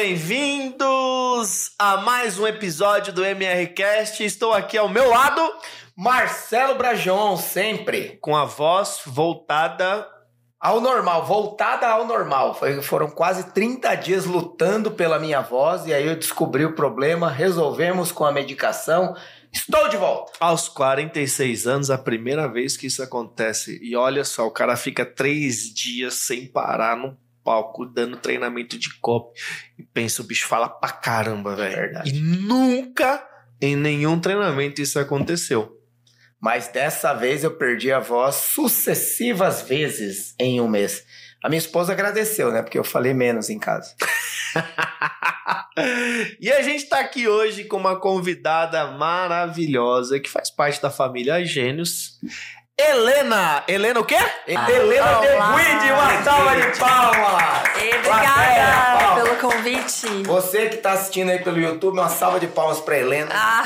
bem-vindos a mais um episódio do MRCast. Estou aqui ao meu lado, Marcelo Brajon, sempre. com a voz voltada. Ao normal, voltada ao normal. Foi- foram quase 30 dias lutando pela minha voz e aí eu descobri o problema, resolvemos com a medicação. Estou de volta. Aos 46 anos, a primeira vez que isso acontece. E olha só, o cara fica três dias sem parar palco, dando treinamento de copy. E pensa, o bicho fala pra caramba, velho. E nunca em nenhum treinamento isso aconteceu. Mas dessa vez eu perdi a voz sucessivas vezes em um mês. A minha esposa agradeceu, né? Porque eu falei menos em casa. e a gente tá aqui hoje com uma convidada maravilhosa que faz parte da família Gênios. Helena! Helena o quê? Helena olá. Deguide, uma salva de palmas! E obrigada palmas. pelo convite. Você que tá assistindo aí pelo YouTube, uma salva de palmas pra Helena. Ah,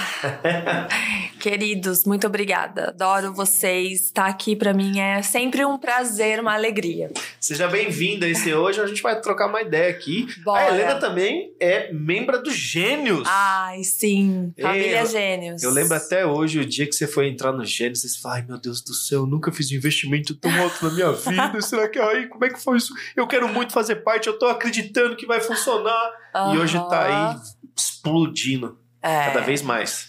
queridos, muito obrigada. Adoro vocês. Estar aqui pra mim é sempre um prazer, uma alegria. Seja bem-vinda. Esse hoje a gente vai trocar uma ideia aqui. Bora. A Helena também é membro dos Gênios. Ai, sim. Família eu- Gênios. Eu lembro até hoje, o dia que você foi entrar no Gênios, você falou, ai meu Deus do céu, eu nunca fiz um investimento tão alto na minha vida. Será que, ai, como é que foi isso? Eu quero muito fazer parte, eu tô acreditando que vai funcionar. E hoje tá aí explodindo, É. cada vez mais.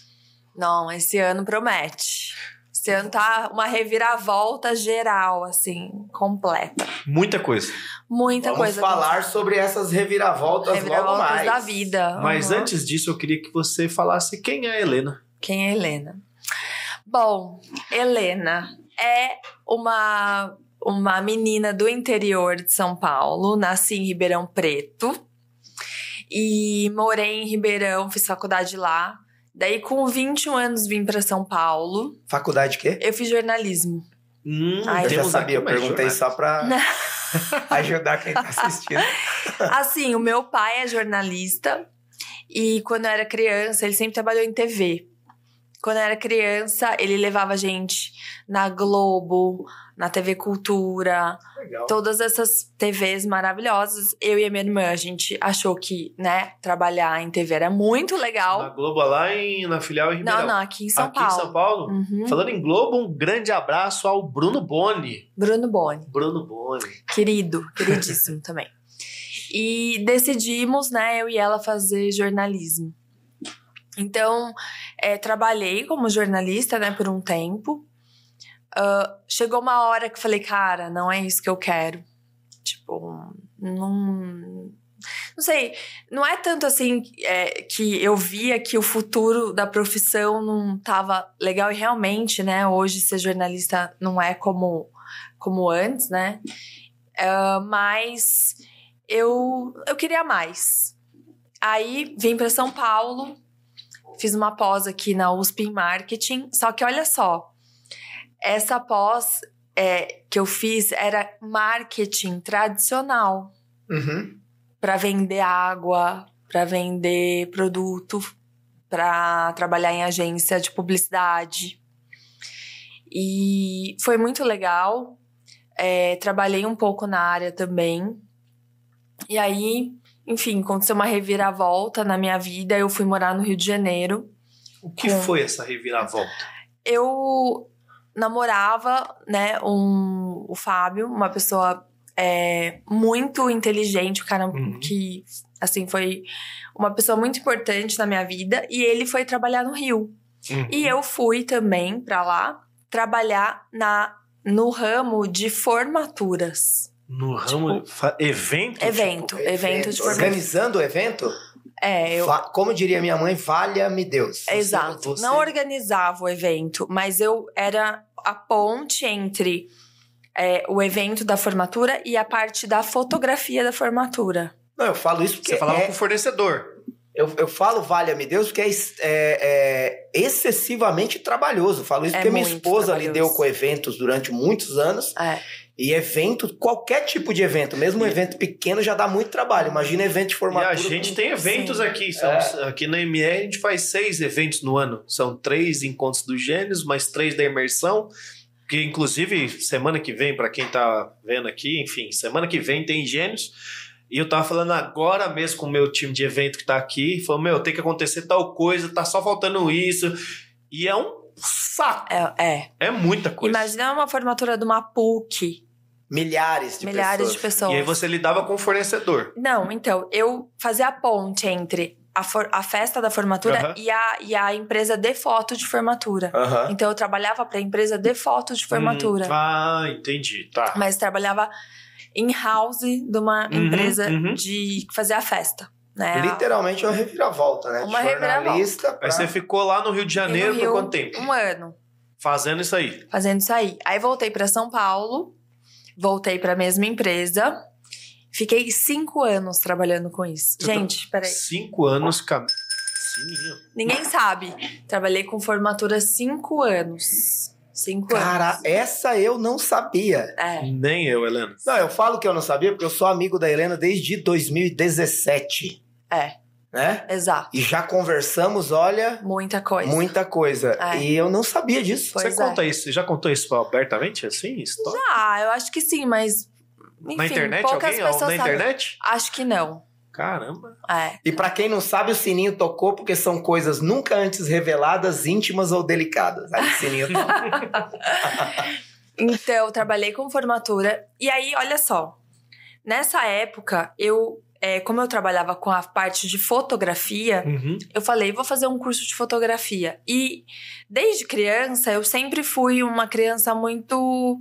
Não, esse ano promete. Esse ano tá uma reviravolta geral, assim, completa. Muita coisa. Muita Vamos coisa. falar sobre essas reviravoltas, logo reviravoltas mais. da vida. Mas Uhum. antes disso, eu queria que você falasse quem é a Helena. Quem é Helena? Bom, Helena é uma, uma menina do interior de São Paulo. Nasci em Ribeirão Preto e morei em Ribeirão, fiz faculdade lá. Daí, com 21 anos, vim para São Paulo. Faculdade de quê? Eu fiz jornalismo. Hum, Ai, eu já sabia, eu perguntei só pra ajudar quem tá assistindo. Assim, o meu pai é jornalista e quando eu era criança, ele sempre trabalhou em TV. Quando eu era criança, ele levava a gente na Globo, na TV Cultura, Legal. todas essas TVs maravilhosas. Eu e a minha irmã, a gente achou que, né, trabalhar em TV era muito Na legal. Globo lá em, na filial em Ribeirão. Não, não, aqui em São aqui Paulo. em São Paulo. Uhum. Falando em Globo, um grande abraço ao Bruno Boni. Bruno Boni. Bruno Boni. Querido, queridíssimo também. E decidimos, né, eu e ela fazer jornalismo. Então, é, trabalhei como jornalista, né, por um tempo. Ah, chegou uma hora que falei, cara, não é isso que eu quero. Tipo, não. Não sei, não é tanto assim é, que eu via que o futuro da profissão não tava legal e realmente, né? Hoje ser jornalista não é como, como antes, né? Ah, mas eu, eu queria mais. Aí vim para São Paulo, fiz uma pós aqui na USP em marketing. Só que olha só, essa pós é, que eu fiz era marketing tradicional Uhum. para vender água, para vender produto, para trabalhar em agência de publicidade. E foi muito legal. É, trabalhei um pouco na área também. E aí, enfim, aconteceu uma reviravolta na minha vida. Eu fui morar no Rio de Janeiro. O que Com- foi essa reviravolta? Eu namorava, né, um, o Fábio, uma pessoa é, muito inteligente, um cara Uhum. que, assim, foi uma pessoa muito importante na minha vida. E ele foi trabalhar no Rio. Uhum. E eu fui também pra lá trabalhar na, no ramo de formaturas. No ramo. fa- evento? Evento, evento de formatura. Organizando o evento? É, eu. Como diria minha mãe, valha-me Deus. Exato. você- Não organizava o evento, mas eu era a ponte entre é, o evento da formatura e a parte da fotografia da formatura. Não, eu falo isso porque Você falava é- com o fornecedor. eu, eu falo valha-me Deus porque é, é- é excessivamente trabalhoso. Falo isso É porque minha esposa lidou com eventos durante muitos anos. É. E evento, qualquer tipo de evento, mesmo um evento pequeno já dá muito trabalho. Imagina evento de E formatura. a gente tem eventos Sim. aqui. São, É. Aqui na MR a gente faz seis eventos no ano. São três encontros dos gênios, mais três da imersão. Que inclusive, semana que vem, para quem tá vendo aqui, enfim, semana que vem tem gênios. E eu tava falando agora mesmo com o meu time de evento que tá aqui. Falou, meu, tem que acontecer tal coisa, tá só faltando isso. E é um saco. É, é. É muita coisa. Imagina uma formatura de uma PUC. Milhares de milhares pessoas. de pessoas. E aí você lidava com o fornecedor. Não, então, eu fazia a ponte entre a, for- a festa da formatura e, a, e a empresa de foto de formatura. Então, eu trabalhava para a empresa de foto de formatura. Hum, ah, entendi. Tá. Mas trabalhava in-house de uma Uhum, empresa uhum. de fazia a festa. Né? Literalmente uma reviravolta, né? Uma De jornalista Aí pra... você ficou lá no Rio de Janeiro por Rio, quanto tempo? Um ano Fazendo isso aí. fazendo isso aí. Aí voltei para São Paulo, voltei para a mesma empresa. Fiquei cinco anos trabalhando com isso. Tô- Gente, peraí. Cinco anos. Sininho. Ninguém sabe. Trabalhei com formatura cinco anos. Cinco Cara, anos. essa eu não sabia. É. Nem eu, Helena. Não, eu falo que eu não sabia porque eu sou amigo da Helena desde 2017, É, né? exato. E já conversamos, olha, Muita coisa. muita coisa. É. E eu não sabia disso. Pois você é. conta isso? Você já contou isso abertamente, assim? História? Ah, eu acho que sim, mas. Enfim, na internet? poucas Alguém? pessoas Na sabem. internet? Acho que não. Caramba. É. E pra quem não sabe, o sininho tocou porque são coisas nunca antes reveladas, íntimas ou delicadas. Aí o sininho. Então, eu trabalhei com formatura. E aí, olha só. Nessa época, eu. É, como eu trabalhava com a parte de fotografia, Uhum. eu falei, vou fazer um curso de fotografia. E desde criança, eu sempre fui uma criança muito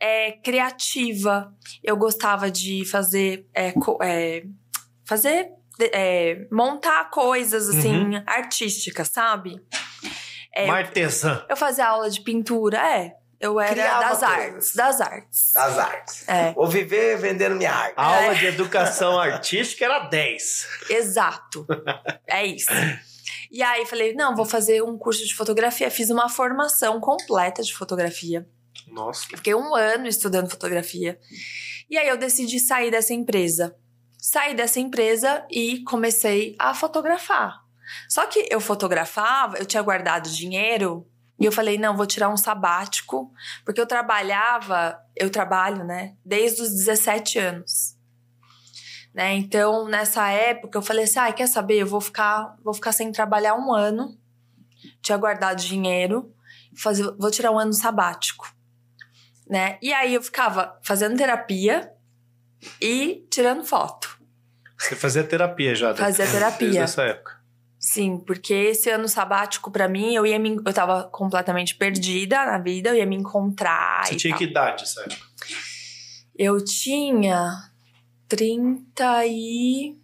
é, criativa. Eu gostava de fazer. é, co- é, fazer. é, montar coisas assim, artísticas, sabe? É, Uma artesã. eu fazia aula de pintura, é. Eu era Criava das coisas. artes. Das artes. Das artes. É, Vou viver vendendo minha arte. A aula de educação artística era 10. exato. É isso. E aí falei, não, vou fazer um curso de fotografia. Fiz uma formação completa de fotografia. Nossa. Fiquei um ano estudando fotografia. E aí eu decidi sair dessa empresa. Saí dessa empresa e comecei a fotografar. Só que eu fotografava, eu tinha guardado dinheiro e eu falei, não, vou tirar um sabático, porque eu trabalhava, eu trabalho, né, desde os 17 anos. Né? Então, nessa época, eu falei assim: ah, quer saber? Eu vou ficar, vou ficar sem trabalhar um ano. Tinha guardado dinheiro, fazer, vou tirar um ano sabático né? E aí eu ficava fazendo terapia e tirando foto. Você fazia terapia já. né? Fazia terapia. Desde essa época. Sim, porque esse ano sabático pra mim, eu ia me, eu tava completamente perdida na vida, eu ia me encontrar Você tinha tal. que idade época? Eu tinha 30 e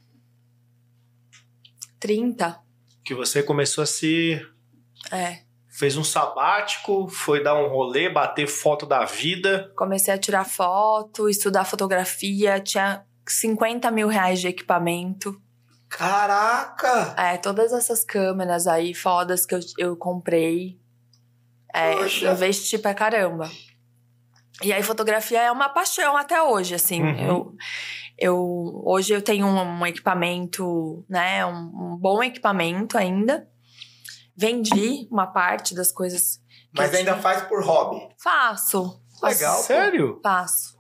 30. Que você começou a se... É. Fez um sabático, foi dar um rolê, bater foto da vida. Comecei a tirar foto, estudar fotografia, tinha 50 mil reais de equipamento. Caraca! É, todas essas câmeras aí fodas que eu, eu comprei. É, Poxa. investi pra caramba. E aí, fotografia é uma paixão até hoje, assim. Uhum. Eu, eu, hoje eu tenho um, um equipamento, né? Um, um bom equipamento ainda. Vendi uma parte das coisas que Mas ainda tinha. faz por hobby. Faço. Legal. pô. Sério? Faço.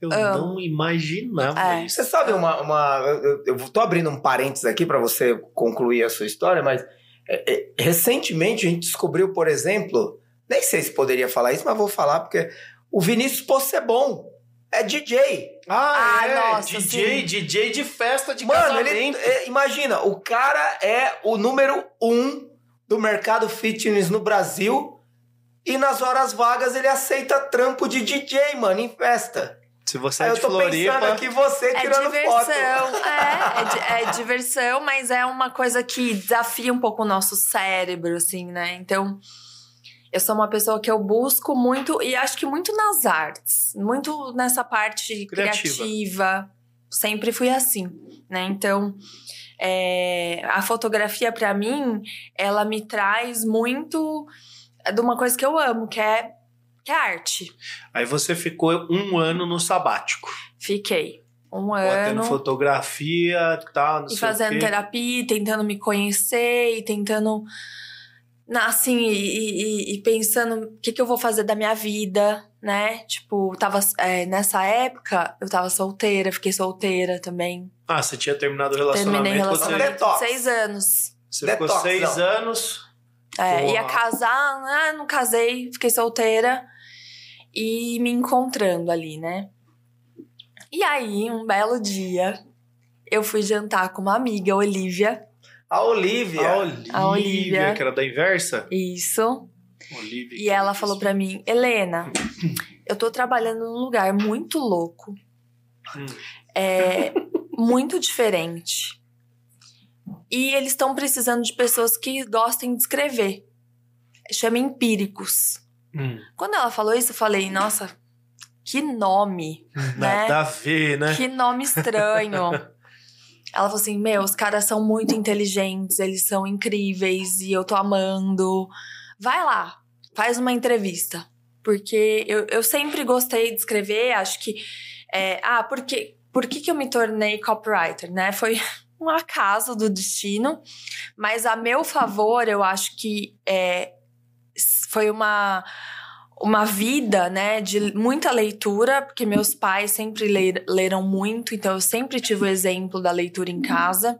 Eu Amo. não imaginava É. isso. Você sabe uma. uma eu, eu- tô abrindo um parênteses aqui para você concluir a sua história, mas é, é, recentemente a gente descobriu, por exemplo, nem sei se poderia falar isso, mas vou falar porque o Vinícius Possebon é DJ. Ah, Ah, é. nossa, DJ, sim. DJ de festa de Mano, ele, casamento. é, imagina, o cara é o número um do mercado fitness no Brasil e nas horas vagas ele aceita trampo de DJ, mano, em festa. Se você é eu de tô Floripa... pensando aqui você É tirando diversão, foto. é, é, é diversão, mas é uma coisa que desafia um pouco o nosso cérebro, assim, né? Então, eu sou uma pessoa que eu busco muito, e acho que muito nas artes, muito nessa parte Criativa. criativa. Sempre fui assim, né? Então, é, a fotografia, pra mim, ela me traz muito de uma coisa que eu amo, que é, que é arte. Aí você ficou um ano no sabático. Fiquei um ano. fotografia e tal, não E sei o fazendo quê. terapia, tentando me conhecer e tentando, assim, e, e, e pensando o que, que eu vou fazer da minha vida, né? Tipo, tava, é, nessa época, eu tava solteira, fiquei solteira também. Ah, você tinha terminado o relacionamento. Terminei você- relacionamento Detox. seis anos. Você ficou Detox, seis não. anos. É, ia casar, né? Não casei, fiquei solteira e me encontrando ali, né? E aí, um belo dia, eu fui jantar com uma amiga, Olivia. A Olivia. A Olivia, A Olivia. que era da inversa. Isso. Olivia. E ela falou pra mim, Helena, eu tô trabalhando num lugar muito louco. Hum. É muito diferente. E eles estão precisando de pessoas que gostem de escrever. Chama empíricos. Hum, Quando ela falou isso, eu falei, nossa, que nome, né? Nada a ver, né? Que nome estranho. Ela falou assim: Meu, os caras são muito inteligentes, eles são incríveis e eu tô amando. Vai lá, faz uma entrevista. Porque eu, eu sempre gostei de escrever, acho que. é, ah, porque, por que, que eu me tornei copywriter, né? Foi um acaso do destino, mas a meu favor, eu acho que é, foi uma uma vida, né, de muita leitura, porque meus pais sempre le- leram muito, então eu sempre tive o exemplo da leitura em casa.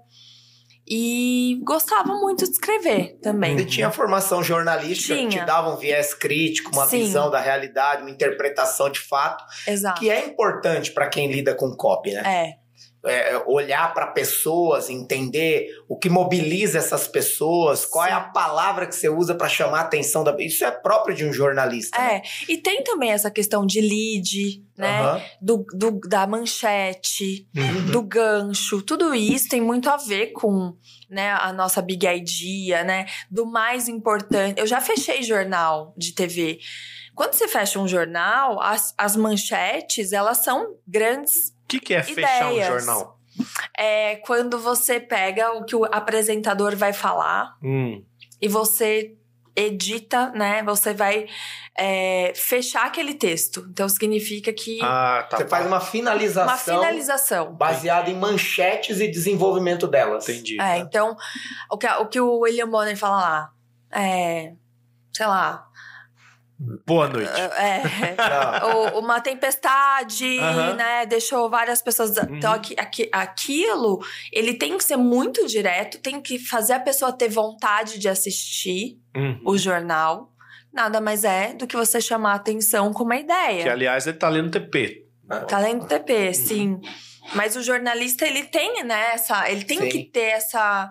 E gostava muito de escrever também. Você tinha formação jornalística que te Tinha. dava um viés crítico, uma Sim. visão da realidade, uma interpretação de fato, Exato. que é importante para quem lida com copy, né? É, É, olhar para pessoas, entender o que mobiliza essas pessoas, qual é a palavra que você usa para chamar a atenção da Isso é próprio de um jornalista. né? é. E tem também essa questão de lead, né? Aham. Do, do- da manchete, Uhum. do gancho, tudo isso tem muito a ver com né, a nossa big idea, né? Do mais importante. Eu já fechei jornal de TV. Quando você fecha um jornal, as, as manchetes, elas são grandes. O que, que é fechar um jornal? É quando você pega o que o apresentador vai falar Hum, e você edita, né? Você vai é, fechar aquele texto. Então significa que Ah, tá. Você faz uma uma finalização finalização. baseada em manchetes e desenvolvimento delas. Entendi. É, então, o que, o que o William Bonner fala lá é. Sei lá. Boa noite. É. Tá. o- uma tempestade, né? Deixou várias pessoas. Então, Uhum. aqui, aqui- aquilo, ele tem que ser muito direto, tem que fazer a pessoa ter vontade de assistir Hum. o jornal. Nada mais é do que você chamar a atenção com uma ideia. Que, aliás, ele tá lendo TP. Talento Uhum. TP, sim. Mas o jornalista, ele tem, né, essa, ele tem Sim. que ter essa.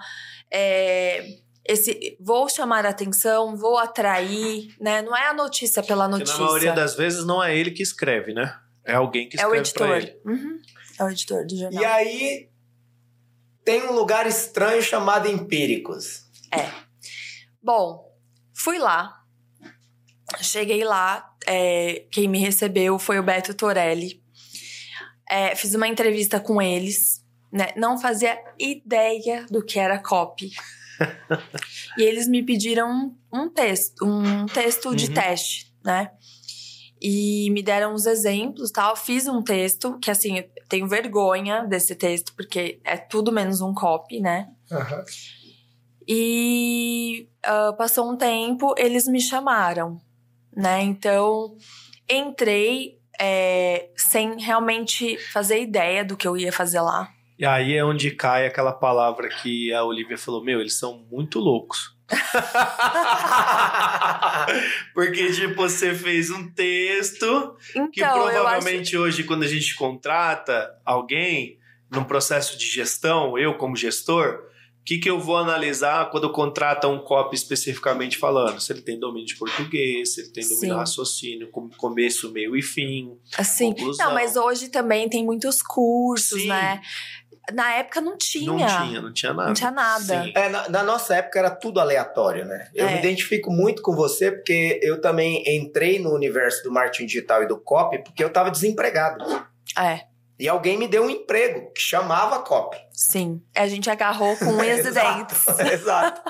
é, esse, vou chamar a atenção, vou atrair, né? Não é a notícia pela Porque notícia. na maioria das vezes não é ele que escreve, né? É alguém que é o escreve pra editor. ele. Uhum. É o editor do jornal. E aí tem um lugar estranho chamado Empíricos. Bom, fui lá. Cheguei lá. é, quem me recebeu foi o Beto Torelli. É, fiz uma entrevista com eles. Né? Não fazia ideia do que era copy. E eles me pediram um, texto, um texto de Uhum. teste, né? E me deram uns exemplos, tal. Fiz um texto que assim, eu tenho vergonha desse texto porque é tudo menos um copy, né? E ah, passou um tempo, eles me chamaram, né? Então, entrei é, sem realmente fazer ideia do que eu ia fazer lá. E aí é onde cai aquela palavra que a Olivia falou: Meu, eles são muito loucos. Porque, tipo, você fez um texto que Então, acho. provavelmente hoje, quando a gente contrata alguém num processo de gestão, eu como gestor, o que, que eu vou analisar quando contrata um copy especificamente falando? Se ele tem domínio de português, se ele tem domínio de raciocínio, com começo, meio e fim. Assim, conclusão. não, mas hoje também tem muitos cursos, Sim. né? Na época não tinha. Não tinha, não tinha nada. Não tinha nada. É, na, na nossa época era tudo aleatório, né? Eu É. me identifico muito com você porque eu também entrei no universo do marketing digital e do copy porque eu estava desempregado. É, E alguém me deu um emprego que chamava copy. sim. A gente agarrou com unhas e dentes. Exato.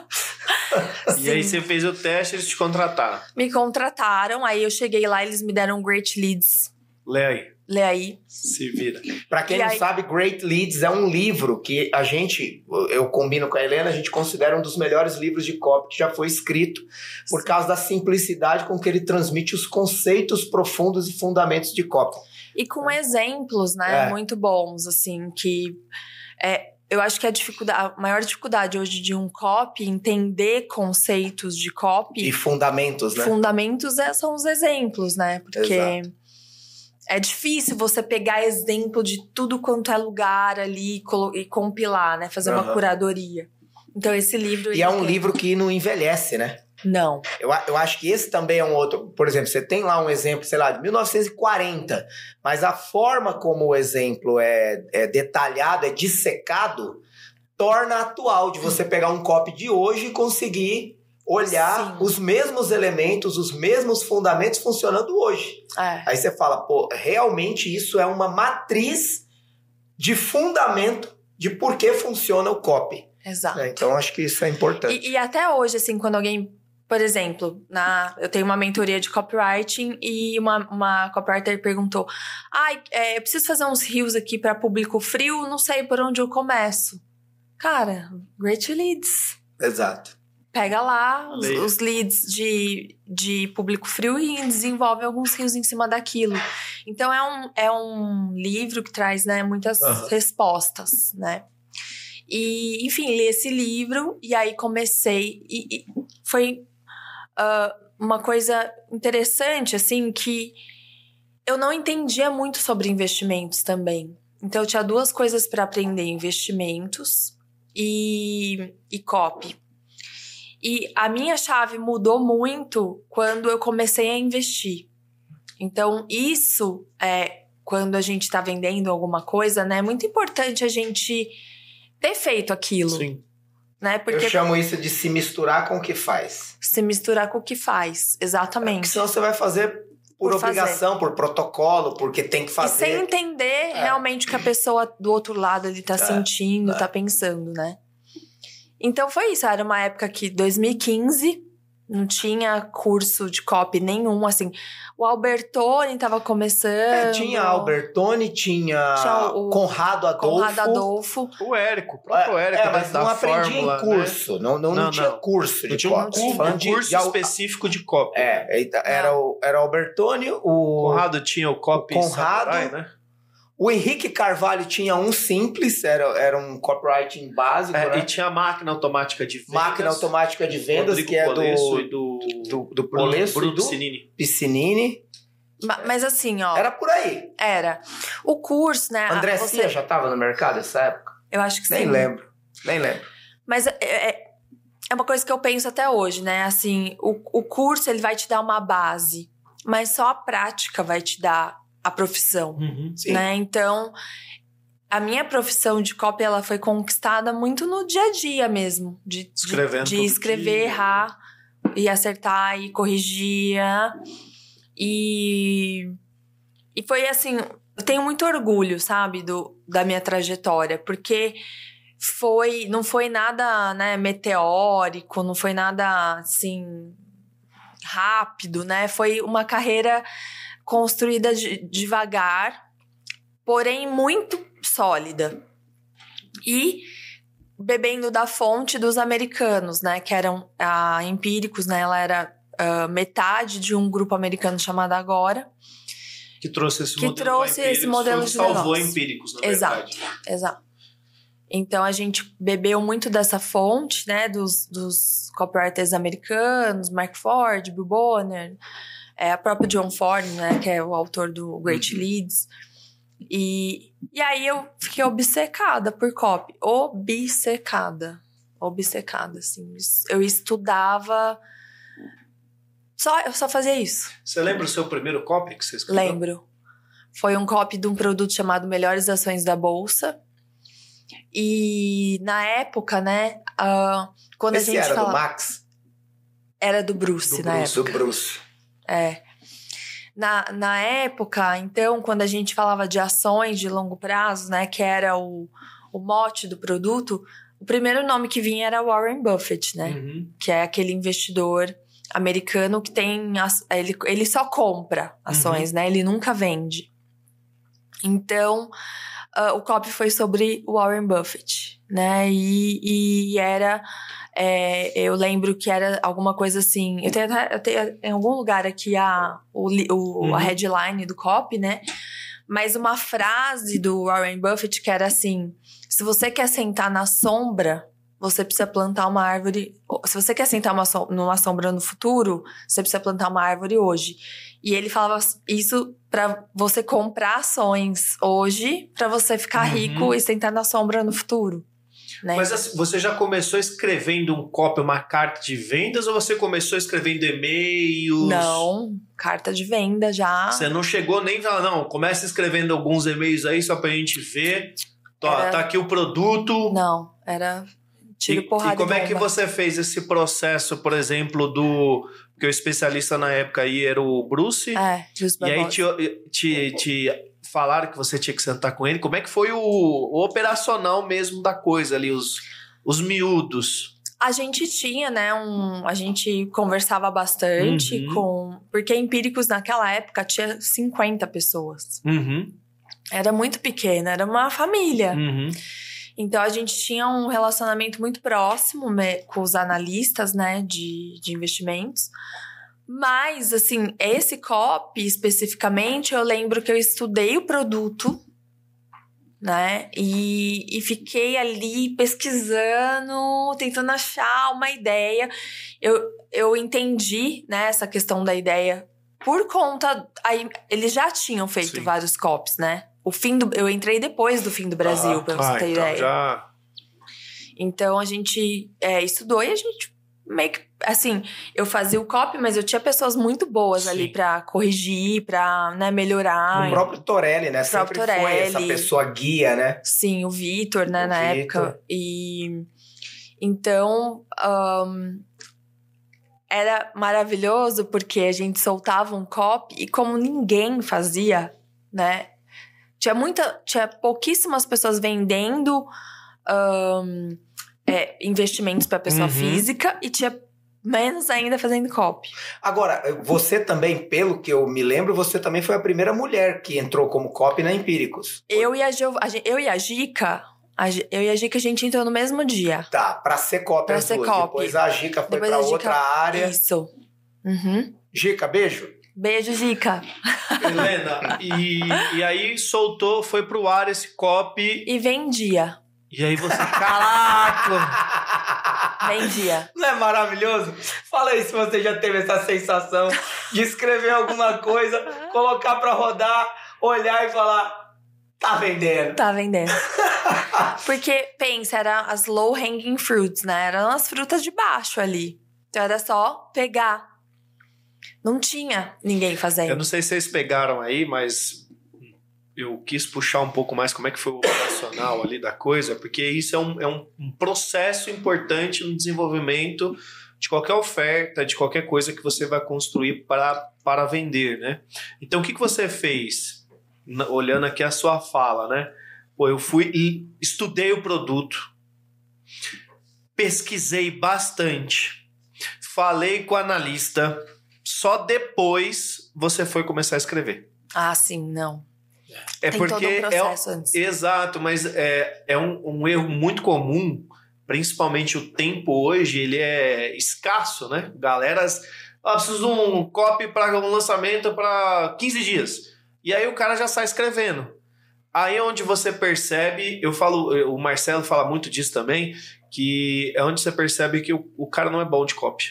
E aí você fez o teste, eles te contrataram. Me contrataram, aí eu cheguei lá, eles me deram great leads. Lê aí. Lê aí. Se vira. Pra quem E não aí- sabe, Great Leads é um livro que a gente, eu combino com a Helena, a gente considera um dos melhores livros de copy que já foi escrito, por causa da simplicidade com que ele transmite os conceitos profundos e fundamentos de copy. E com exemplos, né, É. muito bons, assim, que é, eu acho que a dificuldade, a maior dificuldade hoje de um copy entender conceitos de copy, E fundamentos, né? fundamentos é- são os exemplos, né? Porque Exato. É difícil você pegar exemplo de tudo quanto é lugar ali e, compilar, né? Fazer uma Aham. curadoria. Então esse livro E é um tem- livro que não envelhece, né? não. Eu, eu acho que esse também é um outro. Por exemplo, você tem lá um exemplo, sei lá, de 1940, mas a forma como o exemplo é, é detalhado, é dissecado, torna atual de você pegar um copy de hoje e conseguir olhar Sim. os mesmos elementos, os mesmos fundamentos funcionando hoje. É. Aí você fala, pô, realmente isso é uma matriz de fundamento de por que funciona o copy. Exato. né? Então acho que isso é importante. E, e até hoje, assim, quando alguém, por exemplo, na, eu tenho uma mentoria de copywriting e uma, uma copywriter perguntou: Ai, é, eu preciso fazer uns rios aqui para público frio, não sei por onde eu começo. Cara, Great Leads. Exato. Pega lá os, os leads de, de público frio e desenvolve alguns rios em cima daquilo. Então é um, é um livro que traz né, muitas Aham. respostas, né? E, enfim, li esse livro e aí comecei. E, e foi ah, uma coisa interessante, assim, que eu não entendia muito sobre investimentos também. Então eu tinha duas coisas para aprender: investimentos e, e copy. E a minha chave mudou muito quando eu comecei a investir. Então, isso é quando a gente está vendendo alguma coisa, né? É muito importante a gente ter feito aquilo, Sim. né? Porque Eu chamo isso de se misturar com o que faz. se misturar com o que faz, Porque exatamente. senão você vai fazer por, Por fazer. obrigação, por protocolo, porque tem que E sem fazer. entender realmente o que a pessoa do outro lado ali tá É, sentindo, é. tá pensando, né? Então foi isso, era uma época que 2015 não tinha curso de copy nenhum, assim. O Albertoni tava começando. É, tinha Albertoni, tinha, Tinha o- Conrado Adolfo. Conrado Adolfo. O Érico, o próprio Érico, É, mas não aprendi fórmula, em curso. Não, não, não, Não, tinha não. curso Né? de Não tinha um, copy. um de- curso de específico de copy. É, era, o, era o Albertoni, o, Conrado tinha o copy o Conrado, samurai, né? O Henrique Carvalho tinha um simples, era, era um copywriting básico, É, né? E tinha a máquina automática de vendas. Máquina automática de vendas, Rodrigo que é do, e do, do, do Bruno, Polesso Bruno e do Piscinini. Piscinini. Ma- Mas assim, ó. Era por aí. Era. O curso, né? André você- já estava no mercado nessa época? Eu acho que Nem sim. lembro. Nem lembro. Mas é, é, é uma coisa que eu penso até hoje, né? Assim, o, o curso ele vai te dar uma base, mas só a prática vai te dar a profissão, Uhum. Né? Então, a minha profissão de copy ela foi conquistada muito no dia a dia mesmo, de, de- Escrevendo de, todo escrever, dia. errar e acertar e corrigir. E e foi assim, eu tenho muito orgulho, sabe, do, da minha trajetória, porque foi, não foi nada, né, meteórico, não foi nada assim rápido, né? Foi uma carreira construída de- devagar, porém muito sólida. E bebendo da fonte dos americanos, né, que eram a Empíricos, né? Ela era ah, metade de um grupo americano chamado Agora. Que trouxe esse Que modelo trouxe esse modelo de salvou negócio. empíricos, na Exato. verdade. Exato. Então a gente bebeu muito dessa fonte, né, dos, dos copywriters americanos, Mark Ford, Bill Bonner, é, a própria John Ford, né, que é o autor do Great Leads. E, e aí eu fiquei obcecada por copy, obcecada, obcecada, assim. Eu estudava, só eu só fazia isso. Você lembra o seu primeiro copy que você escreveu? Lembro. Foi um copy de um produto chamado Melhores Ações da Bolsa. E na época, né, ah, quando Esse a gente era do Max, Era do Bruce, Do na Bruce, do época. Bruce. É. Na, na época, então, quando a gente falava de ações de longo prazo, né, que era o, o mote do produto, o primeiro nome que vinha era Warren Buffett, né? Uhum. que é aquele investidor americano que tem. Ele, ele só compra ações, né? Ele nunca vende. Então, uh, o copy foi sobre Warren Buffett, né? E, e era. É, eu lembro que era alguma coisa assim. Eu tenho, eu tenho em algum lugar aqui a, o, o uhum. a headline do copy, né? Mas uma frase do Warren Buffett que era assim: se você quer sentar na sombra, você precisa plantar uma árvore. Se você quer sentar uma, numa sombra no futuro, você precisa plantar uma árvore hoje. E ele falava isso para você comprar ações hoje, para você ficar uhum. rico e sentar na sombra no futuro. Né? Mas assim, você já começou escrevendo um copy, uma carta de vendas, ou você começou escrevendo e-mails? Não, carta de venda já. Você não chegou nem falar, não, começa escrevendo alguns e-mails aí só pra gente ver. Tá, era... tá aqui o produto. Não, era tiro, e, porrada E como é que você fez esse processo, por exemplo, do porque o especialista na época aí era o Bruce. É, Bruce E aí te, te, te, falaram que você tinha que sentar com ele. Como é que foi o, o operacional mesmo da coisa ali, os, os miúdos? A gente tinha, né, um... A gente conversava bastante uhum. com... Porque Empíricos, naquela época, tinha 50 pessoas. Uhum. Era muito pequena, era uma família. Uhum. Então a gente tinha um relacionamento muito próximo com os analistas, né, de, de investimentos. Mas, assim, esse copy especificamente, eu lembro que eu estudei o produto, né? E, e fiquei ali pesquisando, tentando achar uma ideia. Eu, eu entendi, né, essa questão da ideia por conta. Aí, eles já tinham feito Sim. vários copies, né? O fim do. Eu entrei depois do fim do Brasil, ah, pra você ter então ideia. Já... Então a gente é, estudou e a gente meio que. Assim, eu fazia o copy, mas eu tinha pessoas muito boas Sim. ali para corrigir, pra né, melhorar. O próprio Torelli, né? O Sempre Torelli. foi essa pessoa guia, né? Sim, o Vitor, né, o na Victor. época. E. Então. Um, era maravilhoso porque a gente soltava um copy e como ninguém fazia, né? Tinha muita, tinha pouquíssimas pessoas vendendo um, é, investimentos para pessoa uhum. física e tinha menos ainda fazendo copy. Agora, você também, pelo que eu me lembro, você também foi a primeira mulher que entrou como copy na Empíricos. Eu e a, a eu e a Gica, a, eu e a Gica a gente entrou no mesmo dia. Tá, para ser copy pra ser Copy. Depois a Gica foi para outra área. Isso. Uhum. Gica, beijo. Beijo, Zica. Helena, e, e aí soltou, foi pro ar esse copy. E vendia. E aí você, caraca! vendia. Não é maravilhoso? Fala aí se você já teve essa sensação de escrever alguma coisa, colocar pra rodar, olhar e falar. Tá vendendo. Tá vendendo. Porque, pensa, eram as low hanging fruits, né? Eram as frutas de baixo ali. Então era só pegar, não tinha ninguém fazendo. Eu não sei se vocês pegaram aí, mas eu quis puxar um pouco mais como é que foi o operacional ali da coisa, porque isso é um, é um processo importante no desenvolvimento de qualquer oferta, de qualquer coisa que você vai construir para, para vender, né? Então, o que, que você fez? Olhando aqui a sua fala, né? Pô, eu fui e estudei o produto, pesquisei bastante, falei com o analista, só depois você foi começar a escrever. Ah, sim, não. É Tem porque um é, antes. Exato, mas é, é um, um, erro muito comum, principalmente o tempo hoje, ele é escasso, né? Galeras, ah, preciso de um copy para um lançamento para 15 dias. E aí o cara já sai escrevendo. Aí é onde você percebe, eu falo, o Marcelo fala muito disso também, que é onde você percebe que o, o cara não é bom de copy.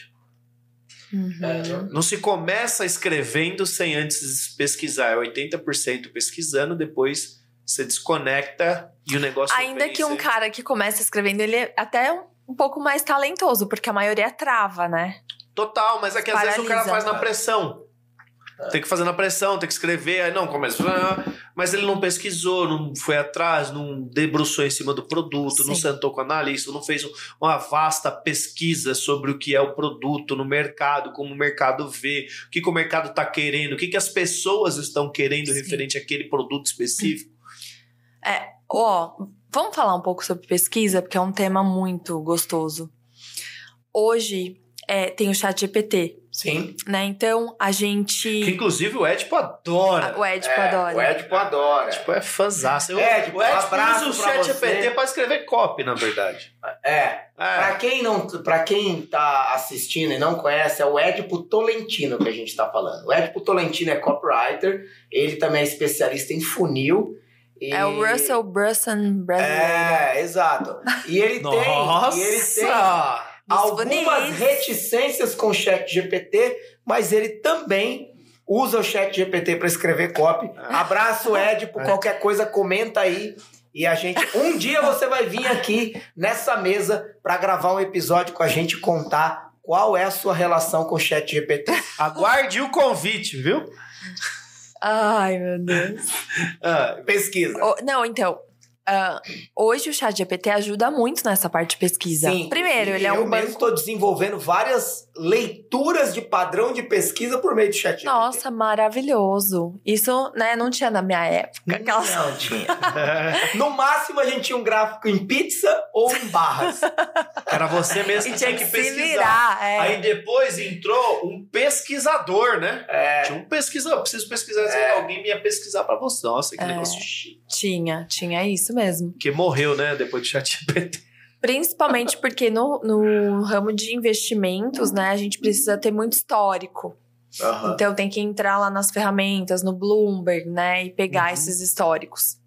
Uhum. Não se começa escrevendo sem antes pesquisar. É 80% pesquisando, depois você desconecta e o negócio. Ainda que um cara que começa escrevendo, ele é até um pouco mais talentoso, porque a maioria trava, né? Total, mas é que às vezes o cara faz na pressão. Tem que fazer na pressão, tem que escrever, aí não, começa. Mas ele não pesquisou, não foi atrás, não debruçou em cima do produto, Sim. não sentou com analista, não fez uma vasta pesquisa sobre o que é o produto no mercado, como o mercado vê, o que, que o mercado está querendo, o que, que as pessoas estão querendo Sim. referente àquele produto específico. É, ó, vamos falar um pouco sobre pesquisa, porque é um tema muito gostoso. Hoje, é, tem o chat GPT, Sim. né? Então, a gente... Que inclusive o Edipo adora. O Edipo É, adora. O Edipo adora. Tipo, é fãzaço. Eu- Edipo, o Edipo um usa o pra chat. GPT pra escrever copy, na verdade. É. Pra É. quem não, para quem tá assistindo e não conhece, é o Edipo Tolentino que a gente tá falando. O Edipo Tolentino é copywriter, ele também é especialista em funil. e- É o Russell Brunson brasileiro. É, exato. E ele Nossa! tem, e ele tem algumas reticências com o chat GPT, mas ele também usa o chat GPT para escrever copy. Abraço, Edipo, É. qualquer coisa comenta aí. E a gente, um dia você vai vir aqui nessa mesa para gravar um episódio com a gente contar qual é a sua relação com o chat GPT. Aguarde o convite, viu? Ai, meu Deus. Ah, Pesquisa. O- não, então. Ah, hoje o chat GPT ajuda muito nessa parte de pesquisa. Sim, Primeiro, ele é eu um mesmo banco. estou desenvolvendo várias leituras de padrão de pesquisa por meio do chat GPT. Nossa, maravilhoso. Isso, né, não tinha na minha época. Aquelas... Não tinha. No máximo a gente tinha um gráfico em pizza ou em barras. Era você mesmo E que tinha que que se pesquisar. virar. É. Aí depois entrou um pesquisador, né? É, Tinha um pesquisador. Preciso pesquisar. É. Alguém ia pesquisar pra você. Nossa, que É. negócio chique. Tinha, tinha isso mesmo. Que morreu, né? Depois do chat GPT. Principalmente porque no, no ramo de investimentos, né, a gente precisa ter muito histórico. aham. Então tem que entrar lá nas ferramentas, no Bloomberg, né, e pegar Uhum. esses históricos.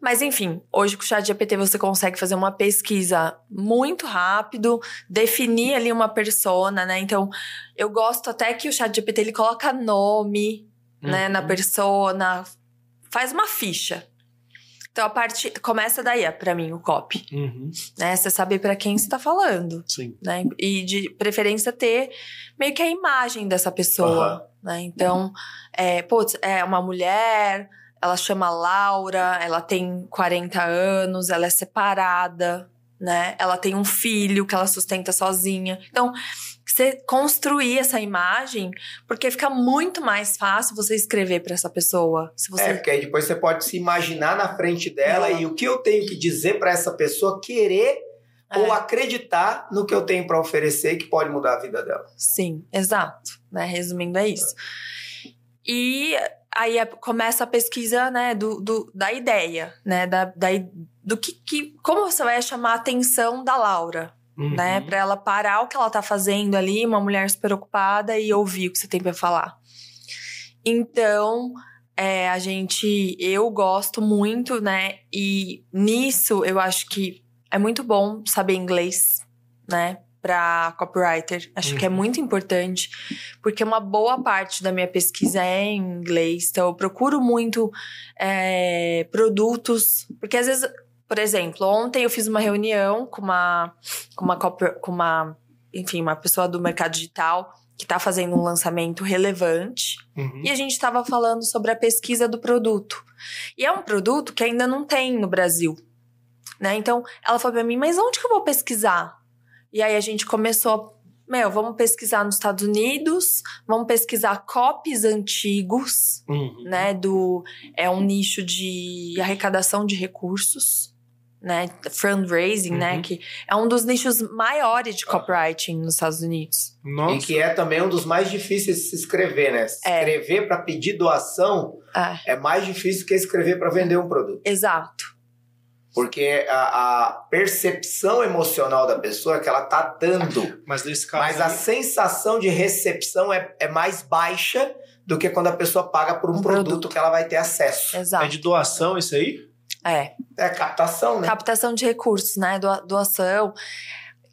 Mas enfim, hoje com o chat GPT você consegue fazer uma pesquisa muito rápido, definir ali uma persona, né? Então, eu gosto até que o chat GPT ele coloca nome, né, na Uhum. persona, faz uma ficha. Então a parte começa daí, é, pra mim, o copy, Uhum. né? Você saber pra quem você tá falando Sim. né? E de preferência ter meio que a imagem dessa pessoa, Aham. né? Então, é, putz, é uma mulher, ela chama Laura, ela tem 40 anos, ela é separada, né? Ela tem um filho que ela sustenta sozinha. Então, você construir essa imagem, porque fica muito mais fácil você escrever pra essa pessoa. Se você É, porque aí depois você pode se imaginar na frente dela Ela. e o que eu tenho que dizer para essa pessoa querer É. ou acreditar no que eu tenho para oferecer que pode mudar a vida dela. Sim, exato. Né? Resumindo, é isso. E aí é- começa a pesquisa né, do, do- da ideia, né? Da, da, do que, que. Como você vai chamar a atenção da Laura, Uhum. né? Pra ela parar o que ela tá fazendo ali, uma mulher super ocupada, e ouvir o que você tem pra falar. Então. é, a gente, eu gosto muito, né? E nisso eu acho que é muito bom saber inglês, né? Pra copywriter. Acho que é Uhum. muito importante, porque uma boa parte da minha pesquisa é em inglês. Então, eu procuro muito é, produtos. Porque às vezes, por exemplo, ontem eu fiz uma reunião com uma, com uma, com uma enfim, uma pessoa do mercado digital que está fazendo um lançamento relevante. Uhum. E a gente estava falando sobre a pesquisa do produto. E é um produto que ainda não tem no Brasil. Né? Então, ela falou para mim, mas onde que eu vou pesquisar? E aí a gente começou, meu, vamos pesquisar nos Estados Unidos, vamos pesquisar copies antigos, Uhum. né? Do, é um nicho de arrecadação de recursos, né? Fundraising, né? Uhum. Que é um dos nichos maiores de copywriting nos Estados Unidos. Nossa. E que é também um dos mais difíceis de se escrever, né? É. Escrever para pedir doação É, é mais difícil que escrever para vender um produto. exato. Porque a, a percepção emocional da pessoa é que ela tá dando. Mas nesse caso. Mas a aí- sensação de recepção é, é mais baixa do que quando a pessoa paga por um, Um produto, produto. que ela vai ter acesso. Exato. É de doação isso aí? É. É captação, né? Captação de recursos, né? Doa- Doação.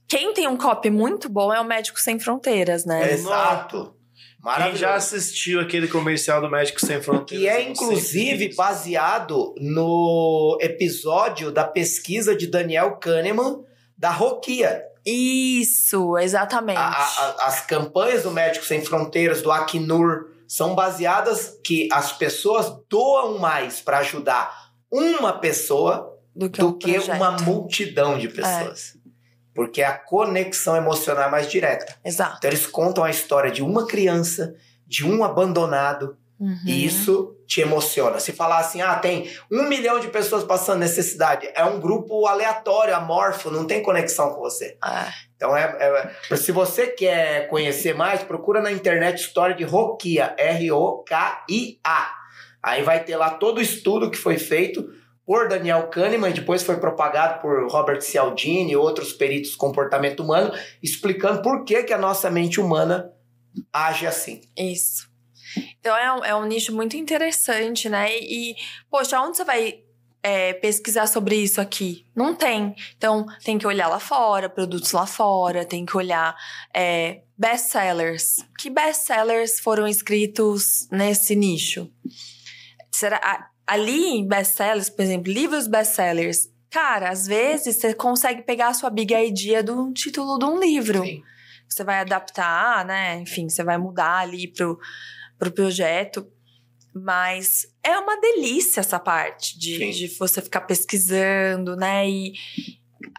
Quem tem um copy muito bom é o Médico Sem Fronteiras, né? Exato. Quem já assistiu aquele comercial do Médico Sem Fronteiras? Que é inclusive baseado no episódio da pesquisa de Daniel Kahneman da Roquia. Isso, exatamente. A- a- as campanhas do Médicos Sem Fronteiras, do Acnur, são baseadas que as pessoas doam mais para ajudar uma pessoa do que, do um que. É. uma multidão de pessoas. Porque a conexão emocional é mais direta. Exato. Então eles contam a história de uma criança, de um abandonado, Uhum. E isso te emociona. Se falar assim, ah, tem um milhão de pessoas passando necessidade, é um grupo aleatório, amorfo, não tem conexão com você. É. Então, é, é- se você quer conhecer mais, procura na internet história de Rokia, R-O-K-I-A. Aí vai ter lá todo o estudo que foi feito por Daniel Kahneman, e depois foi propagado por Robert Cialdini e outros peritos de comportamento humano, explicando por que, que a nossa mente humana age assim. Isso. Então é um, é um nicho muito interessante, né? E, poxa, onde você vai é, pesquisar sobre isso aqui? Não tem. Então tem que olhar lá fora, produtos lá fora, tem que olhar é, best-sellers. Que best-sellers foram escritos nesse nicho? Será, ali em best-sellers, por exemplo, livros best-sellers, cara, às vezes você consegue pegar a sua big idea do título de um livro Sim. você vai adaptar, né? Enfim, você vai mudar ali pro, pro projeto. Mas é uma delícia essa parte de, de você ficar pesquisando, né? E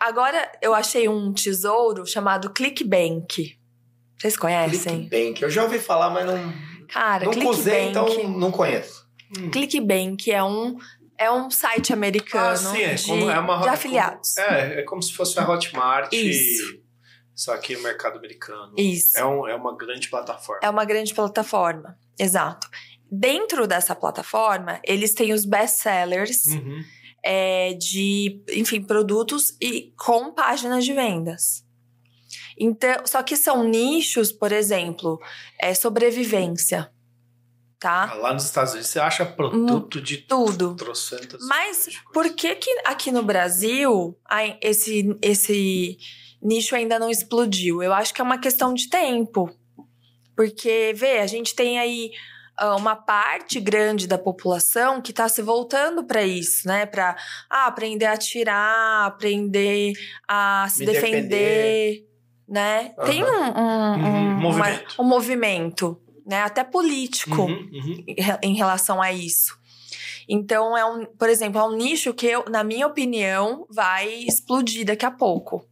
agora eu achei um tesouro chamado ClickBank. Vocês conhecem? Clickbank. Eu já ouvi falar, mas não, Cara, não usei, então não conheço. ClickBank é um, é um site americano Ah, sim, é de, como- é uma- de afiliados. É, é como se fosse a Hotmart, Isso. só que o mercado americano. Isso. É, um, é uma grande plataforma. É uma grande plataforma. Exato. Dentro dessa plataforma, eles têm os best-sellers Uhum. é, de, enfim, produtos e com páginas de vendas. Então, só que são nichos, por exemplo, é sobrevivência, tá? Lá nos Estados Unidos você acha produto de Tudo. trocentas. Mas por que que aqui no Brasil esse, esse nicho ainda não explodiu? Eu acho que é uma questão de tempo. Porque, vê, a gente tem aí ah, uma parte grande da população que está se voltando para isso, né? Para ah, aprender a atirar, aprender a se defender, defender. né? Aham. Tem um, um, Uhum, um- uma- movimento. um movimento, né? Até político Uhum, uhum. em re- em relação a isso. Então, é um, por exemplo, é um nicho que, eu, na minha opinião, vai explodir daqui a pouco.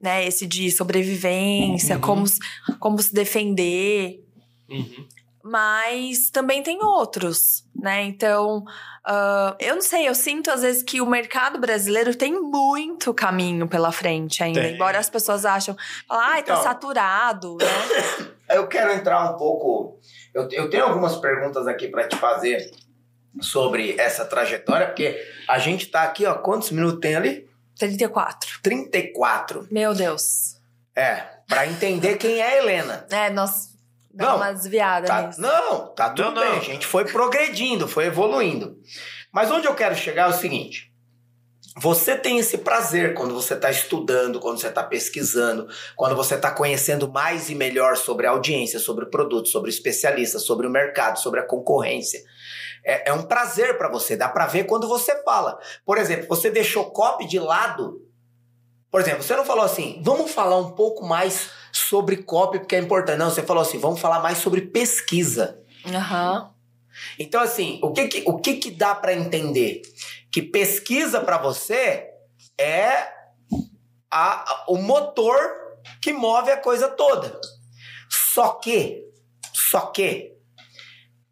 Né? Esse de sobrevivência, Uhum. como, se- como se defender. Uhum. Mas também tem outros, né? Então, ah, eu não sei, eu sinto às vezes que o mercado brasileiro tem muito caminho pela frente ainda. Tem. Embora as pessoas acham, ai, tá Então. saturado, né? Eu quero entrar um pouco. Eu, eu tenho algumas perguntas aqui para te fazer sobre essa trajetória, porque a gente tá aqui, ó, quantos minutos tem ali? 34. 34. Meu Deus. É, para entender quem é a Helena. É, nós dá Não, uma desviada Tá- nisso. não, tá tudo Não, não. bem. A gente foi progredindo, foi evoluindo. Mas onde eu quero chegar é o seguinte: você tem esse prazer quando você está estudando, quando você está pesquisando, quando você está conhecendo mais e melhor sobre a audiência, sobre o produto, sobre o especialista, sobre o mercado, sobre a concorrência. É, é um prazer para você, dá para ver quando você fala. Por exemplo, você deixou copy de lado. Por exemplo, você não falou assim, vamos falar um pouco mais sobre copy, porque é importante. Não, você falou assim, vamos falar mais sobre pesquisa. Aham. Então, assim, o que que, o que, que dá para entender? Que pesquisa para você é a- o motor que move a coisa toda. Só que, só que,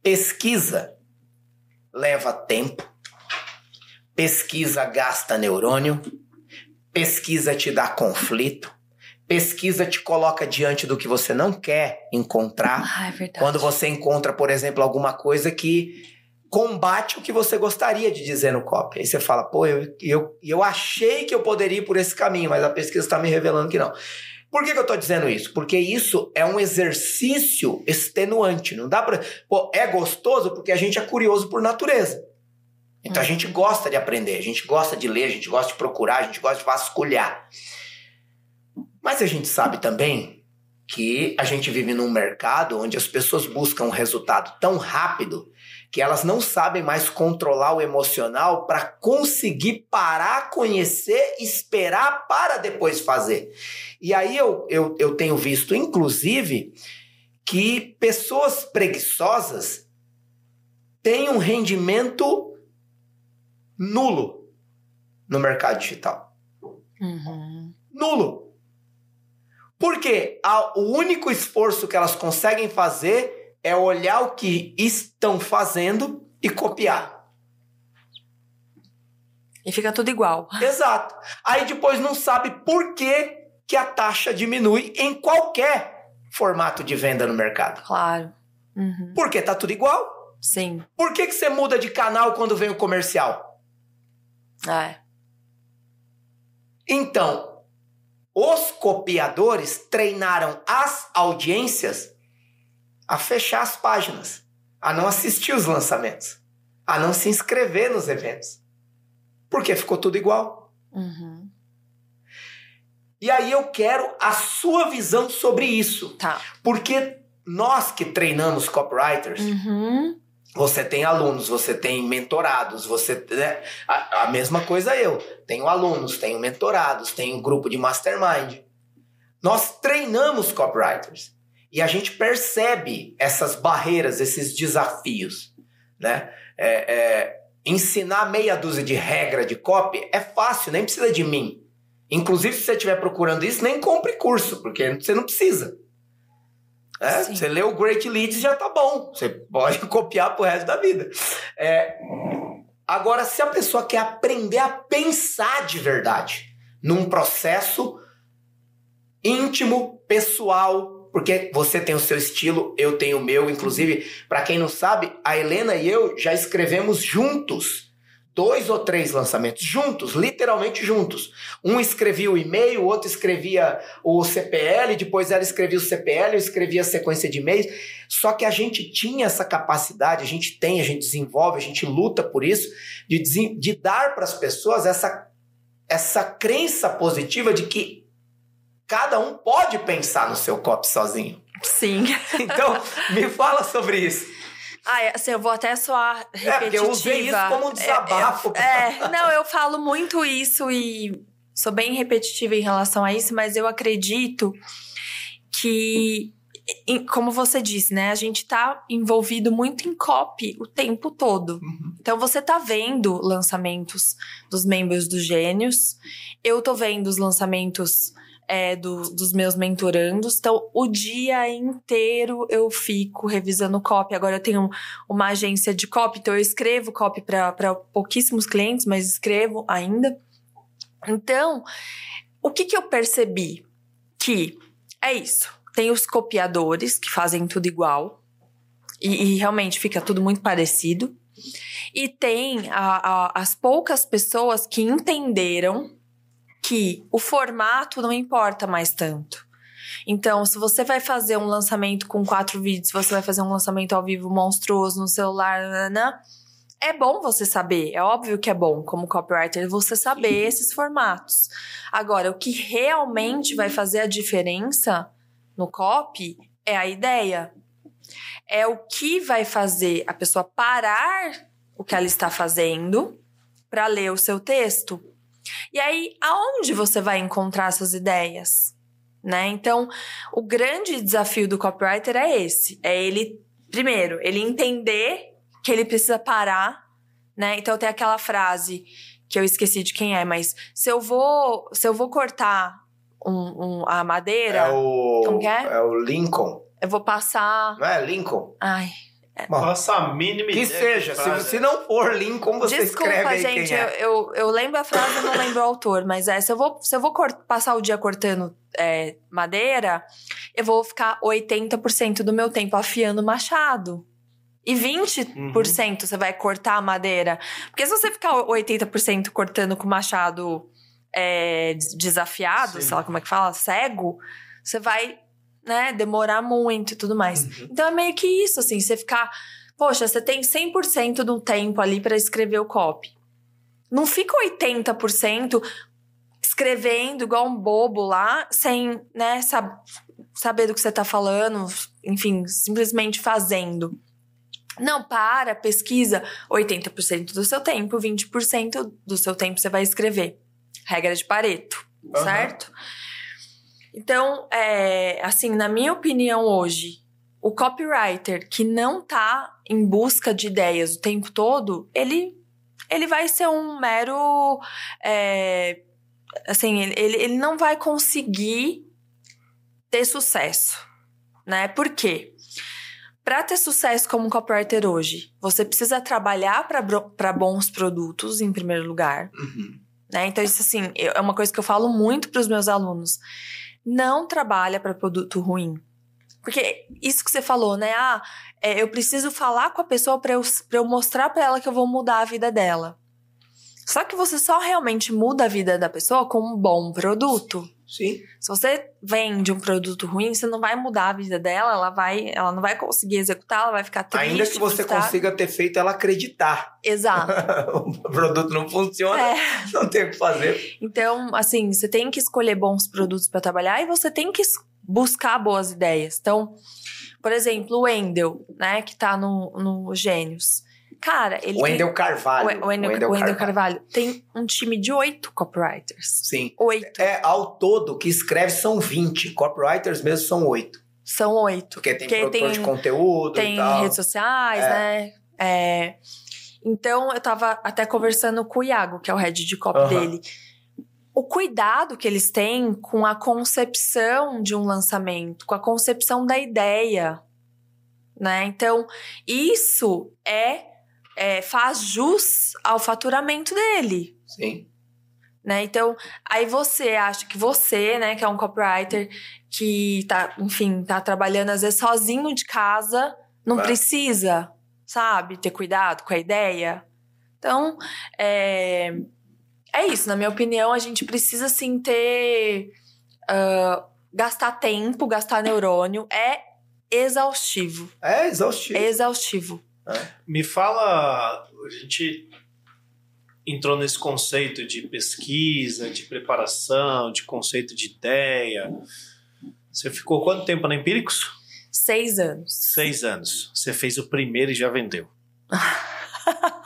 pesquisa leva tempo, pesquisa gasta neurônio, pesquisa te dá conflito, pesquisa te coloca diante do que você não quer encontrar. Ah, é verdade. Quando você encontra, por exemplo, alguma coisa que combate o que você gostaria de dizer no copy. Aí você fala, pô, eu, eu, eu achei que eu poderia ir por esse caminho, mas a pesquisa está me revelando que não. Por que, que eu tô dizendo isso? Porque isso é um exercício extenuante. Não dá pra. Pô, é gostoso porque a gente é curioso por natureza. Então a gente gosta de aprender, a gente gosta de ler, a gente gosta de procurar, a gente gosta de vasculhar. Mas a gente sabe também que a gente vive num mercado onde as pessoas buscam um resultado tão rápido que elas não sabem mais controlar o emocional para conseguir parar, conhecer, esperar para depois fazer. E aí eu, eu, eu tenho visto, inclusive, que pessoas preguiçosas têm um rendimento nulo no mercado digital. Uhum. Nulo. Porque a- o único esforço que elas conseguem fazer é olhar o que estão fazendo e copiar. E fica tudo igual. Exato. Aí depois não sabe por que, que a taxa diminui em qualquer formato de venda no mercado. Claro. Uhum. Porque tá tudo igual. Sim. Por que, que você muda de canal quando vem o comercial? É. Então, os copiadores treinaram as audiências a fechar as páginas, a não assistir os lançamentos, a não se inscrever nos eventos. Porque ficou tudo igual. Uhum. E aí eu quero a sua visão sobre isso. Tá. Porque nós que treinamos copywriters, Uhum. Você tem alunos, você tem mentorados, você. Né? A, a mesma coisa eu. Tenho alunos, tenho mentorados, tenho grupo de mastermind. Nós treinamos copywriters. E a gente percebe essas barreiras, esses desafios. Né? É, é, ensinar meia dúzia de regra de copy é fácil, nem precisa de mim. Inclusive, se você estiver procurando isso, nem compre curso, porque você não precisa. É, você lê o Great Leads já tá bom. Você pode copiar pro resto da vida. É, agora, se a pessoa quer aprender a pensar de verdade num processo íntimo, pessoal, porque você tem o seu estilo, eu tenho o meu. Inclusive, para quem não sabe, a Helena e eu já escrevemos juntos dois ou três lançamentos juntos, literalmente juntos. Um escrevia o e-mail, o outro escrevia o CPL, depois ela escrevia o CPL, eu escrevia a sequência de e-mails. Só que a gente tinha essa capacidade, a gente tem, a gente desenvolve, a gente luta por isso, de, de dar para as pessoas essa, essa crença positiva de que cada um pode pensar no seu copy sozinho. Sim. Então, me fala sobre isso. Ah, é, assim, eu vou até soar repetitiva. É, porque eu usei isso como um desabafo. É, é, não, eu falo muito isso e sou bem repetitiva em relação a isso, mas eu acredito que, como você disse, né, a gente tá envolvido muito em copy o tempo todo. Então você tá vendo lançamentos dos membros dos Gênios, eu tô vendo os lançamentos é, do- dos meus mentorandos. Então, o dia inteiro eu fico revisando copy. Agora eu tenho uma agência de copy, então eu escrevo copy para pouquíssimos clientes, mas escrevo ainda. Então, o que, que eu percebi? Que é isso. Tem os copiadores que fazem tudo igual. E, e realmente fica tudo muito parecido. E tem a- a- as poucas pessoas que entenderam que o formato não importa mais tanto. Então, se você vai fazer um lançamento com quatro vídeos, se você vai fazer um lançamento ao vivo monstruoso no celular, nananã, é bom você saber. É óbvio que é bom, como copywriter, você saber esses formatos. Agora, o que realmente vai fazer a diferença no copy é a ideia. É o que vai fazer a pessoa parar o que ela está fazendo para ler o seu texto. E aí, aonde você vai encontrar essas ideias? Né? Então, o grande desafio do copywriter é esse: é ele, primeiro, ele entender que ele precisa parar, né? Então tem aquela frase que eu esqueci de quem é, mas se eu vou, se eu vou cortar um, um- a madeira, É o. Como que é? o Lincoln. eu vou passar. Não é Lincoln? Ai, Bom, Faça a mínima que ideia seja. que Se, faz, se não for Lincoln, você escreve Desculpa, aí gente, quem é. eu, eu, eu lembro a frase, não lembro o autor, mas é, se eu vou, se eu vou cor- passar o dia cortando é, madeira, eu vou ficar 80% do meu tempo afiando o machado. E 20% você vai cortar a madeira. Porque se você ficar 80% cortando com o machado é, des- desafiado, Sim. sei lá como é que fala, cego, você vai né, demorar muito e tudo mais. Uhum. Então é meio que isso, assim, você ficar. Poxa, você tem 100% do tempo ali para escrever o copy. Não fica 80% escrevendo igual um bobo lá, sem, né, sab saber do que você tá falando, enfim, simplesmente fazendo. Não, para, pesquisa 80% do seu tempo, 20% do seu tempo você vai escrever. Regra de Pareto, Aham. certo? Então, é, assim, na minha opinião hoje, o copywriter que não tá em busca de ideias o tempo todo, ele, ele vai ser um mero. é, assim, ele, ele não vai conseguir ter sucesso, né? Por quê? para ter sucesso como copywriter hoje, você precisa trabalhar para bons produtos em primeiro lugar. Uhum. Né? Então, isso assim, é uma coisa que eu falo muito para os meus alunos. Não trabalha para produto ruim. Porque isso que você falou, né? Ah, é, eu preciso falar com a pessoa para eu, eu mostrar para ela que eu vou mudar a vida dela. Só que você só realmente muda a vida da pessoa com um bom produto. Sim. Se você vende um produto ruim, você não vai mudar a vida dela, ela vai, ela não vai conseguir executar, ela vai ficar triste. Ainda que você frustrada. consiga ter feito ela acreditar. Exato. o produto não funciona, é. não tem o que fazer. Então, assim, você tem que escolher bons produtos para trabalhar e você tem que buscar boas ideias. Então, por exemplo, o Wendel, né, que tá no, no Gênios. Cara, ele. Wendel Carvalho. O Wendel, Wendel, Wendel Carvalho. Carvalho. Tem um time de oito copywriters. Sim. Oito. É, ao todo, que escreve são 20. Copywriters mesmo são oito. São oito. Porque tem Porque produtor tem, de conteúdo Tem redes sociais, é. né? É. Então, eu tava até conversando com o Iago, que é o head de copy uhum. dele. O cuidado que eles têm com a concepção de um lançamento, com a concepção da ideia, né? Então, isso é é, faz jus ao faturamento dele. Sim. Né? Então, aí você acha que você, né, que é um copywriter que tá, enfim, tá trabalhando às vezes sozinho de casa, não precisa, sabe, ter cuidado com a ideia. Então, é, é isso, na minha opinião, a gente precisa sim ter. Uh, gastar tempo, gastar neurônio. É exaustivo. É exaustivo. É exaustivo. Me fala, a gente entrou nesse conceito de pesquisa, de preparação, de conceito de ideia. Você ficou quanto tempo na Empíricos? Seis anos. Seis anos. Você fez o primeiro e já vendeu.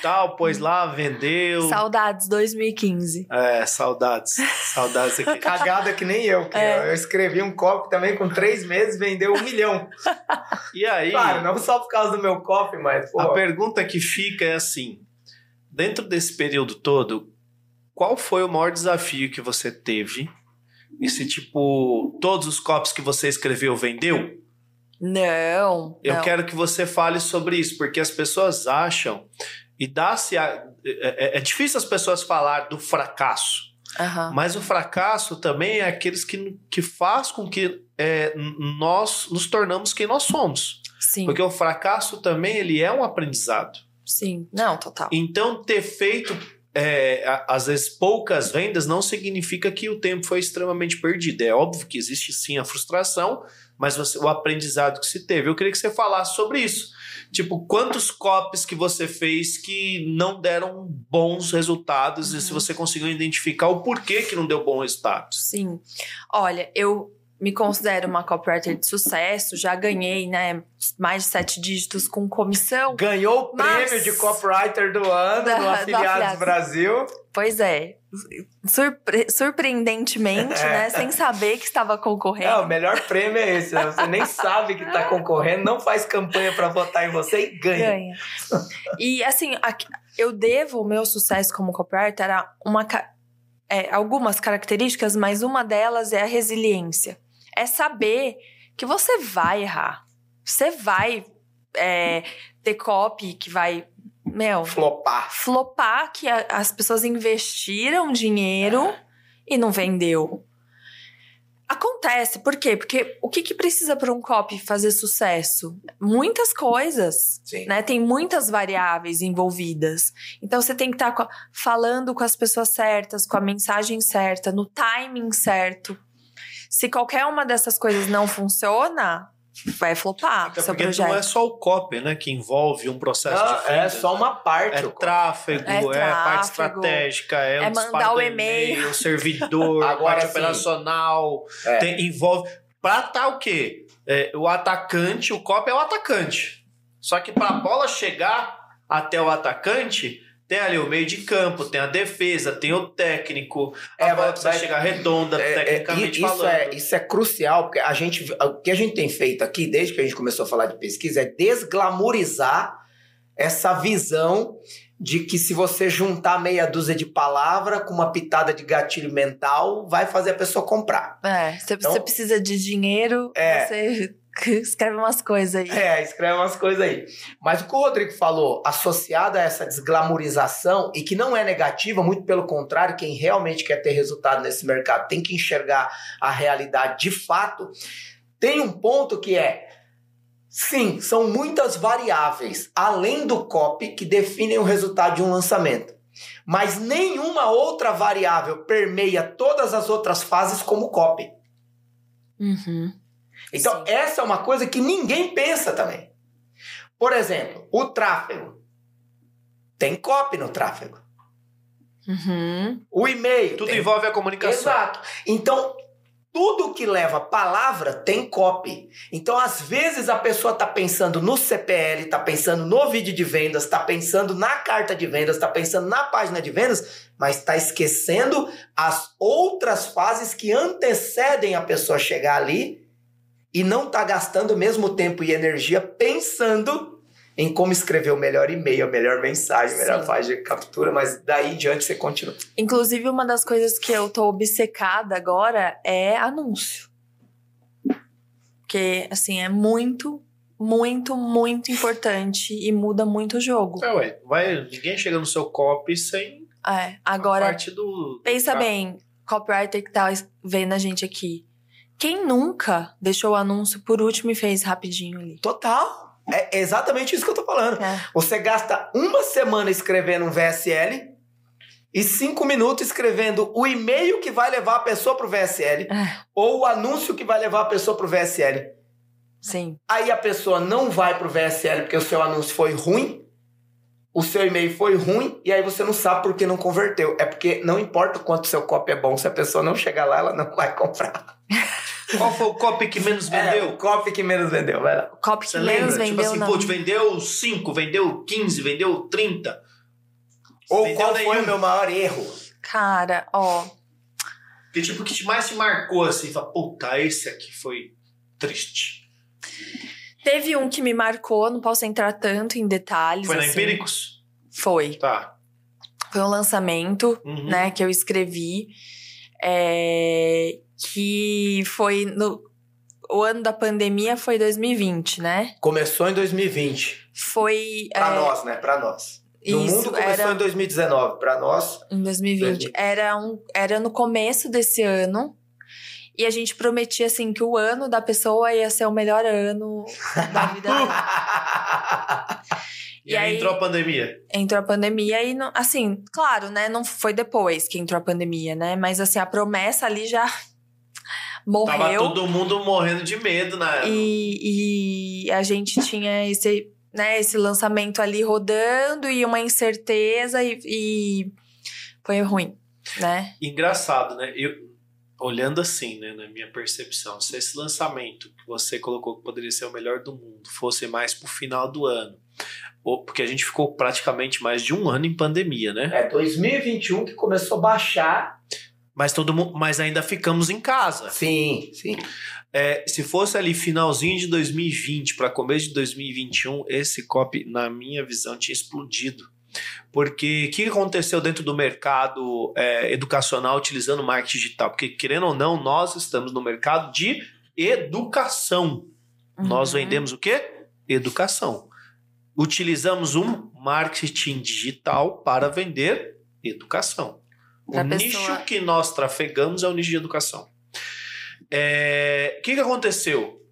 Tal, pois lá, vendeu. Saudades 2015. É, saudades. Saudades aqui. Cagada que nem eu, que é. eu escrevi um copo também com três meses, vendeu um milhão. E aí. Claro, não só por causa do meu copo, mas. Pô. A pergunta que fica é assim: dentro desse período todo, qual foi o maior desafio que você teve? E se, tipo, todos os copos que você escreveu vendeu? Não. Eu não. quero que você fale sobre isso, porque as pessoas acham e dá-se. É, é, é, difícil as pessoas falar do fracasso. Uhum. Mas o fracasso também é aqueles que, que faz com que é, nós nos tornamos quem nós somos. Sim. Porque o fracasso também ele é um aprendizado. Sim, não, total. Então, ter feito, é, às vezes, poucas vendas não significa que o tempo foi extremamente perdido. É óbvio que existe sim a frustração, mas você, o aprendizado que se teve. Eu queria que você falasse sobre isso. Tipo, quantos copies que você fez que não deram bons resultados uhum. e se uhum. você conseguiu identificar o porquê que não deu bom resultado? Sim. Olha, eu me considero uma copywriter de sucesso, já ganhei, né, mais de sete dígitos com comissão. Ganhou o prêmio de copywriter do ano da, no Afiliados Brasil. Pois é. Surpre surpreendentemente, é. né, sem saber que estava concorrendo. É, o melhor prêmio é esse, né? você nem sabe que está concorrendo, não faz campanha para votar em você e ganha. Ganha. E assim, eu devo o meu sucesso como copywriter a uma é, algumas características, mas uma delas é a resiliência é saber que você vai errar. Você vai é, ter copy que vai. Meu, flopar. Flopar que a, as pessoas investiram dinheiro é. e não vendeu. Acontece, por quê? Porque o que, que precisa para um copy fazer sucesso? Muitas coisas, Sim. né? Tem muitas variáveis envolvidas. Então você tem que estar tá falando com as pessoas certas, com a mensagem certa, no timing certo. Se qualquer uma dessas coisas não funciona, vai flopar Até seu porque projeto. não é só o copy, né, que envolve um processo não, de venda. É só uma parte. É tráfego, é, tráfego, é parte estratégica, é, é mandar o e-mail, o servidor, Agora, parte operacional, é. tem, envolve para tá o quê? É, o atacante, o copy é o atacante. Só que para a bola chegar até o atacante, tem ali o meio de campo, tem a defesa, tem o técnico, a é, bola precisa mas, chegar redonda, é, é tecnicamente isso falando. É, isso é crucial, porque a gente, o que a gente tem feito aqui, desde que a gente começou a falar de pesquisa, é desglamorizar essa visão de que se você juntar meia dúzia de palavra com uma pitada de gatilho mental, vai fazer a pessoa comprar. É, se então, você precisa de dinheiro, é, você escreve umas coisas aí. É, escreve umas coisas aí. Mas o que o Rodrigo falou, associado a essa desglamorização, e que não é negativa, muito pelo contrário, quem realmente quer ter resultado nesse mercado tem que enxergar a realidade de fato. Tem um ponto que é. Sim, são muitas variáveis, além do copy, que definem o resultado de um lançamento. Mas nenhuma outra variável permeia todas as outras fases como copy. Uhum. Então, Sim. essa é uma coisa que ninguém pensa também. Por exemplo, o tráfego. Tem copy no tráfego. Uhum. O e-mail. Tudo tem... envolve a comunicação. Exato. Então, tudo que leva palavra tem copy. Então, às vezes, a pessoa está pensando no CPL, está pensando no vídeo de vendas, está pensando na carta de vendas, está pensando na página de vendas, mas está esquecendo as outras fases que antecedem a pessoa chegar ali e não está gastando o mesmo tempo e energia pensando em como escrever o melhor e-mail, a melhor mensagem, a melhor Sim. página de captura, mas daí em diante você continua. Inclusive, uma das coisas que eu tô obcecada agora é anúncio. Porque, assim, é muito, muito, muito importante e muda muito o jogo. É, ué, vai, ninguém chega no seu copy sem É, a agora, parte do. pensa bem, copywriter que tá vendo a gente aqui. Quem nunca deixou o anúncio por último e fez rapidinho ali? Total. É exatamente isso que eu tô falando. É. Você gasta uma semana escrevendo um VSL e cinco minutos escrevendo o e-mail que vai levar a pessoa pro VSL É. ou o anúncio que vai levar a pessoa pro VSL. Sim. Aí a pessoa não vai pro VSL porque o seu anúncio foi ruim, o seu e-mail foi ruim e aí você não sabe por que não converteu. É porque não importa o quanto seu copy é bom, se a pessoa não chegar lá, ela não vai comprar. Qual foi o copy que menos É, vendeu? o copy que menos vendeu, vai lá. O copy que Você menos lembra? tipo vendeu, assim, não. putz, vendeu 5, vendeu 15, vendeu 30. Ou Vendeu qual foi o meu maior erro? Cara, ó. Que tipo, que mais te marcou assim? Fala, puta, esse aqui foi triste. Teve um que me marcou, não posso entrar tanto em detalhes. Foi na assim. Empíricos? Foi. Tá. Foi um lançamento, Uhum. né, que eu escrevi. é, que foi no. O ano da pandemia foi 2020, né? Começou em 2020. Foi. Pra é, nós, né? Pra nós. No Isso, mundo começou era- em 2019. Pra nós, Em 2020. Era, um, era no começo desse ano. E a gente prometia, assim, que o ano da pessoa ia ser o melhor ano da vida dela. E, E aí, entrou a pandemia. entrou a pandemia e, não, assim, claro, né? Não foi depois que entrou a pandemia, né? Mas, assim, a promessa ali já Tava morreu. todo mundo morrendo de medo na E, e a gente tinha esse, né, esse lançamento ali rodando e uma incerteza e, e foi ruim, né? Engraçado, né? Eu, olhando assim, né, na minha percepção, se esse lançamento que você colocou que poderia ser o melhor do mundo fosse mais pro final do ano, ou porque a gente ficou praticamente mais de um ano em pandemia, né? é 2021 que começou a baixar. Mas todo mundo, mas ainda ficamos em casa. Sim, sim. É, se fosse ali finalzinho de 2020 para começo de 2021, esse copy, na minha visão, tinha explodido. Porque o que aconteceu dentro do mercado é, educacional utilizando marketing digital? Porque, querendo ou não, nós estamos no mercado de educação. Nós Uhum. vendemos o quê? Educação. Utilizamos um marketing digital para vender educação. Pra o pessoa- nicho que nós trafegamos é o nicho de educação. É, O que, que aconteceu?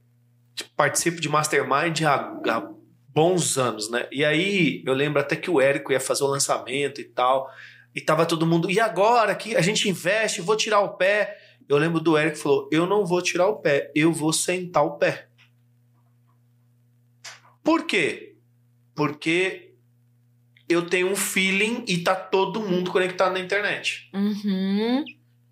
Participo de Mastermind há, há bons anos, né? E aí eu lembro até que o Érico ia fazer o lançamento e tal. E tava todo mundo, e agora que a gente investe, vou tirar o pé. Eu lembro do Érico falou: eu não vou tirar o pé, eu vou sentar o pé. Por quê? Porque eu tenho um feeling e tá todo mundo conectado na internet. Uhum.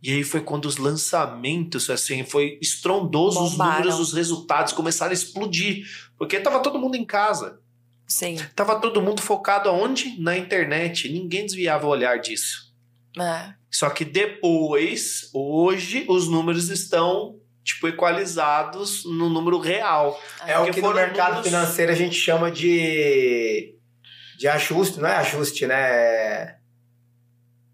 E aí foi quando os lançamentos, assim, foi estrondoso os Bombaram. números, os resultados começaram a explodir. Porque tava todo mundo em casa. Sim. Tava todo mundo focado aonde? Na internet. Ninguém desviava o olhar disso. É. Só que depois, hoje, os números estão, tipo, equalizados no número real. É o Porque que no mercado números- financeiro a gente chama de, de ajuste, não é ajuste, né?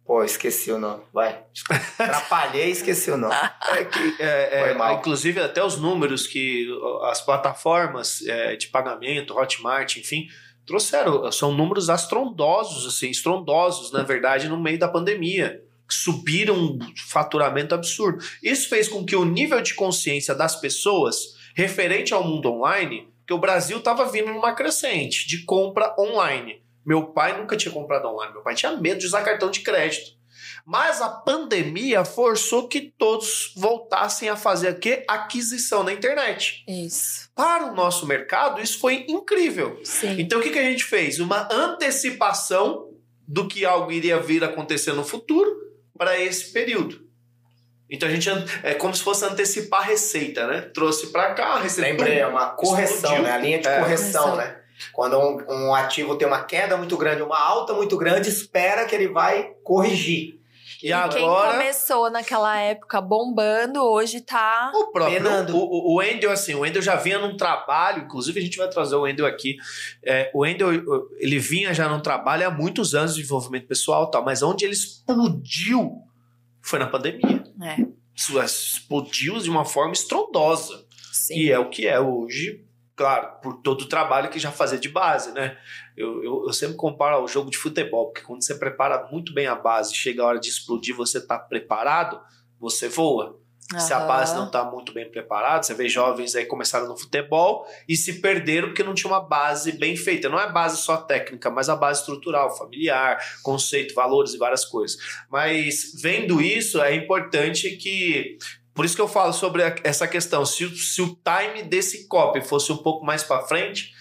Pô, esqueci o nome. Vai. Atrapalhei e esqueci o nome. É que, é, Foi é, mal. inclusive, até os números que as plataformas é, de pagamento, Hotmart, enfim, trouxeram. São números astrondosos, assim, estrondosos, na verdade, no meio da pandemia. que Subiram um faturamento absurdo. Isso fez com que o nível de consciência das pessoas referente ao mundo online, que o Brasil estava vindo numa crescente de compra online. Meu pai nunca tinha comprado online, meu pai tinha medo de usar cartão de crédito. Mas a pandemia forçou que todos voltassem a fazer o quê? Aquisição na internet. Isso. Para o nosso mercado, isso foi incrível. Sim. Então, o que, que a gente fez? Uma antecipação do que algo iria vir acontecer no futuro para esse período. Então, a gente é como se fosse antecipar a receita, né? Trouxe para cá, a receita. Lembrei, é uma correção, Explodiu. né? A linha de É. correção, Correção. né? Quando um, um ativo tem uma queda muito grande, uma alta muito grande, espera que ele vai corrigir. E Quem agora. começou naquela época bombando, hoje tá. O próprio. Penando. O, o, Wendel, assim, o Wendel já vinha num trabalho, inclusive a gente vai trazer o Wendel aqui. É, o Wendel, ele vinha já num trabalho há muitos anos de desenvolvimento pessoal e tal, mas onde ele explodiu foi na pandemia. É, Isso explodiu de uma forma estrondosa. sim. E é o que é hoje, claro, por todo o trabalho que já fazia de base, né? Eu, eu, eu sempre comparo ao jogo de futebol, porque quando você prepara muito bem a base, chega a hora de explodir, você tá preparado, você voa. Se a base não está muito bem preparada, você vê jovens aí começaram no futebol e se perderam porque não tinha uma base bem feita. Não é base só técnica, mas a base estrutural, familiar, conceito, valores e várias coisas. Mas vendo isso, é importante que. Por isso que eu falo sobre a- essa questão. Se, o- se o time desse copy fosse um pouco mais para frente,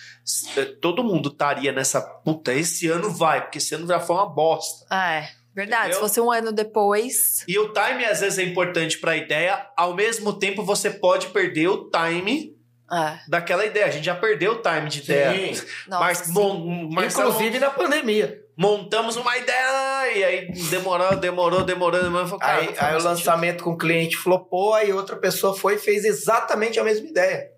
eh, todo mundo estaria nessa. Puta, esse ano vai, porque esse ano já foi uma bosta. É, verdade. Entendeu? Se fosse um ano depois. E o time às vezes é importante para a ideia, ao mesmo tempo você pode perder o time É. daquela ideia. A gente já perdeu o time de ideia. Nossa, Mas, sim. Marcelo, Inclusive na pandemia. Montamos uma ideia e aí demorou, demorou, demorou, demorou. Falei, cara, Aí, aí o lançamento com o cliente flopou, aí outra pessoa foi e fez exatamente a mesma ideia.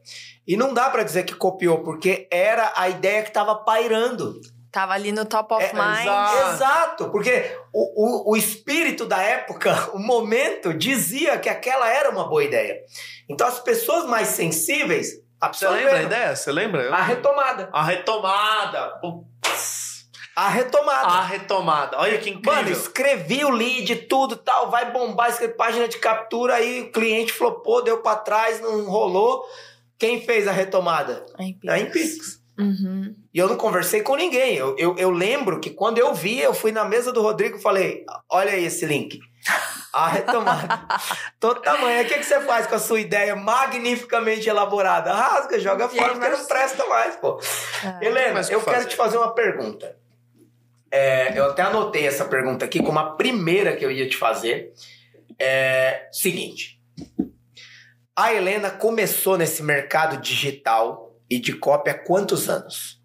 E não dá pra dizer que copiou, porque era a ideia que tava pairando. Tava ali no top of É, mind. exato. Exato, porque o, o, o espírito da época, o momento, dizia que aquela era uma boa ideia. Então as pessoas mais sensíveis Você absorveram. lembra a ideia? Você lembra? A retomada. A retomada. Putz. A retomada. A retomada. Olha que incrível. Mano, escrevi o lead, tudo tal, vai bombar, escrevi página de captura, aí o cliente flopou, deu pra trás, não rolou. Quem fez a retomada? Ai, A Empix. Uhum. E eu não conversei com ninguém. Eu, eu, eu lembro que quando eu vi, eu fui na mesa do Rodrigo e falei: olha aí esse link. A retomada. Todo tamanho. O que, que você faz com a sua ideia magnificamente elaborada? Rasga, joga fora, porque não presta mais, pô. É. Helena, eu quero te fazer uma pergunta. É, eu até anotei essa pergunta aqui como a primeira que eu ia te fazer. É seguinte. A Helena começou nesse mercado digital e de cópia há quantos anos?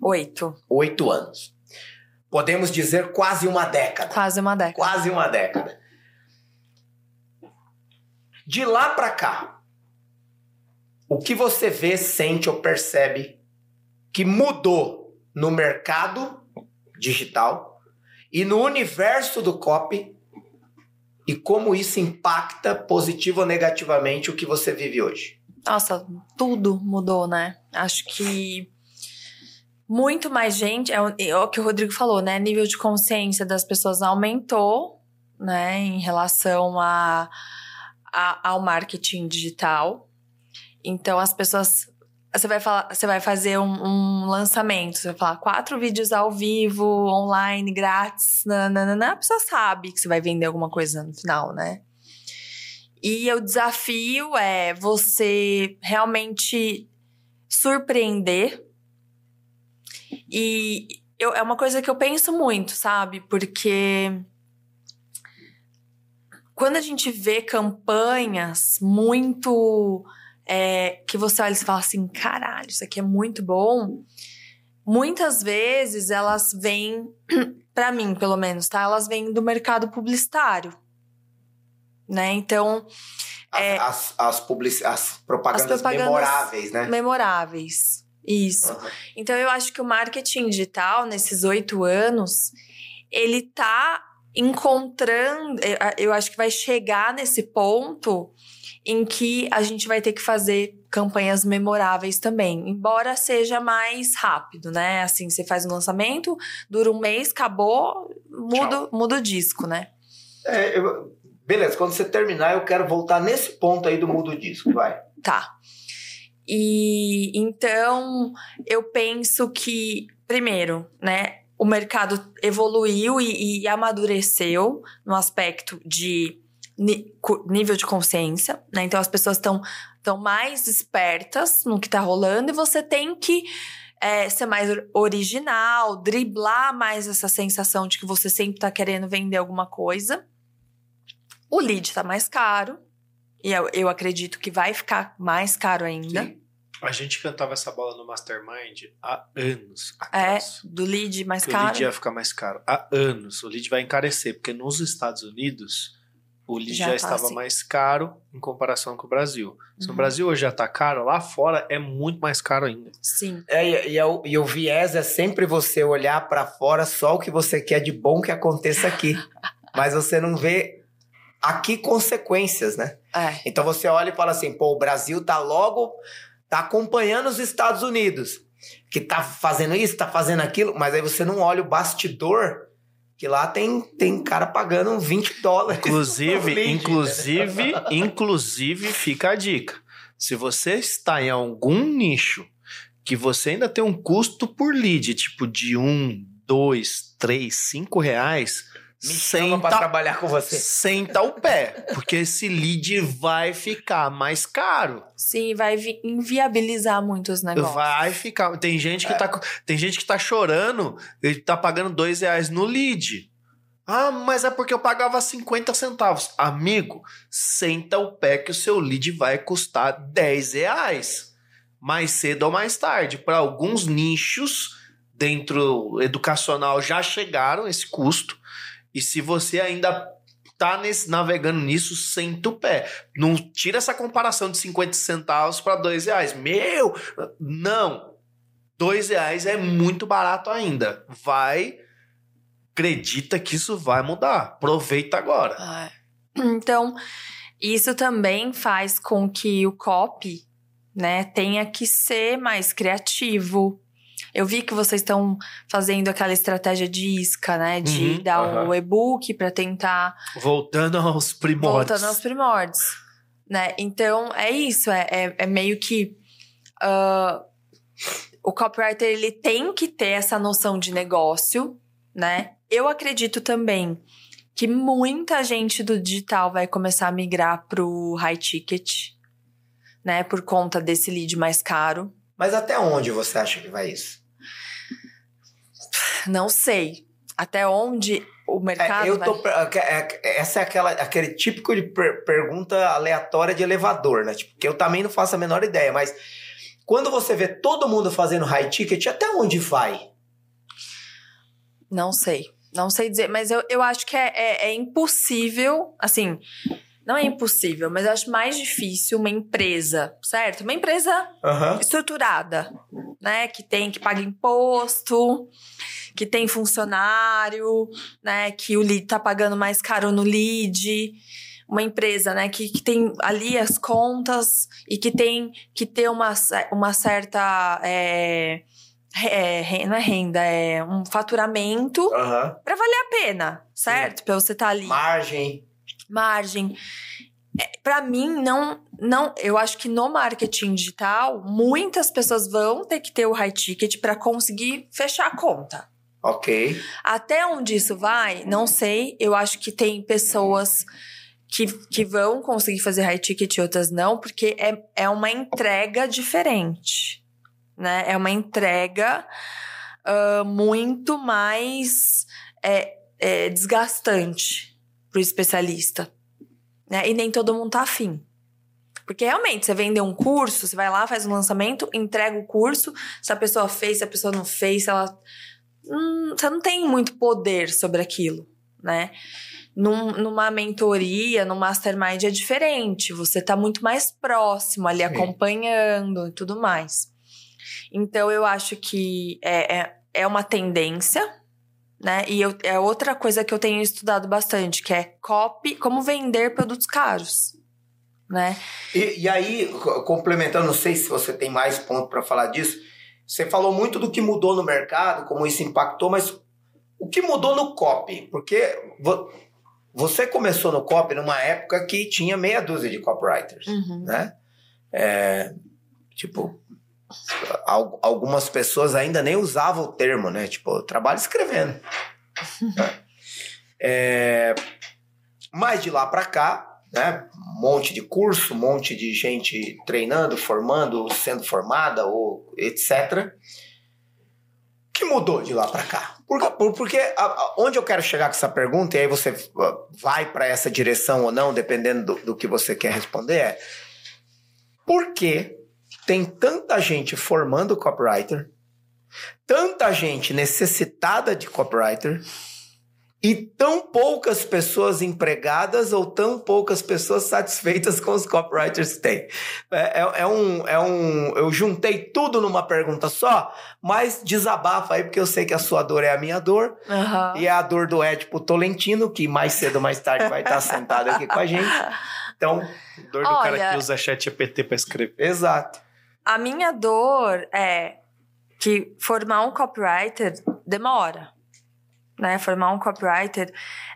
Oito. Oito anos. Podemos dizer quase uma década. Quase uma década. Quase uma década. De lá pra cá, o que você vê, sente ou percebe que mudou no mercado digital e no universo do copy e como isso impacta positivo ou negativamente o que você vive hoje? Nossa, tudo mudou, né? Acho que muito mais gente, é o, é que o Rodrigo falou, né? Nível de consciência das pessoas aumentou, né? Em relação a, a- ao marketing digital. Então as pessoas. Você vai, falar, você vai fazer um, um lançamento, você vai falar quatro vídeos ao vivo, online, grátis, nananana, a pessoa sabe que você vai vender alguma coisa no final, né? E o desafio é você realmente surpreender. E eu- é uma coisa que eu penso muito, sabe? Porque quando a gente vê campanhas muito. É, que você olha e fala assim: caralho, isso aqui é muito bom. Muitas vezes elas vêm, pra mim pelo menos, tá? Elas vêm do mercado publicitário. Né? Então, As, É. as, as, as propagandas, As propagandas- memoráveis, né? memoráveis. Isso. Aham. Então eu acho que o marketing digital, nesses oito anos, ele tá encontrando. Eu acho que vai chegar nesse ponto em que a gente vai ter que fazer campanhas memoráveis também, embora seja mais rápido, né? Assim, você faz um lançamento, dura um mês, acabou, muda, muda o disco, né? É, eu, beleza, quando você terminar, eu quero voltar nesse ponto aí do muda o disco, vai. Tá. E então eu penso que, primeiro, né, o mercado evoluiu e, e amadureceu no aspecto de nível de consciência, né? Então as pessoas estão tão mais espertas no que tá rolando e você tem que é, ser mais original, driblar mais essa sensação de que você sempre tá querendo vender alguma coisa. O lead tá mais caro, e eu, eu acredito que vai ficar mais caro ainda. Sim. A gente cantava essa bola no Mastermind há anos atrás. É, do lead mais que caro. O lead ia ficar mais caro. Há anos. O lead vai encarecer, porque nos Estados Unidos o lead já, já tá estava assim. mais caro em comparação com o Brasil. Se uhum. no Brasil hoje já está caro, lá fora é muito mais caro ainda. Sim. É, e, e, o, e o viés é sempre você olhar para fora só o que você quer de bom que aconteça aqui. Mas você não vê aqui consequências, né? É. Então você olha e fala assim, pô, o Brasil tá logo, tá acompanhando os Estados Unidos, que tá fazendo isso, tá fazendo aquilo, mas aí você não olha o bastidor que lá tem, tem cara pagando 20 dólares. Inclusive, lead, inclusive, né? inclusive, fica a dica. Se você está em algum nicho que você ainda tem um custo por lead, tipo de um, dois, três, cinco reais, me senta para trabalhar com você. Senta o pé, porque esse lead vai ficar mais caro. Sim, vai inviabilizar muitos negócios. Vai ficar. Tem gente que, é. tá, tem gente que tá chorando, ele tá pagando dois reais no lead. Ah, mas é porque eu pagava 50 centavos. Amigo, senta o pé que o seu lead vai custar 10 reais. Mais cedo ou mais tarde. Para alguns nichos dentro educacional já chegaram esse custo. E se você ainda tá nesse, navegando nisso, senta o pé. Não tira essa comparação de 50 centavos para dois reais. Meu, não. Dois reais é muito barato ainda. Vai, acredita que isso vai mudar. Aproveita agora. Então, isso também faz com que o copy, né, tenha que ser mais criativo, eu vi que vocês estão fazendo aquela estratégia de isca, né? De uhum, dar uhum. o e-book para tentar. Voltando aos primórdios. Voltando aos primórdios. Né? Então, é isso. É, é, é meio que. Uh, o copywriter ele tem que ter essa noção de negócio, né? Eu acredito também que muita gente do digital vai começar a migrar pro high ticket, né? Por conta desse lead mais caro. Mas até onde você acha que vai isso? Não sei. Até onde o mercado. É, eu tô, vai... É, é, essa é aquela, aquele típico de per pergunta aleatória de elevador, né? Tipo, que eu também não faço a menor ideia, mas quando você vê todo mundo fazendo high ticket, até onde vai? Não sei. Não sei dizer, mas eu, eu acho que é, é, é impossível, assim, não é impossível, mas eu acho mais difícil uma empresa, certo? Uma empresa uhum. estruturada, né? Que tem que pagar imposto, que tem funcionário, né? Que o lead tá pagando mais caro no lead. Uma empresa, né? Que, que tem ali as contas e que tem que ter uma, uma certa. É, é, não é renda, é um faturamento uhum. para valer a pena, certo? Para você estar tá ali. Margem margem. É, para mim, não, não. Eu acho que no marketing digital, muitas pessoas vão ter que ter o high ticket para conseguir fechar a conta. Ok. Até onde isso vai, não sei. Eu acho que tem pessoas que, que vão conseguir fazer high ticket e outras não, porque é, é uma entrega diferente. Né? É uma entrega uh, muito mais é, é, desgastante pro especialista. Né? E nem todo mundo tá afim. Porque realmente, você vende um curso, você vai lá, faz um lançamento, entrega o curso. Se a pessoa fez, se a pessoa não fez, se ela. Hum, você não tem muito poder sobre aquilo, né? Num, numa mentoria, no mastermind é diferente. Você tá muito mais próximo ali, Sim. acompanhando e tudo mais. Então, eu acho que é, é, é uma tendência, né? E eu, é outra coisa que eu tenho estudado bastante, que é copy, como vender produtos caros, né? E, e aí, complementando, não sei se você tem mais ponto para falar disso. Você falou muito do que mudou no mercado, como isso impactou, mas o que mudou no copy? Porque você começou no copy numa época que tinha meia dúzia de copywriters, uhum. né? É, tipo, algumas pessoas ainda nem usavam o termo, né? Tipo, eu trabalho escrevendo. é, mas de lá para cá, né? Um monte de curso, um monte de gente treinando, formando, sendo formada ou etc. O que mudou de lá para cá? Por, porque a, a, onde eu quero chegar com essa pergunta, e aí você vai para essa direção ou não, dependendo do, do que você quer responder, é por que tem tanta gente formando copywriter, tanta gente necessitada de copywriter e tão poucas pessoas empregadas ou tão poucas pessoas satisfeitas com os copywriters que tem. É, é, é, um, é um. Eu juntei tudo numa pergunta só, mas desabafa aí, porque eu sei que a sua dor é a minha dor. Uhum. E é a dor do Édipo Tolentino, que mais cedo ou mais tarde vai estar sentado aqui com a gente. Então. Dor do Olha, cara que usa chat GPT para escrever. Exato. A minha dor é que formar um copywriter demora. Né? Formar um copywriter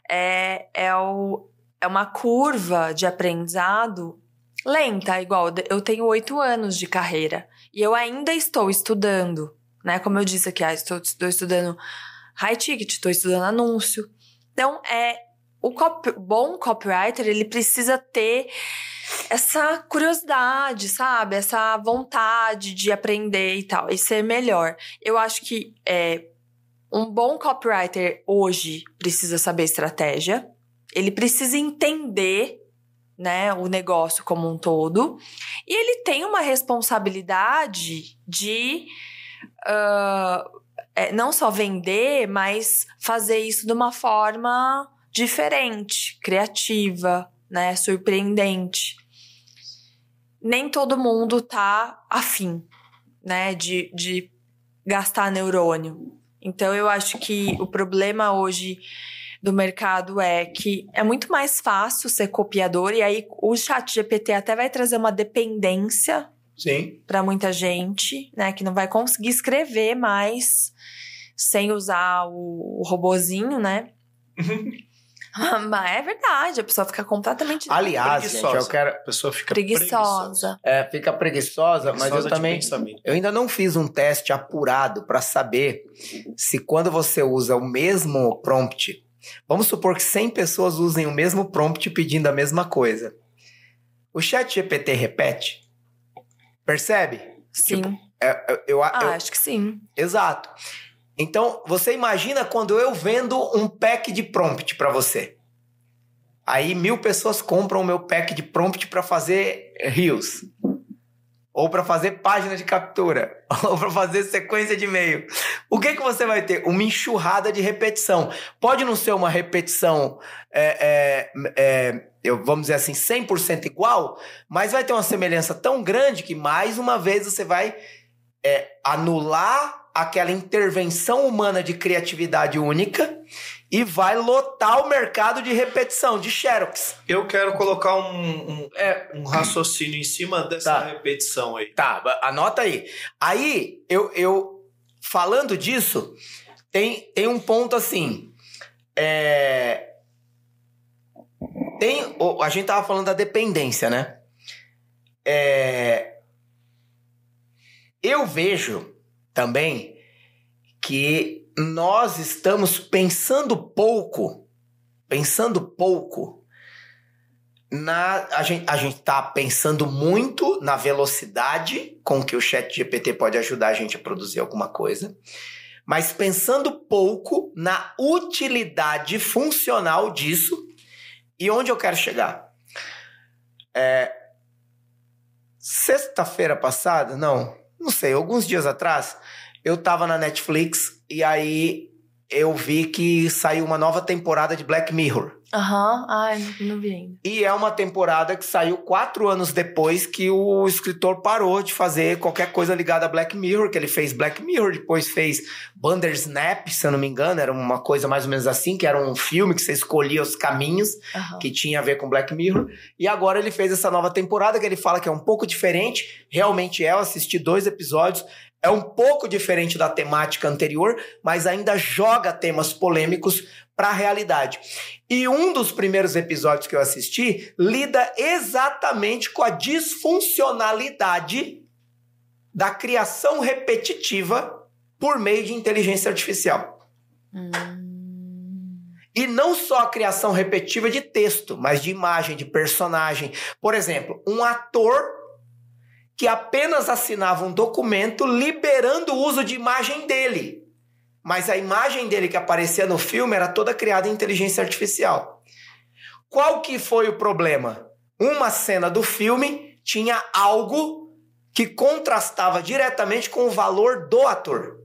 é, é, o, é uma curva de aprendizado lenta, igual eu tenho oito anos de carreira e eu ainda estou estudando, né? Como eu disse aqui, ah, estou, estou estudando high ticket, estou estudando anúncio. Então, é o copy, bom copywriter, ele precisa ter essa curiosidade, sabe? Essa vontade de aprender e tal, e ser melhor. Eu acho que é, um bom copywriter hoje precisa saber estratégia, ele precisa entender né, o negócio como um todo, e ele tem uma responsabilidade de uh, é, não só vender, mas fazer isso de uma forma diferente, criativa, né, surpreendente nem todo mundo tá afim, né, de, de gastar neurônio. Então eu acho que o problema hoje do mercado é que é muito mais fácil ser copiador e aí o chat GPT até vai trazer uma dependência para muita gente, né, que não vai conseguir escrever mais sem usar o, o robozinho, né? Mas é verdade, a pessoa fica completamente Aliás, gente, eu quero. A pessoa fica preguiçosa. preguiçosa. É, fica preguiçosa, preguiçosa mas eu também. Eu ainda não fiz um teste apurado para saber se quando você usa o mesmo prompt. Vamos supor que 100 pessoas usem o mesmo prompt pedindo a mesma coisa. O chat GPT repete? Percebe? Sim. Tipo, é, eu, eu, ah, eu, acho que sim. Exato. Então, você imagina quando eu vendo um pack de prompt para você. Aí mil pessoas compram o meu pack de prompt para fazer rios. Ou para fazer página de captura. Ou para fazer sequência de e-mail. O que, que você vai ter? Uma enxurrada de repetição. Pode não ser uma repetição, é, é, é, eu, vamos dizer assim, 100% igual, mas vai ter uma semelhança tão grande que mais uma vez você vai é, anular aquela intervenção humana de criatividade única e vai lotar o mercado de repetição, de Xerox. Eu quero colocar um, um, é, um raciocínio em cima dessa tá. repetição aí. Tá, anota aí. Aí, eu, eu falando disso, tem, tem um ponto assim. É, tem, a gente tava falando da dependência, né? É, eu vejo também que nós estamos pensando pouco, pensando pouco na a gente a gente está pensando muito na velocidade com que o Chat GPT pode ajudar a gente a produzir alguma coisa, mas pensando pouco na utilidade funcional disso e onde eu quero chegar. É, Sexta-feira passada, não, não sei, alguns dias atrás, eu tava na Netflix e aí eu vi que saiu uma nova temporada de Black Mirror. Aham, uhum. ai, não, não vi ainda. E é uma temporada que saiu quatro anos depois que o escritor parou de fazer qualquer coisa ligada a Black Mirror, que ele fez Black Mirror, depois fez Bandersnap, se eu não me engano, era uma coisa mais ou menos assim, que era um filme que você escolhia os caminhos uhum. que tinha a ver com Black Mirror. E agora ele fez essa nova temporada que ele fala que é um pouco diferente, realmente é, eu assisti dois episódios, é um pouco diferente da temática anterior, mas ainda joga temas polêmicos para a realidade. E um dos primeiros episódios que eu assisti lida exatamente com a disfuncionalidade da criação repetitiva por meio de inteligência artificial. Hum. E não só a criação repetitiva de texto, mas de imagem, de personagem. Por exemplo, um ator que apenas assinava um documento liberando o uso de imagem dele. Mas a imagem dele que aparecia no filme era toda criada em inteligência artificial. Qual que foi o problema? Uma cena do filme tinha algo que contrastava diretamente com o valor do ator.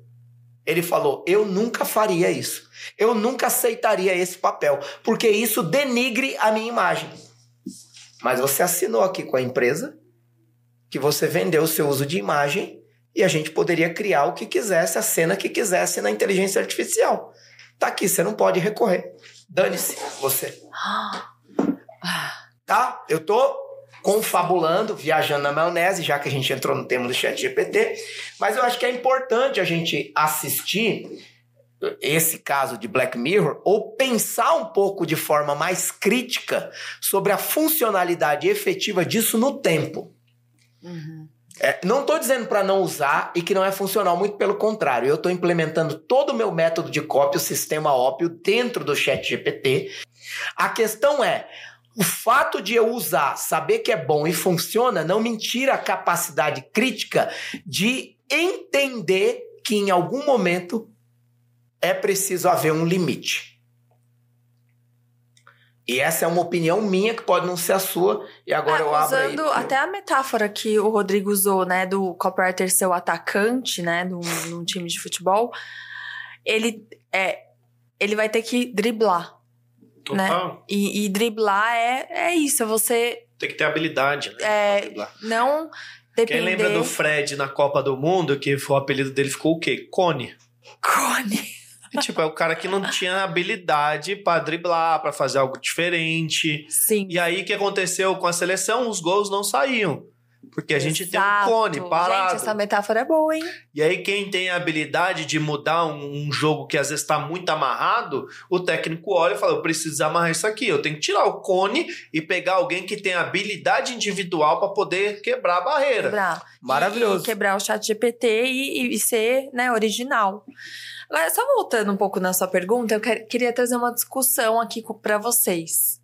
Ele falou: Eu nunca faria isso. Eu nunca aceitaria esse papel, porque isso denigre a minha imagem. Mas você assinou aqui com a empresa que você vendeu o seu uso de imagem e a gente poderia criar o que quisesse, a cena que quisesse na inteligência artificial. Tá aqui, você não pode recorrer. Dane-se, você. Tá? Eu tô confabulando, viajando na maionese, já que a gente entrou no tema do chat GPT, mas eu acho que é importante a gente assistir esse caso de Black Mirror ou pensar um pouco de forma mais crítica sobre a funcionalidade efetiva disso no tempo. Uhum. É, não estou dizendo para não usar e que não é funcional, muito pelo contrário. Eu estou implementando todo o meu método de cópia, o sistema ópio, dentro do chat GPT. A questão é, o fato de eu usar, saber que é bom e funciona, não me tira a capacidade crítica de entender que em algum momento é preciso haver um limite. E essa é uma opinião minha que pode não ser a sua. E agora é, eu abro Usando aí, até a metáfora que o Rodrigo usou, né, do copywriter ser o atacante, né, num, num time de futebol, ele é ele vai ter que driblar. Né? Total. Né? E, e, driblar é, é isso, é você. Tem que ter habilidade, né? É, não depender. Quem lembra do Fred na Copa do Mundo, que o apelido dele ficou o quê? Cone. Cone. E, tipo, é o cara que não tinha habilidade para driblar, para fazer algo diferente. Sim. E aí, o que aconteceu com a seleção? Os gols não saíam. Porque a Exato. gente tem um cone parado. Gente, essa metáfora é boa, hein? E aí, quem tem a habilidade de mudar um, um jogo que às vezes está muito amarrado, o técnico olha e fala: Eu preciso amarrar isso aqui. Eu tenho que tirar o cone e pegar alguém que tem habilidade individual para poder quebrar a barreira. Quebrar. Maravilhoso. E quebrar o chat GPT e, e ser né, original. Só voltando um pouco na sua pergunta, eu queria trazer uma discussão aqui para vocês.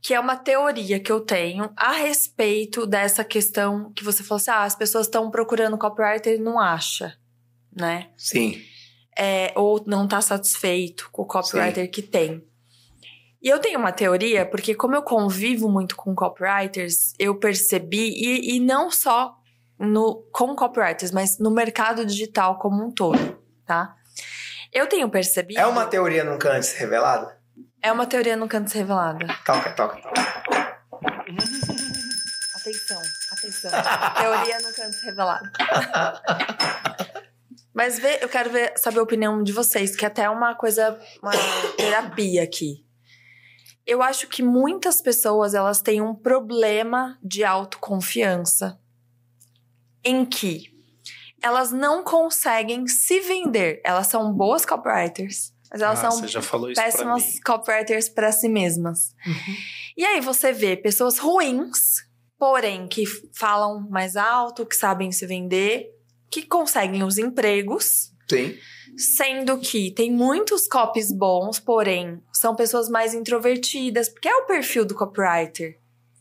Que é uma teoria que eu tenho a respeito dessa questão que você falou assim: ah, as pessoas estão procurando copywriter e não acha, né? Sim. É, ou não está satisfeito com o copywriter Sim. que tem. E eu tenho uma teoria, porque como eu convivo muito com copywriters, eu percebi, e, e não só no, com copywriters, mas no mercado digital como um todo, tá? Eu tenho percebido. É uma teoria nunca antes revelada? É uma teoria nunca antes revelada. Toca, toca, toca. Atenção, atenção. teoria nunca antes revelada. Mas vê, eu quero ver, saber a opinião de vocês, que é até uma coisa, uma terapia aqui. Eu acho que muitas pessoas elas têm um problema de autoconfiança em que elas não conseguem se vender. Elas são boas copywriters, mas elas ah, são péssimas copywriters para si mesmas. Uhum. E aí você vê pessoas ruins, porém que falam mais alto, que sabem se vender, que conseguem os empregos. Sim. Sendo que tem muitos copies bons, porém são pessoas mais introvertidas, porque é o perfil do copywriter.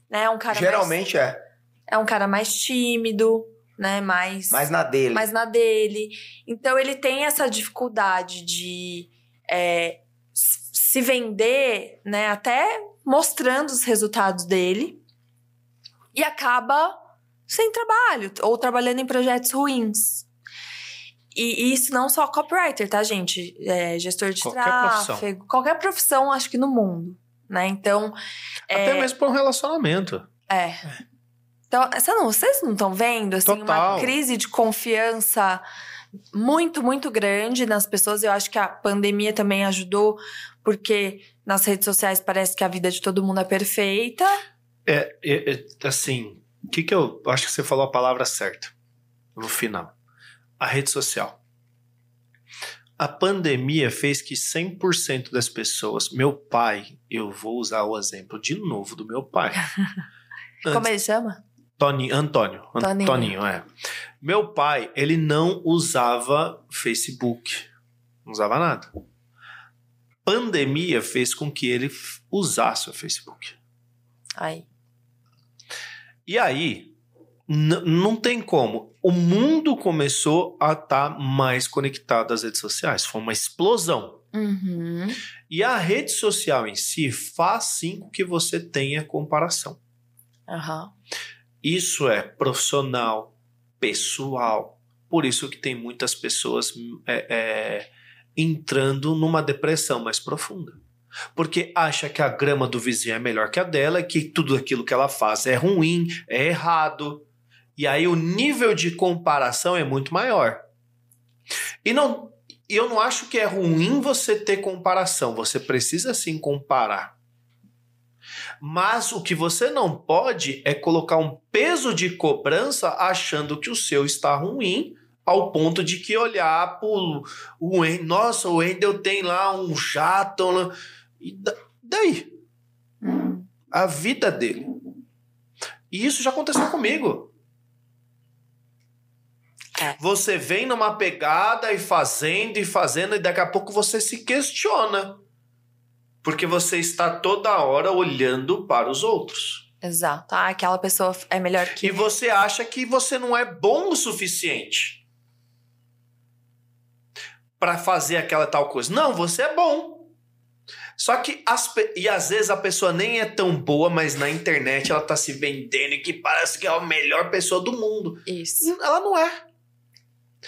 Né? É um cara Geralmente mais, é. É um cara mais tímido, né? Mais, mais na dele. Mais na dele. Então ele tem essa dificuldade de é, se vender, né? Até mostrando os resultados dele. E acaba sem trabalho, ou trabalhando em projetos ruins. E, e isso não só copywriter, tá, gente? É, gestor de Qualquer tráfego, profissão. qualquer profissão, acho que no mundo, né? Então, Até mesmo para um relacionamento. é. Então, vocês não estão vendo, assim, Total. uma crise de confiança muito, muito grande nas pessoas. Eu acho que a pandemia também ajudou, porque nas redes sociais parece que a vida de todo mundo é perfeita. É, é, é, assim, o que que eu acho que você falou a palavra certa no final? A rede social. A pandemia fez que 100% das pessoas, meu pai, eu vou usar o exemplo de novo do meu pai. Como ele chama? Tony, Antônio. Toninho. Toninho, é. Meu pai, ele não usava Facebook. Não usava nada. Pandemia fez com que ele usasse o Facebook. Aí. E aí, não tem como. O mundo começou a estar mais conectado às redes sociais. Foi uma explosão. Uhum. E a rede social em si faz sim com que você tenha comparação. Aham. Isso é profissional, pessoal. Por isso que tem muitas pessoas é, é, entrando numa depressão mais profunda. Porque acha que a grama do vizinho é melhor que a dela, que tudo aquilo que ela faz é ruim, é errado. E aí o nível de comparação é muito maior. E não, eu não acho que é ruim você ter comparação. Você precisa sim comparar. Mas o que você não pode é colocar um peso de cobrança achando que o seu está ruim, ao ponto de que olhar pro o nossa, o Wendel tem lá um jato, lá, e da- daí a vida dele. E isso já aconteceu comigo. É. Você vem numa pegada e fazendo e fazendo, e daqui a pouco você se questiona. Porque você está toda hora olhando para os outros. Exato. Ah, aquela pessoa é melhor que. E você acha que você não é bom o suficiente para fazer aquela tal coisa. Não, você é bom. Só que as e às vezes a pessoa nem é tão boa, mas na internet ela tá se vendendo e que parece que é a melhor pessoa do mundo. Isso. Ela não é.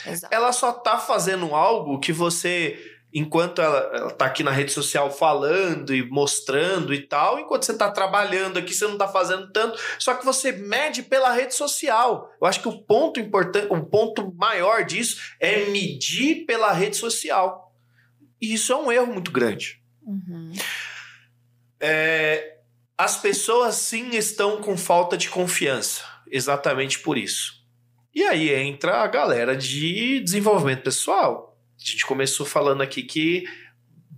Exato. Ela só tá fazendo algo que você enquanto ela, ela tá aqui na rede social falando e mostrando e tal, enquanto você tá trabalhando aqui, você não tá fazendo tanto, só que você mede pela rede social. Eu acho que o ponto importante, o ponto maior disso é medir pela rede social. E isso é um erro muito grande. Uhum. É, as pessoas sim estão com falta de confiança, exatamente por isso. E aí entra a galera de desenvolvimento pessoal. A gente começou falando aqui que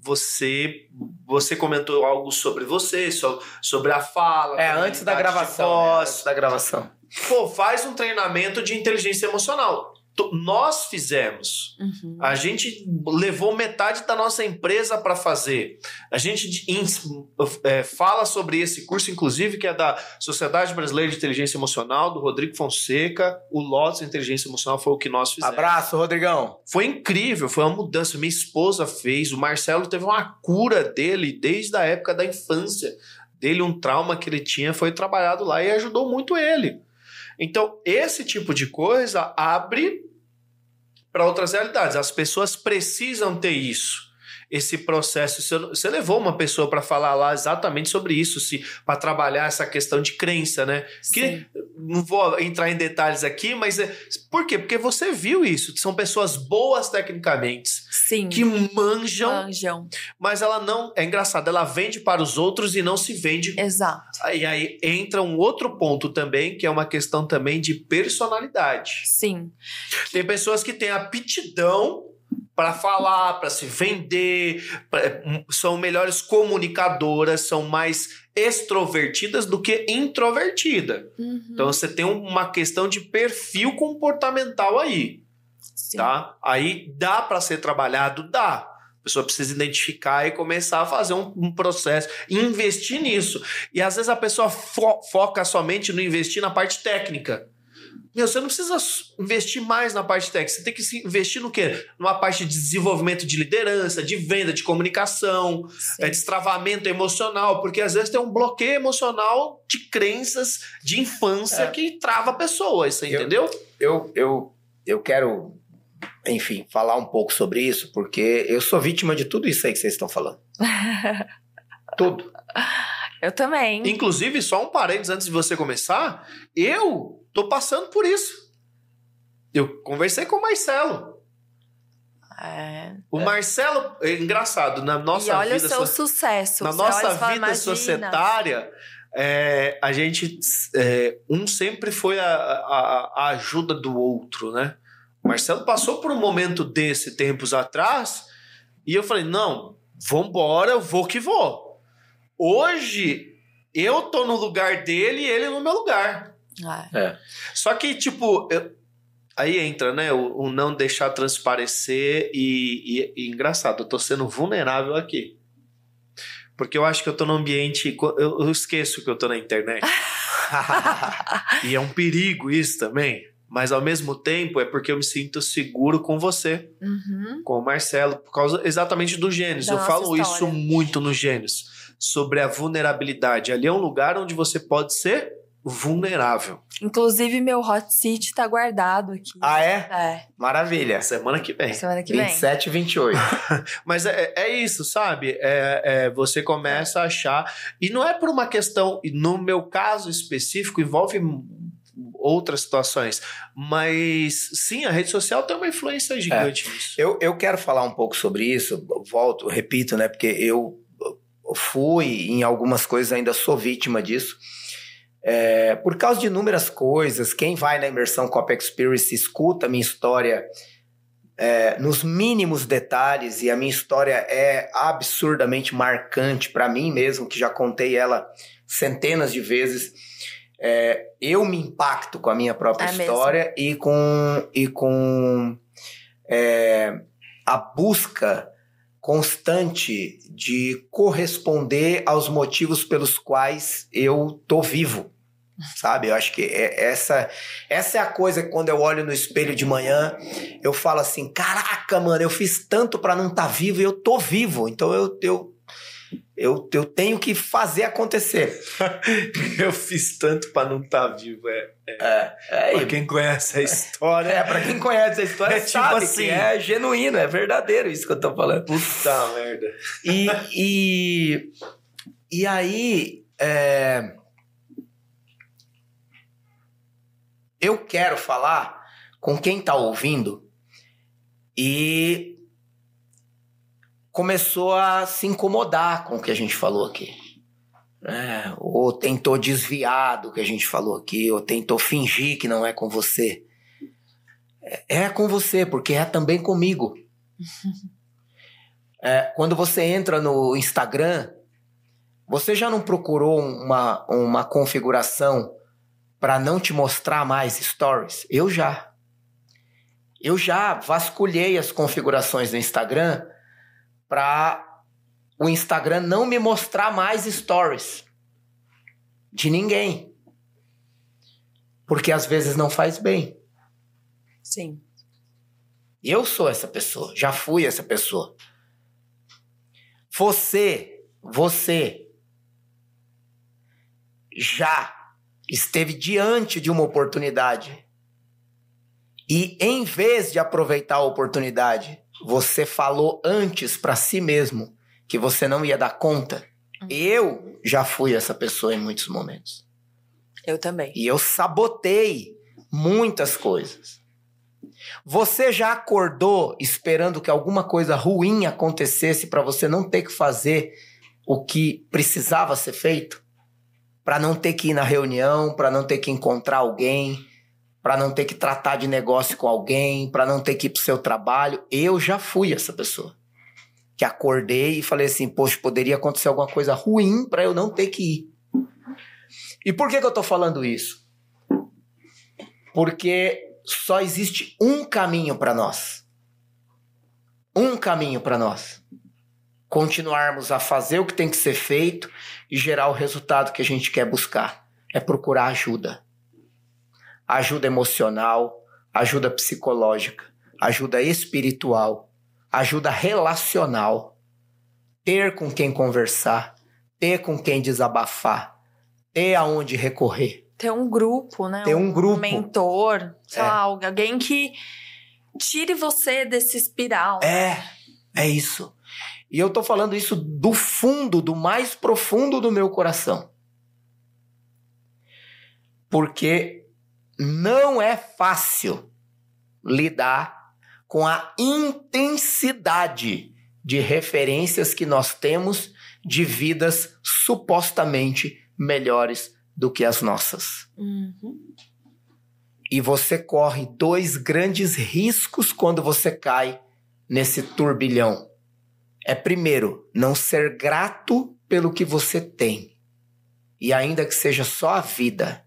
você você comentou algo sobre você, so- sobre a fala. É, antes da gravação. né? Antes da gravação. Pô, faz um treinamento de inteligência emocional. Nós fizemos. Uhum. A gente levou metade da nossa empresa para fazer. A gente é, fala sobre esse curso, inclusive, que é da Sociedade Brasileira de Inteligência Emocional, do Rodrigo Fonseca. O Lotus Inteligência Emocional foi o que nós fizemos. Abraço, Rodrigão. Foi incrível, foi uma mudança. Minha esposa fez, o Marcelo teve uma cura dele desde a época da infância. Dele, um trauma que ele tinha, foi trabalhado lá e ajudou muito ele. Então, esse tipo de coisa abre para outras realidades. As pessoas precisam ter isso. Esse processo. Você- levou uma pessoa para falar lá exatamente sobre isso, se para trabalhar essa questão de crença, né? Que Sim. não vou entrar em detalhes aqui, mas é, por quê? Porque você viu isso. São pessoas boas tecnicamente, Sim. que manjam, Manjam. mas ela não. É engraçado, ela vende para os outros e não se vende. Exato. E aí entra um outro ponto também, que é uma questão também de personalidade. Sim. Tem pessoas que têm aptidão para falar, para se vender, pra- são melhores comunicadoras, são mais extrovertidas do que introvertida. Uhum. Então você tem uma questão de perfil comportamental aí, Sim. tá? Aí dá para ser trabalhado, dá. A pessoa precisa identificar e começar a fazer um, um processo, investir nisso. E às vezes a pessoa fo- foca somente no investir na parte técnica. Meu, você não precisa investir mais na parte técnica. Você tem que se investir no quê? Numa parte de desenvolvimento de liderança, de venda, de comunicação, é destravamento emocional, porque às vezes tem um bloqueio emocional de crenças de infância É. que trava a pessoa, você Eu- entendeu? Eu, eu, eu quero enfim, falar um pouco sobre isso, porque eu sou vítima de tudo isso aí que vocês estão falando. tudo. Eu também. Inclusive, só um parênteses antes de você começar, eu tô passando por isso. Eu conversei com o Marcelo. É. O Marcelo, é engraçado, na nossa e olha vida. o seu so- sucesso. na nossa vida "Imagina." societária, é, a gente. é, um sempre foi a, a- a ajuda do outro, né? O Marcelo passou por um momento desse tempos atrás e eu falei: não, vambora, eu vou que vou. Hoje, eu tô no lugar dele e ele no meu lugar. É. Só que, tipo, eu- aí entra, né? O, o não deixar transparecer e, e- e engraçado, eu tô sendo vulnerável aqui. Porque eu acho que eu tô num ambiente. Eu, eu esqueço que eu tô na internet. e é um perigo isso também. Mas ao mesmo tempo é porque eu me sinto seguro com você, Uhum. com o Marcelo, por causa exatamente do Gênesis. Da eu falo isso história. muito no Gênesis, sobre a vulnerabilidade. Ali é um lugar onde você pode ser vulnerável. Inclusive, meu hot seat tá guardado aqui. ah, é? É, Maravilha. Semana que vem. semana que vem. 27 e 28. Mas é, é isso, sabe? É, é, você começa a achar. E não é por uma questão. e No meu caso específico, envolve outras situações. Mas sim, a rede social tem uma influência gigante nisso. Eu, eu quero falar um pouco sobre isso, volto, repito, né? Porque eu fui, em algumas coisas ainda sou vítima disso. É, por causa de inúmeras coisas, quem vai na imersão Cop Experience escuta a minha história é, nos mínimos detalhes, e a minha história é absurdamente marcante para mim mesmo, que já contei ela centenas de vezes. É, eu me impacto com a minha própria É mesmo. história e com, e com é, a busca constante de corresponder aos motivos pelos quais eu tô vivo. Sabe? Eu acho que é- essa, essa é a coisa que quando eu olho no espelho de manhã, eu falo assim: caraca, mano, eu fiz tanto pra não estar vivo e eu tô vivo. Então eu, eu, eu, eu tenho que fazer acontecer. Eu fiz tanto pra não estar vivo. É, É, é, pra e- quem conhece a história. é, pra quem conhece a história, É tipo assim. que é genuíno, é verdadeiro isso que eu tô falando. Puta merda. E, e, e aí, é, eu quero falar com quem está ouvindo e começou a se incomodar com o que a gente falou aqui. né? ou tentou desviar do que a gente falou aqui, ou tentou fingir que não é com você. É- É com você, porque é também comigo. É, quando você entra no Instagram, você já não procurou uma, uma configuração para não te mostrar mais stories? Eu já. Eu já vasculhei as configurações do Instagram para o Instagram não me mostrar mais stories de ninguém. Porque às vezes não faz bem. Sim. Eu sou essa pessoa, já fui essa pessoa. Você, você já esteve diante de uma oportunidade e em vez de aproveitar a oportunidade, você falou antes para si mesmo que você não ia dar conta. Eu já fui essa pessoa em muitos momentos. Eu também. E eu sabotei muitas coisas. Você já acordou esperando que alguma coisa ruim acontecesse para você não ter que fazer o que precisava ser feito? Para não ter que ir na reunião, para não ter que encontrar alguém, para não ter que tratar de negócio com alguém, para não ter que ir pro seu trabalho? Eu já fui essa pessoa. Que acordei e falei assim: "Poxa, poderia acontecer alguma coisa ruim para eu não ter que ir". E por que, que eu tô falando isso? Porque só existe um caminho para nós. Um caminho para nós. Continuarmos a fazer o que tem que ser feito e gerar o resultado que a gente quer buscar. É procurar ajuda. Ajuda emocional, ajuda psicológica, ajuda espiritual, ajuda relacional. Ter com quem conversar, ter com quem desabafar, ter aonde recorrer. Ter um grupo, né? Ter um grupo. mentor, sei É. lá, alguém que tire você desse espiral. É, é isso. E eu tô falando isso do fundo, do mais profundo do meu coração. Porque não é fácil lidar com a intensidade de referências que nós temos de vidas supostamente melhores do que as nossas. Uhum. E você corre dois grandes riscos quando você cai nesse turbilhão. É primeiro, não ser grato pelo que você tem. E ainda que seja só a vida,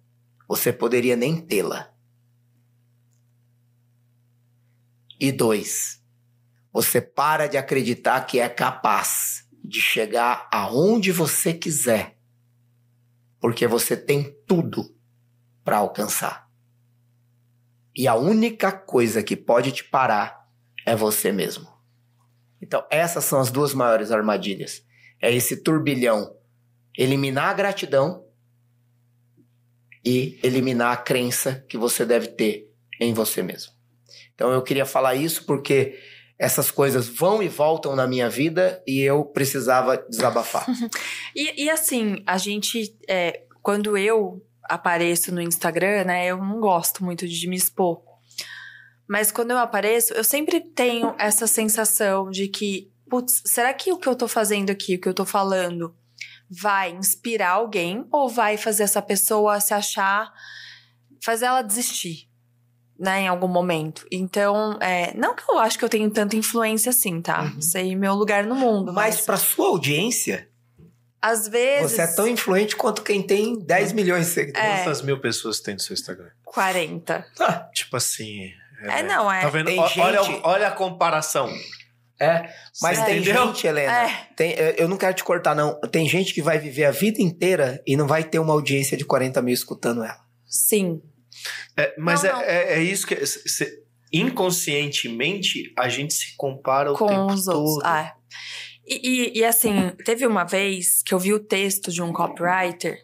você poderia nem tê-la. E dois, você para de acreditar que é capaz de chegar aonde você quiser, porque você tem tudo para alcançar. E a única coisa que pode te parar é você mesmo. Então, essas são as duas maiores armadilhas. É esse turbilhão eliminar a gratidão e eliminar a crença que você deve ter em você mesmo. Então, eu queria falar isso porque essas coisas vão e voltam na minha vida e eu precisava desabafar. e, e, assim, a gente, é, quando eu apareço no Instagram, né, eu não gosto muito de me expor. Mas quando eu apareço, eu sempre tenho essa sensação de que, putz, será que o que eu tô fazendo aqui, o que eu tô falando, vai inspirar alguém ou vai fazer essa pessoa se achar, fazer ela desistir? né, em algum momento. Então, é, não que eu acho que eu tenho tanta influência assim, tá? Uhum. Sei meu lugar no mundo. Mas, mas para sua audiência, às vezes. Você é tão influente quanto quem tem 10 milhões de seguidores. É. Quantas mil pessoas tem no seu Instagram? 40. Ah, tipo assim. É, é, não, é. Tá vendo? Tem olha, gente... olha a comparação. É, mas Você tem entendeu? gente, Helena. É. Tem, eu não quero te cortar, não. Tem gente que vai viver a vida inteira e não vai ter uma audiência de 40 mil escutando ela. Sim. É, mas não, é, não. É, é, isso que. Se, inconscientemente, a gente se compara o Com tempo os todo. Outros. Ah. E, e, e, assim, teve uma vez que eu vi o texto de um copywriter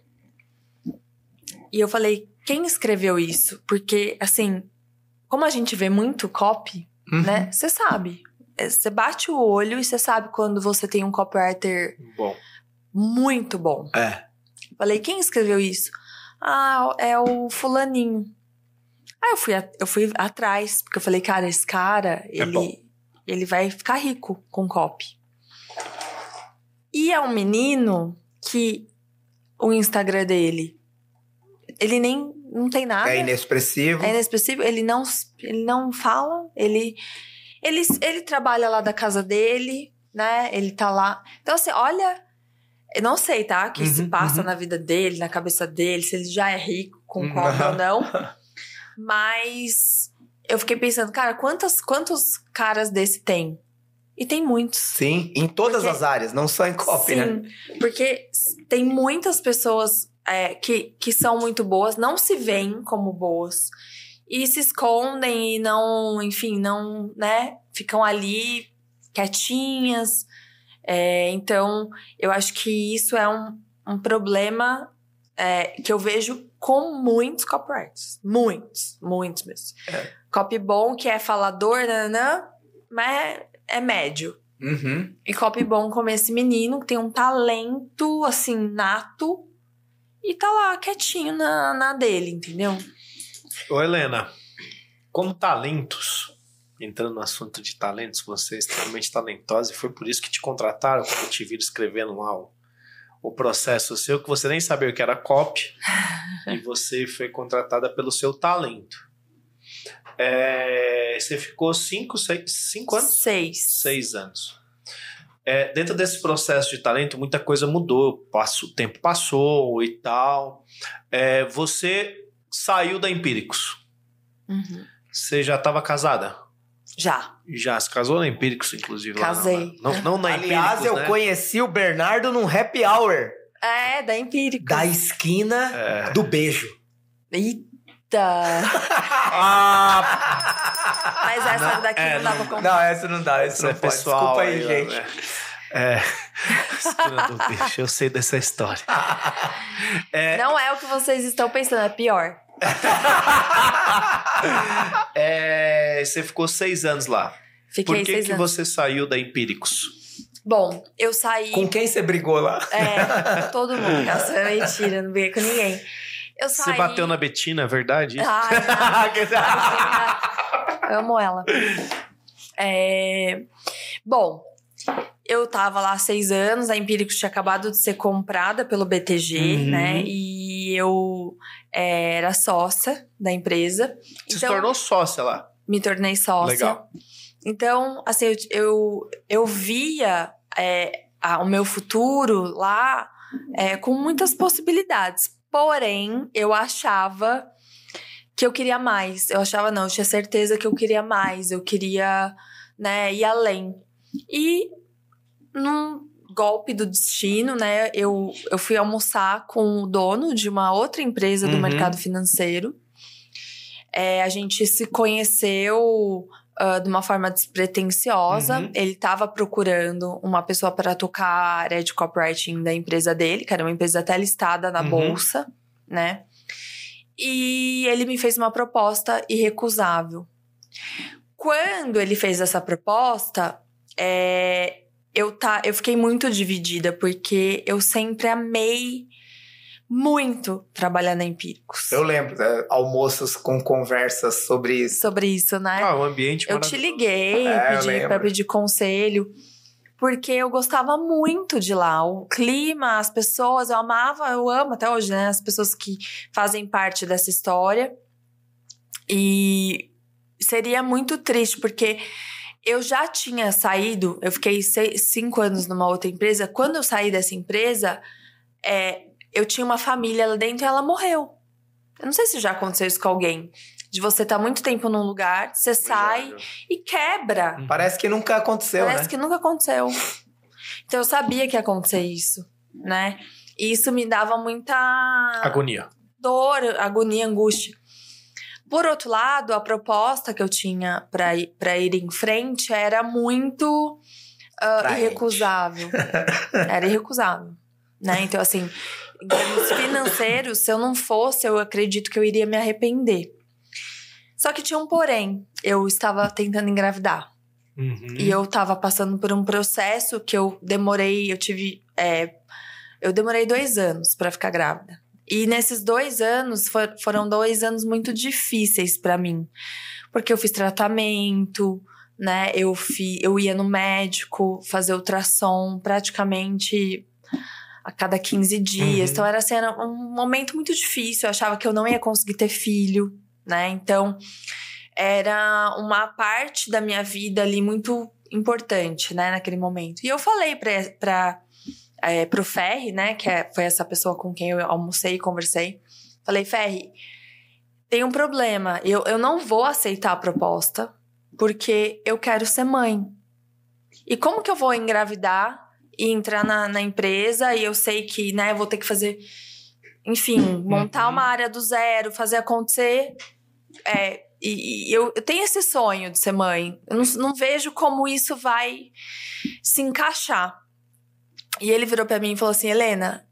e eu falei, quem escreveu isso? Porque, assim, como a gente vê muito copy, uhum. né? Você sabe. É, você bate o olho e você sabe quando você tem um copywriter bom. muito bom. É. Falei, quem escreveu isso? Ah, é o fulaninho. Aí eu fui, eu fui atrás, porque eu falei, cara, esse cara, é ele, ele vai ficar rico com copy. E é um menino que o Instagram dele, ele nem não tem nada. É inexpressivo. É inexpressivo, ele não, ele não fala, ele, ele, ele trabalha lá da casa dele, né? Ele tá lá. Então, assim, olha, eu não sei, tá? Que uhum, se passa uhum. na vida dele, na cabeça dele, se ele já é rico com uhum. cobra ou não. Mas eu fiquei pensando, cara, quantas, quantos caras desse tem? E tem muitos. Sim, em todas porque, as áreas, não só em copy, sim, né? Porque tem muitas pessoas é, que, que são muito boas, não se veem como boas. E se escondem e não, enfim, não, né? Ficam ali quietinhas. É, então, eu acho que isso é um, um problema é, que eu vejo com muitos copywriters. Muitos, muitos mesmo. É. Copy bom, que é falador, nanã, mas é, médio. Uhum. E copy bom como esse menino, que tem um talento, assim, nato, e tá lá quietinho na, na dele, entendeu? Ô, Helena, como talentos, entrando no assunto de talentos, você é extremamente talentosa e foi por isso que te contrataram quando te viram escrevendo lá o, o processo seu, que você nem sabia o que era copy, e você foi contratada pelo seu talento. É, você ficou cinco, seis, cinco anos? Seis. Seis anos. É, dentro desse processo de talento, muita coisa mudou, passo, o tempo passou e tal. É, você saiu da Empíricos. Uhum. Você já estava casada? Já. Já, se casou na Empíricos, inclusive. Casei. Lá, não, não na Aliás, eu né? conheci o Bernardo num happy hour. É, da Empíricos. Da esquina É. do beijo. Eita! Ah, Mas essa Não, daqui é, não dá pra não- essa não dá, essa isso não é pode. pessoal. Desculpa aí, gente. né? É. Do eu sei dessa história. É, Não é o que vocês estão pensando, é pior. é, você ficou seis anos lá. Fiquei Por que, seis que anos. você saiu da Empíricos? Bom, eu saí. Com quem você brigou lá? É, com todo mundo. Nossa, é mentira, não briguei com ninguém. Eu saí. Você bateu na Betina, é verdade? Ai. Eu amo ela. É, Bom, eu tava lá há seis anos, a Empíricos tinha acabado de ser comprada pelo BTG, Uhum. né? E eu é, era sócia da empresa. Você se Então, tornou sócia lá. me tornei sócia. Legal. Então, assim, eu, eu, eu via é, a- o meu futuro lá é, com muitas possibilidades. Porém, eu achava que eu queria mais. Eu achava, não, eu tinha certeza que eu queria mais. Eu queria, né, ir além. E num golpe do destino, né, eu, eu fui almoçar com o dono de uma outra empresa do Uhum. mercado financeiro. É, a gente se conheceu ah, de uma forma despretensiosa. Uhum. Ele estava procurando uma pessoa para tocar a área de copywriting da empresa dele, que era uma empresa até listada na Uhum. bolsa, né? E ele me fez uma proposta irrecusável. Quando ele fez essa proposta, é, eu, tá, eu fiquei muito dividida, porque eu sempre amei muito trabalhar na Empíricos. Eu lembro, né? almoços com conversas sobre isso. Sobre isso, né? Ah, o ambiente Eu te liguei É, pedi, pra pedir conselho, porque eu gostava muito de lá. O clima, as pessoas, eu amava, eu amo até hoje, né? As pessoas que fazem parte dessa história. E seria muito triste, porque eu já tinha saído, eu fiquei seis, cinco anos numa outra empresa. Quando eu saí dessa empresa, é, eu tinha uma família lá dentro e ela morreu. Eu não sei se já aconteceu isso com alguém. De você estar muito tempo num lugar, você sai e quebra. Parece que nunca aconteceu, Parece né? que nunca aconteceu. Então eu sabia que ia acontecer isso, né? E isso me dava muita Agonia. dor, agonia, angústia. Por outro lado, a proposta que eu tinha para ir, pra ir em frente era muito Atraente. irrecusável. era irrecusável. Né? Então, assim, em termos financeiros, se eu não fosse, eu acredito que eu iria me arrepender. Só que tinha um porém. Eu estava tentando engravidar. Uhum. E eu tava passando por um processo que eu demorei, eu tive. é, eu demorei dois anos pra ficar grávida. E nesses dois anos for- foram dois anos muito difíceis pra mim. Porque eu fiz tratamento, né? Eu, fi, eu ia no médico fazer ultrassom praticamente a cada 15 dias. Uhum. Então era, assim, era um momento muito difícil. Eu achava que eu não ia conseguir ter filho, né? Então era uma parte da minha vida ali muito importante, né, naquele momento. E eu falei pra, pra, é, pro Ferri, né, que é- foi essa pessoa com quem eu almocei e conversei. Falei, Ferri, tem um problema. Eu, eu não vou aceitar a proposta porque eu quero ser mãe. E como que eu vou engravidar e entrar na, na empresa e eu sei que, né, vou ter que fazer, enfim, montar Uhum. uma área do zero, fazer acontecer. É, e, e eu, eu tenho esse sonho de ser mãe. Eu não, não vejo como isso vai se encaixar. E ele virou pra mim e falou assim: Helena,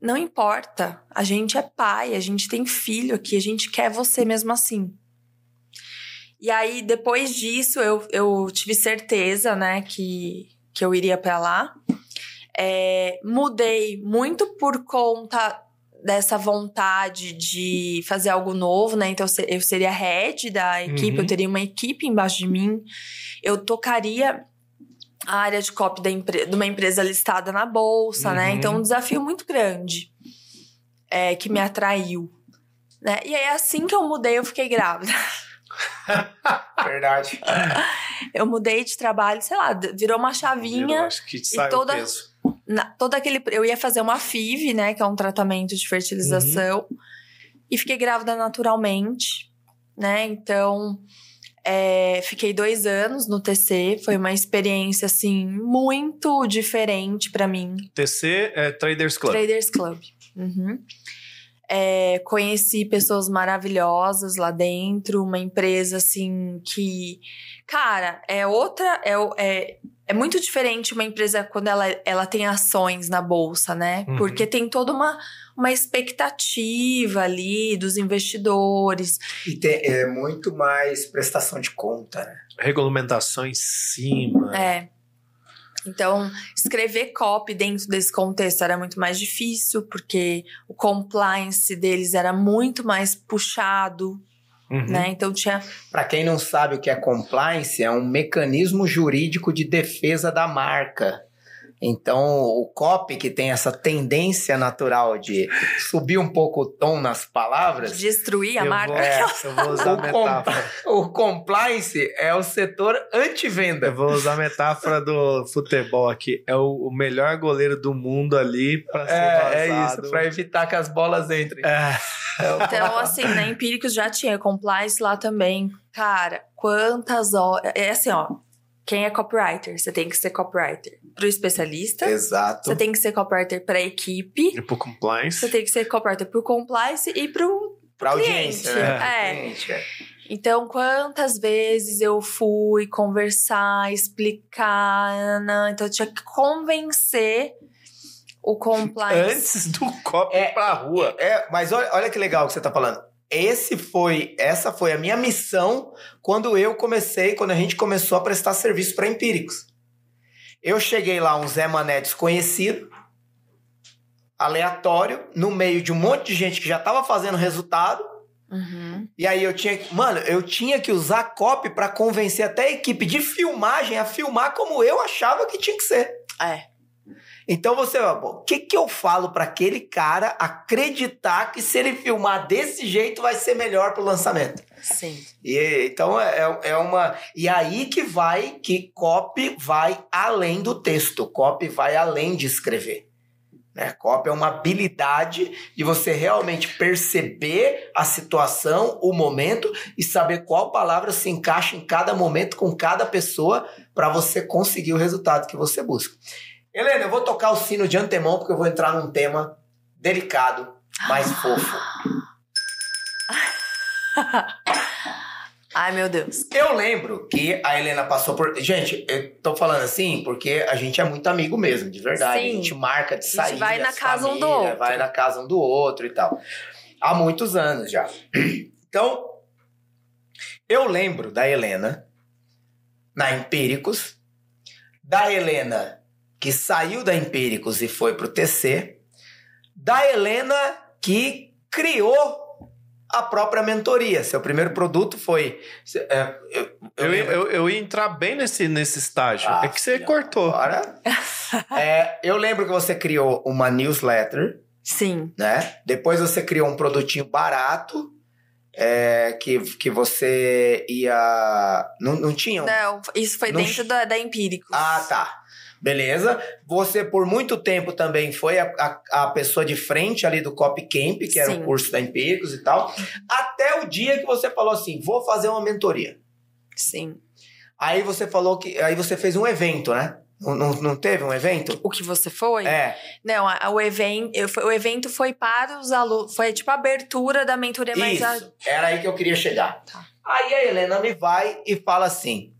não importa. A gente é pai, a gente tem filho aqui, a gente quer você mesmo assim. E aí, depois disso, eu, eu tive certeza, né, que, que eu iria pra lá. É, mudei muito por conta dessa vontade de fazer algo novo, né? Então eu se- eu seria head da equipe, Uhum. eu teria uma equipe embaixo de mim. Eu tocaria a área de copy da de uma empresa listada na bolsa, né? Uhum. Então um desafio muito grande é, que me atraiu. Né? E aí, assim que eu mudei, eu fiquei grávida. Verdade. Eu mudei de trabalho, sei lá, virou uma chavinha. acho que sai toda- peso. Na- todo aquele. Eu ia fazer uma FIV, né? Que é um tratamento de fertilização. E fiquei grávida naturalmente, né? Então, é, fiquei dois anos no TC. Foi uma experiência, assim, muito diferente pra mim. TC é Traders Club. Traders Club. Uhum. É, conheci pessoas maravilhosas lá dentro, uma empresa assim que, cara, é outra, é, é, é muito diferente uma empresa quando ela, ela tem ações na bolsa, né? Uhum. Porque tem toda uma, uma expectativa ali dos investidores. E tem, é muito mais prestação de conta, né? Regulamentação em cima. É. Então, escrever copy dentro desse contexto era muito mais difícil, porque o compliance deles era muito mais puxado, Uhum. né? Então tinha. Para quem não sabe o que é compliance, é um mecanismo jurídico de defesa da marca. Então, o copy que tem essa tendência natural de subir um pouco o tom nas palavras, Destruir a Eu marca. vou- É. Eu vou usar a metáfora. o compliance é o setor Eu anti-venda. vou usar a metáfora do futebol aqui. É o, o melhor goleiro do mundo ali pra ser É, é isso, para evitar que as bolas entrem. É. Então, assim, na Empíricos já tinha compliance lá também. Cara, quantas horas. É assim, ó. Quem é copywriter? Você tem que ser copywriter. Pro especialista, Exato. você tem que ser copywriter pra equipe. E pro compliance. Você tem que ser copywriter pro compliance e Pra cliente, audiência, né? é. Cliente, é. Então, quantas vezes eu fui conversar, explicar, né? então eu tinha que convencer o compliance. Antes do copo É. pra rua. É, mas olha, olha que legal que você tá falando. Esse foi, essa foi a minha missão quando eu comecei, quando a gente começou a prestar serviço para empíricos. Eu cheguei lá, um Zé Mané desconhecido, aleatório, no meio de um monte de gente que já tava fazendo resultado. Uhum. E aí eu tinha, que- mano, eu tinha que usar copy para convencer até a equipe de filmagem a filmar como eu achava que tinha que ser. É. Então você, o que que eu falo para aquele cara acreditar que se ele filmar desse jeito vai ser melhor pro lançamento? Sim. E então é, é uma e aí que vai que copy vai além do texto, copy vai além de escrever. Né? Copy é uma habilidade de você realmente perceber a situação, o momento e saber qual palavra se encaixa em cada momento com cada pessoa para você conseguir o resultado que você busca. Helena, eu vou tocar o sino de antemão porque eu vou entrar num tema delicado, mais fofo. Ai, meu Deus. Eu lembro que a Helena passou por. Gente, eu tô falando assim porque a gente é muito amigo mesmo, de verdade. Sim. A gente marca de gente sair. vai na as casa um do outro. Vai na casa um do outro e tal. Há muitos anos já. Então, eu lembro da Helena na Empíricos, da Helena que saiu da Empíricos e foi pro TC, da Helena que criou a própria mentoria. Seu primeiro produto foi. é, eu, eu Eu, eu, eu ia entrar bem nesse, nesse estágio. Ah, é que você cortou. Agora, é, eu lembro que você criou uma newsletter, Sim. né? Depois você criou um produtinho barato. é, que, que você ia. Não, não tinha um Não, isso foi Não dentro da, da Empíricos. Ah, tá. Beleza. Você, por muito tempo, também foi a, a, a pessoa de frente ali do Copy Camp, que era Sim. o curso da Empíricos e tal. Até o dia que você falou assim: vou fazer uma mentoria. Sim. Aí você falou que. Aí você fez um evento, né? Não, não, teve um evento? O que você foi? É. Não, a- o, evento, eu, foi- o evento foi para os alunos. Foi tipo a abertura da mentoria, mas a- Isso. Era aí que eu queria chegar. Tá. Aí a Helena me vai e fala assim: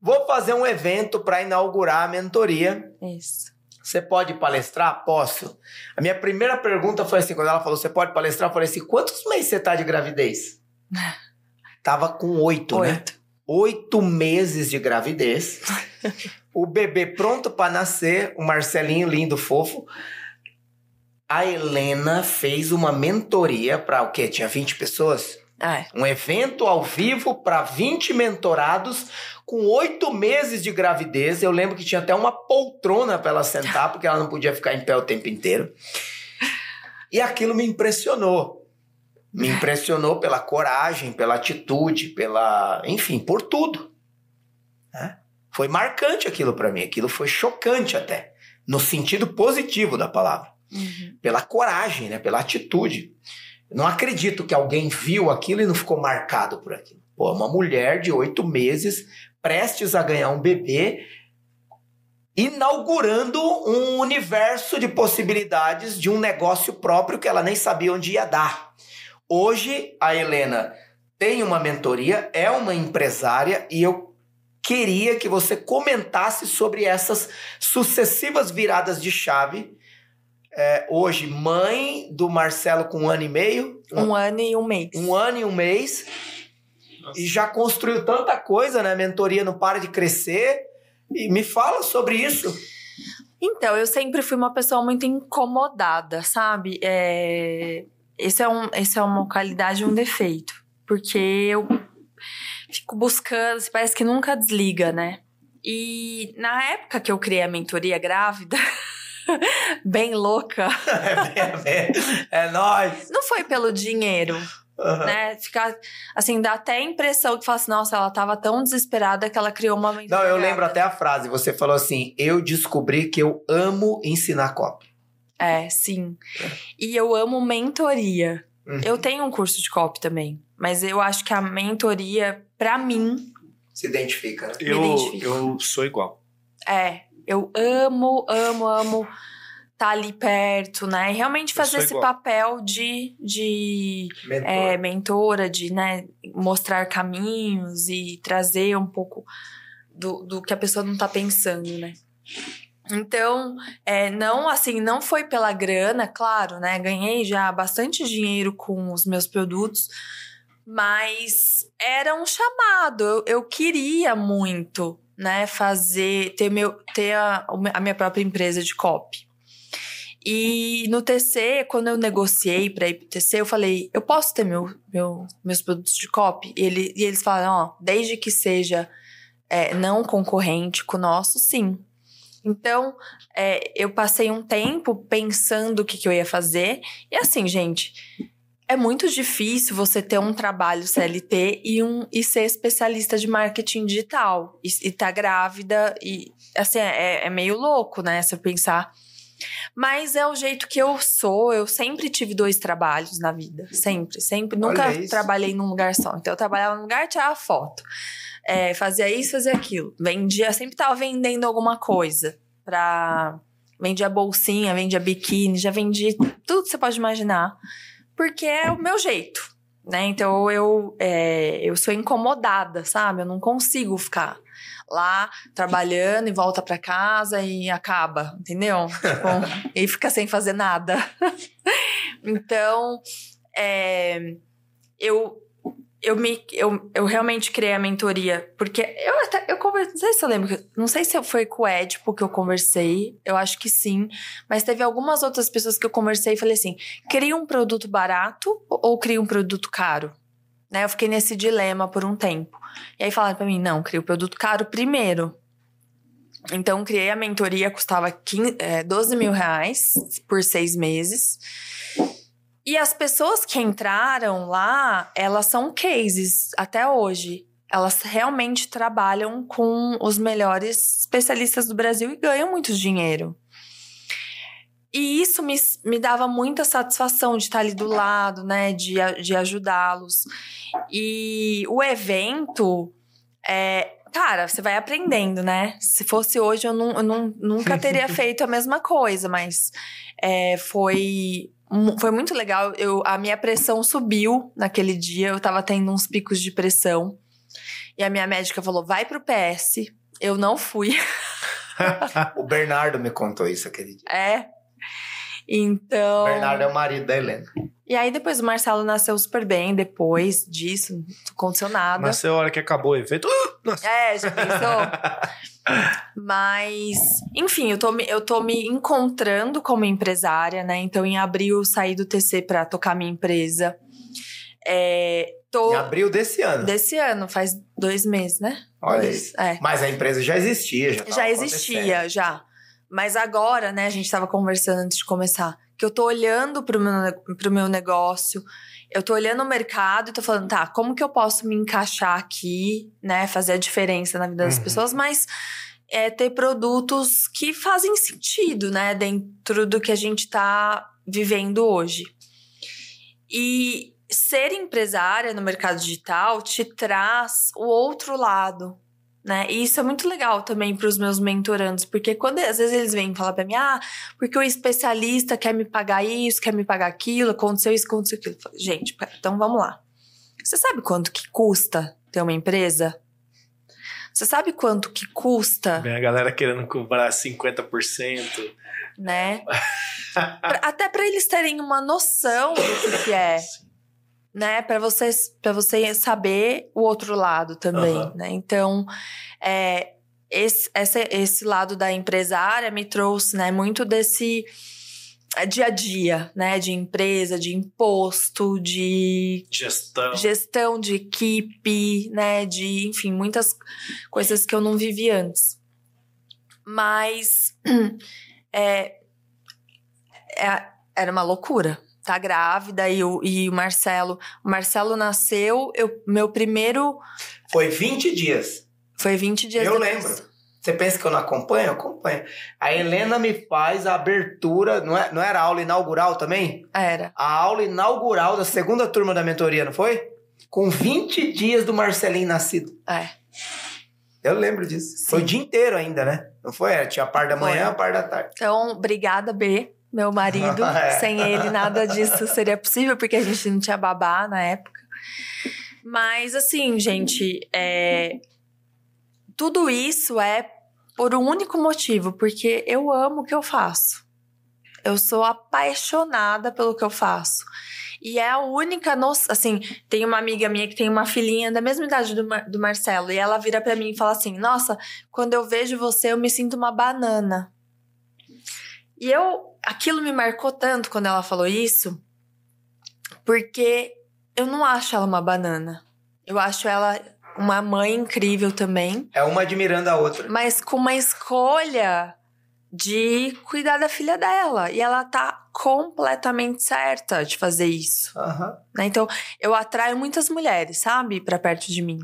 vou fazer um evento para inaugurar a mentoria. Isso. Você pode palestrar? Posso. A minha primeira pergunta foi assim: quando ela falou, você pode palestrar? Eu falei assim: quantos meses você tá de gravidez? Tava com oito, né? Oito. Oito meses de gravidez. o bebê pronto para nascer, o Marcelinho lindo, fofo. A Helena fez uma mentoria para o quê? Tinha 20 pessoas? É. Um evento ao vivo para 20 mentorados com oito meses de gravidez. Eu lembro que tinha até uma poltrona para ela sentar, porque ela não podia ficar em pé o tempo inteiro. E aquilo me impressionou. Me impressionou pela coragem, pela atitude, pela. Enfim, por tudo. né? Foi marcante aquilo para mim. Aquilo foi chocante até. No sentido positivo da palavra Uhum. pela coragem, né? Pela atitude. Não acredito que alguém viu aquilo e não ficou marcado por aquilo. Pô, uma mulher de oito meses, prestes a ganhar um bebê, inaugurando um universo de possibilidades de um negócio próprio que ela nem sabia onde ia dar. Hoje, a Helena tem uma mentoria, é uma empresária e eu queria que você comentasse sobre essas sucessivas viradas de chave. É, hoje, mãe do Marcelo com um ano e meio. Um, um ano e um mês. Um ano e um mês. Nossa. E já construiu tanta coisa, né? A mentoria não para de crescer. E me fala sobre isso. Então, eu sempre fui uma pessoa muito incomodada, sabe? É... Esse, é um, esse é uma qualidade e um defeito. Porque eu fico buscando, parece que nunca desliga, né? E na época que eu criei a mentoria grávida, bem louca. é, é, é nóis. Não foi pelo dinheiro. Uhum. Né? Ficar, assim, dá até a impressão que fala assim, nossa, ela tava tão desesperada que ela criou uma mentoria. Não, eu lembro até a frase, você falou assim, eu descobri que eu amo ensinar copy. É, sim. É. E eu amo mentoria. Uhum. Eu tenho um curso de copy também, mas eu acho que a mentoria, para mim... Se identifica, né? Eu, eu sou igual. É, eu amo, amo, amo tá ali perto, né? E realmente fazer esse igual. papel de, de Mentor. é, mentora, de né, mostrar caminhos e trazer um pouco do, do que a pessoa não tá pensando, né? Então, é, não assim, não foi pela grana, claro, né? Ganhei já bastante dinheiro com os meus produtos, mas era um chamado. Eu, eu queria muito, né? Fazer, ter, meu, ter a, a minha própria empresa de copy. E no TC, quando eu negociei para ir pro TC, eu falei, eu posso ter meu, meu, meus produtos de copy? E, ele, e eles falaram, ó, desde que seja é, não concorrente com o nosso, sim. Então, é, eu passei um tempo pensando o que, que eu ia fazer. E assim, gente, é muito difícil você ter um trabalho CLT e, um, e ser especialista de marketing digital. E, e tá grávida. E, assim, é, é meio louco, né? Se eu pensar mas é o jeito que eu sou. Eu sempre tive dois trabalhos na vida. Sempre, sempre. Nunca trabalhei num lugar só. Então eu trabalhava num lugar, tirava foto. É, fazia isso, fazia aquilo. Vendia, sempre tava vendendo alguma coisa. Pra. Vendia bolsinha, vendia biquíni, já vendi tudo que você pode imaginar. Porque é o meu jeito. Né? Então eu, é, eu sou incomodada, sabe? Eu não consigo ficar lá trabalhando e volta para casa e acaba, entendeu? Tipo, e fica sem fazer nada. então, é, eu eu me eu, eu realmente criei a mentoria porque eu até eu conversei, não sei se eu lembro, não sei se foi com o Ed porque eu conversei, eu acho que sim, mas teve algumas outras pessoas que eu conversei e falei assim: cria um produto barato ou cria um produto caro? Né? Eu fiquei nesse dilema por um tempo. E aí falaram para mim: não, cria o produto caro primeiro. Então, criei a mentoria, custava 15, é, 12 mil reais por seis meses. E as pessoas que entraram lá, elas são cases até hoje. Elas realmente trabalham com os melhores especialistas do Brasil e ganham muito dinheiro. E isso me, me dava muita satisfação de estar ali do lado, né? De, de ajudá-los. E o evento, é, cara, você vai aprendendo, né? Se fosse hoje, eu, não, eu não, nunca teria feito a mesma coisa, mas é, foi, foi muito legal. Eu, a minha pressão subiu naquele dia, eu tava tendo uns picos de pressão. E a minha médica falou: vai pro PS. Eu não fui. o Bernardo me contou isso aquele dia. É. Então. Bernardo é o marido da Helena. E aí depois o Marcelo nasceu super bem depois disso, não aconteceu nada. Nasceu a hora que acabou o evento. Uh, é, já pensou? Mas, enfim, eu tô, eu tô me encontrando como empresária, né? Então, em abril eu saí do TC para tocar minha empresa. É, tô... Em abril desse ano? Desse ano, faz dois meses, né? Olha dois, é. Mas a empresa já existia, já Já existia, já. Mas agora, né, a gente estava conversando antes de começar, que eu tô olhando pro meu, pro meu negócio, eu tô olhando o mercado e tô falando, tá, como que eu posso me encaixar aqui, né, fazer a diferença na vida das uhum. pessoas, mas é ter produtos que fazem sentido, né, dentro do que a gente tá vivendo hoje. E ser empresária no mercado digital te traz o outro lado, né? E isso é muito legal também para os meus mentorandos, porque quando às vezes eles vêm falar para mim, ah, porque o especialista quer me pagar isso, quer me pagar aquilo, aconteceu isso, aconteceu aquilo. Falo, Gente, então vamos lá. Você sabe quanto que custa ter uma empresa? Você sabe quanto que custa? Vem a galera querendo cobrar 50%. Né? até para eles terem uma noção do que, que é. Sim né, para você para você saber o outro lado também, uhum. né? Então, é, esse, esse, esse lado da empresária me trouxe, né, muito desse é, dia a dia, né, de empresa, de imposto, de gestão, gestão de equipe, né, de, enfim, muitas coisas que eu não vivi antes. Mas é, é era uma loucura, tá grávida e o, e o Marcelo. O Marcelo nasceu, eu, meu primeiro. Foi 20 dias. Foi 20 dias Eu depois. lembro. Você pensa que eu não acompanho? Eu acompanho. A Helena me faz a abertura, não, é, não era a aula inaugural também? Era. A aula inaugural da segunda turma da mentoria, não foi? Com 20 dias do Marcelinho nascido. É. Eu lembro disso. Sim. Foi o dia inteiro ainda, né? Não foi? Tinha a par da manhã, a par da tarde. Então, obrigada, B meu marido. é. Sem ele, nada disso seria possível, porque a gente não tinha babá na época. Mas, assim, gente, é... tudo isso é por um único motivo, porque eu amo o que eu faço. Eu sou apaixonada pelo que eu faço. E é a única noção. Assim, tem uma amiga minha que tem uma filhinha da mesma idade do, Mar do Marcelo. E ela vira para mim e fala assim: Nossa, quando eu vejo você, eu me sinto uma banana. E eu, aquilo me marcou tanto quando ela falou isso, porque eu não acho ela uma banana. Eu acho ela uma mãe incrível também. É uma admirando a outra. Mas com uma escolha de cuidar da filha dela. E ela tá completamente certa de fazer isso. Uhum. Né? Então, eu atraio muitas mulheres, sabe? para perto de mim.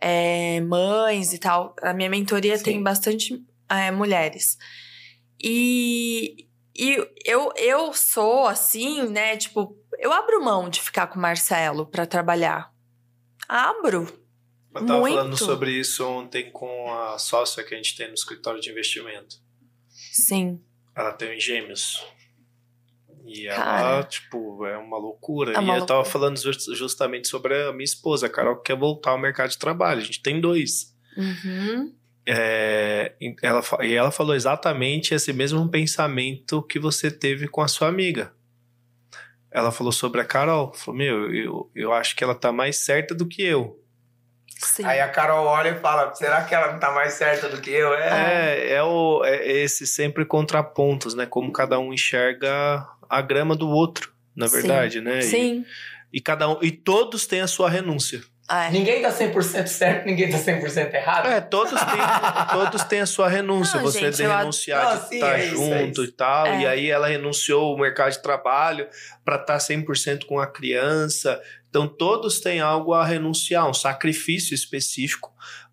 É, mães e tal. A minha mentoria Sim. tem bastante é, mulheres. E, e eu, eu sou assim, né? Tipo, eu abro mão de ficar com o Marcelo para trabalhar. Abro. Eu tava Muito. falando sobre isso ontem com a sócia que a gente tem no escritório de investimento. Sim. Ela tem gêmeos. E Cara, ela, tipo, é uma loucura. É uma e loucura. eu tava falando justamente sobre a minha esposa, a Carol, que quer voltar ao mercado de trabalho. A gente tem dois. Uhum. É, ela, e ela falou exatamente esse mesmo pensamento que você teve com a sua amiga. Ela falou sobre a Carol. Falou, meu, eu, eu acho que ela tá mais certa do que eu. Sim. Aí a Carol olha e fala: será que ela não tá mais certa do que eu? É, é, é, o, é esse sempre contrapontos, né? Como cada um enxerga a grama do outro, na verdade, Sim. né? Sim. E, e, cada um, e todos têm a sua renúncia. Ah, é. Ninguém tá 100% certo, ninguém tá 100% errado. É, todos têm, todos têm a sua renúncia. Não, você gente, de renunciar de estar tá é junto é e tal. É. E aí ela renunciou o mercado de trabalho para estar 100% com a criança. Então todos têm algo a renunciar, um sacrifício específico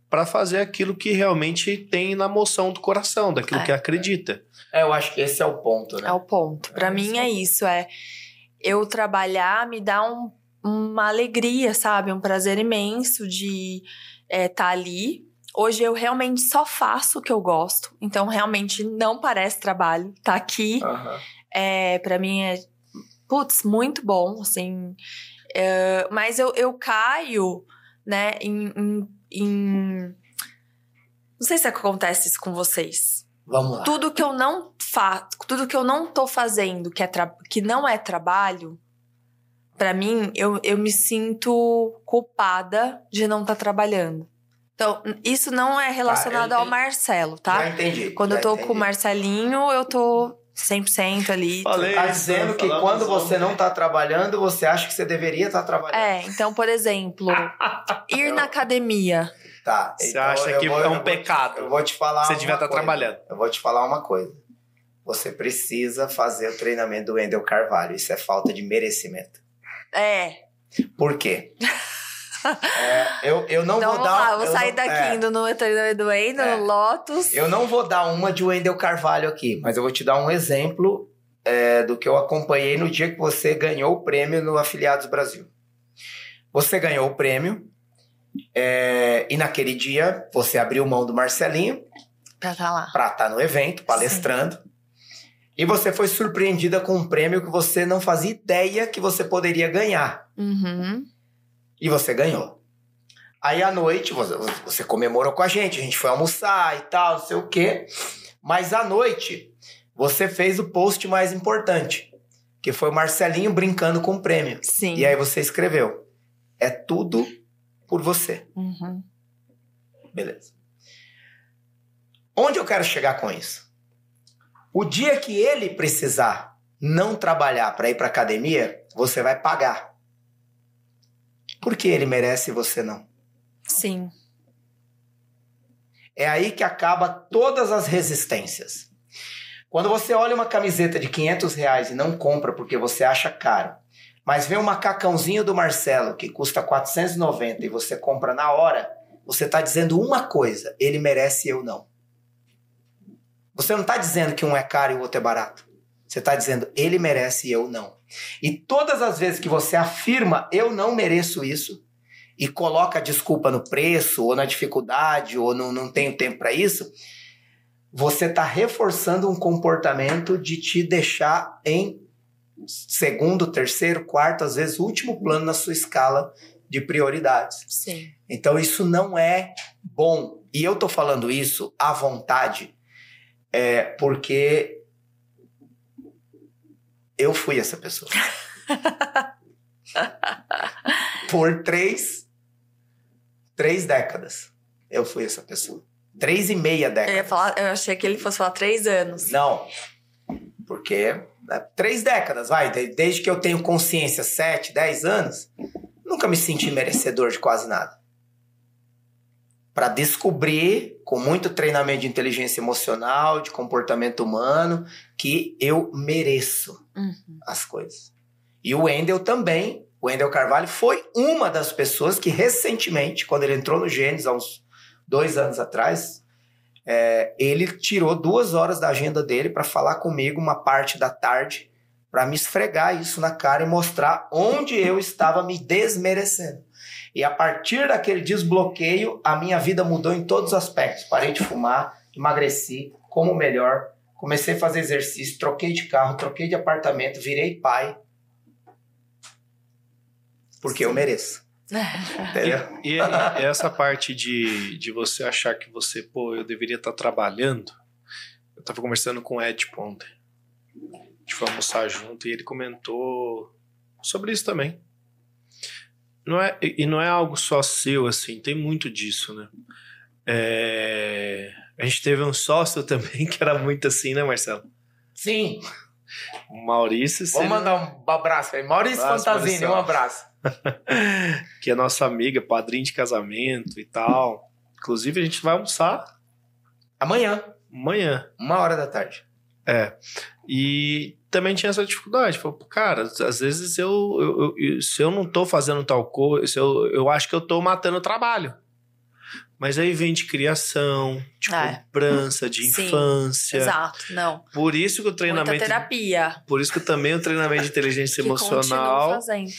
para fazer aquilo que realmente tem na moção do coração, daquilo é. que acredita. É, eu acho que esse é o ponto, né? É o ponto. Para mim é isso, é eu trabalhar me dá um uma alegria, sabe? Um prazer imenso de estar é, tá ali. Hoje eu realmente só faço o que eu gosto, então realmente não parece trabalho. Tá aqui, uhum. é, para mim é, putz, muito bom, assim. É, mas eu, eu caio, né, em, em, em, Não sei se acontece isso com vocês. Vamos lá. Tudo que eu não faço, tudo que eu não tô fazendo que, é que não é trabalho, para mim, eu, eu me sinto culpada de não estar tá trabalhando. Então, isso não é relacionado tá, ao Marcelo, tá? Já entendi. Quando já eu tô entendi. com o Marcelinho, eu tô 100% ali. Falei, tá dizendo que quando você não tá trabalhando, você acha que você deveria estar tá trabalhando. É, então, por exemplo, ir na academia. Tá. Você então acha que vou, é um pecado? eu vou te falar. Você devia estar tá trabalhando. Eu vou te falar uma coisa. Você precisa fazer o treinamento do Wendel Carvalho. Isso é falta de merecimento. É. Por quê? É, eu, eu não então, vou dar. Lá, vou sair não, daqui é, indo no do Wendel, é, no Lotus. Eu não vou dar uma de Wendel Carvalho aqui, mas eu vou te dar um exemplo é, do que eu acompanhei no dia que você ganhou o prêmio no Afiliados Brasil. Você ganhou o prêmio É, e naquele dia, você abriu mão do Marcelinho Pra tá lá. para estar no evento, palestrando. E você foi surpreendida com um prêmio que você não fazia ideia que você poderia ganhar. Uhum. E você ganhou. Aí à noite, você, você comemorou com a gente, a gente foi almoçar e tal, não sei o quê. Mas à noite, você fez o post mais importante, que foi o Marcelinho brincando com o prêmio. Sim. E aí você escreveu: É tudo por você. Uhum. Beleza. Onde eu quero chegar com isso? O dia que ele precisar não trabalhar para ir para academia, você vai pagar. Porque ele merece e você não. Sim. É aí que acaba todas as resistências. Quando você olha uma camiseta de 500 reais e não compra porque você acha caro, mas vê um macacãozinho do Marcelo que custa 490 e você compra na hora, você está dizendo uma coisa: ele merece e eu não. Você não está dizendo que um é caro e o outro é barato. Você está dizendo ele merece e eu não. E todas as vezes que você afirma eu não mereço isso e coloca a desculpa no preço ou na dificuldade ou no, não tenho tempo para isso, você está reforçando um comportamento de te deixar em segundo, terceiro, quarto, às vezes último plano na sua escala de prioridades. Sim. Então isso não é bom. E eu tô falando isso à vontade, é, porque eu fui essa pessoa. Por três, três décadas, eu fui essa pessoa. Três e meia Eu, décadas. ia falar, eu achei que ele fosse falar três anos. Não, porque né, três décadas, vai, de- desde que eu tenho consciência, sete, dez anos, nunca me senti merecedor de quase nada. Para descobrir, com muito treinamento de inteligência emocional, de comportamento humano, que eu mereço Uhum. as coisas. E o Wendel também, o Wendel Carvalho, foi uma das pessoas que recentemente, quando ele entrou no Gênesis, há uns dois anos atrás, é, ele tirou duas horas da agenda dele para falar comigo uma parte da tarde, para me esfregar isso na cara e mostrar onde eu estava me desmerecendo. E a partir daquele desbloqueio, a minha vida mudou em todos os aspectos. Parei de fumar, emagreci, como melhor, comecei a fazer exercício, troquei de carro, troquei de apartamento, virei pai. Porque eu mereço. Entendeu? E, e essa parte de, de você achar que você, pô, eu deveria estar trabalhando. Eu tava conversando com o Ed ontem. A gente foi almoçar junto e ele comentou sobre isso também. Não é, e não é algo só seu, assim, tem muito disso, né? É, a gente teve um sócio também que era muito assim, né, Marcelo? Sim. O Maurício, Vamos você- mandar um abraço aí. Maurício Abraço, Maurício. um abraço. que é nossa amiga, padrinho de casamento e tal. Inclusive, a gente vai almoçar Amanhã, amanhã. uma hora da tarde. É. E também tinha essa dificuldade. Falei, "Pô, cara, às vezes eu, eu- eu- se eu não tô fazendo tal coisa, se eu, eu acho que eu tô matando o trabalho. Mas aí vem de criação, de É. cobrança, de Sim, infância. Exato, não. Por isso que o Muita treinamento. terapia. Por isso que também o treinamento de inteligência emocional. fazendo.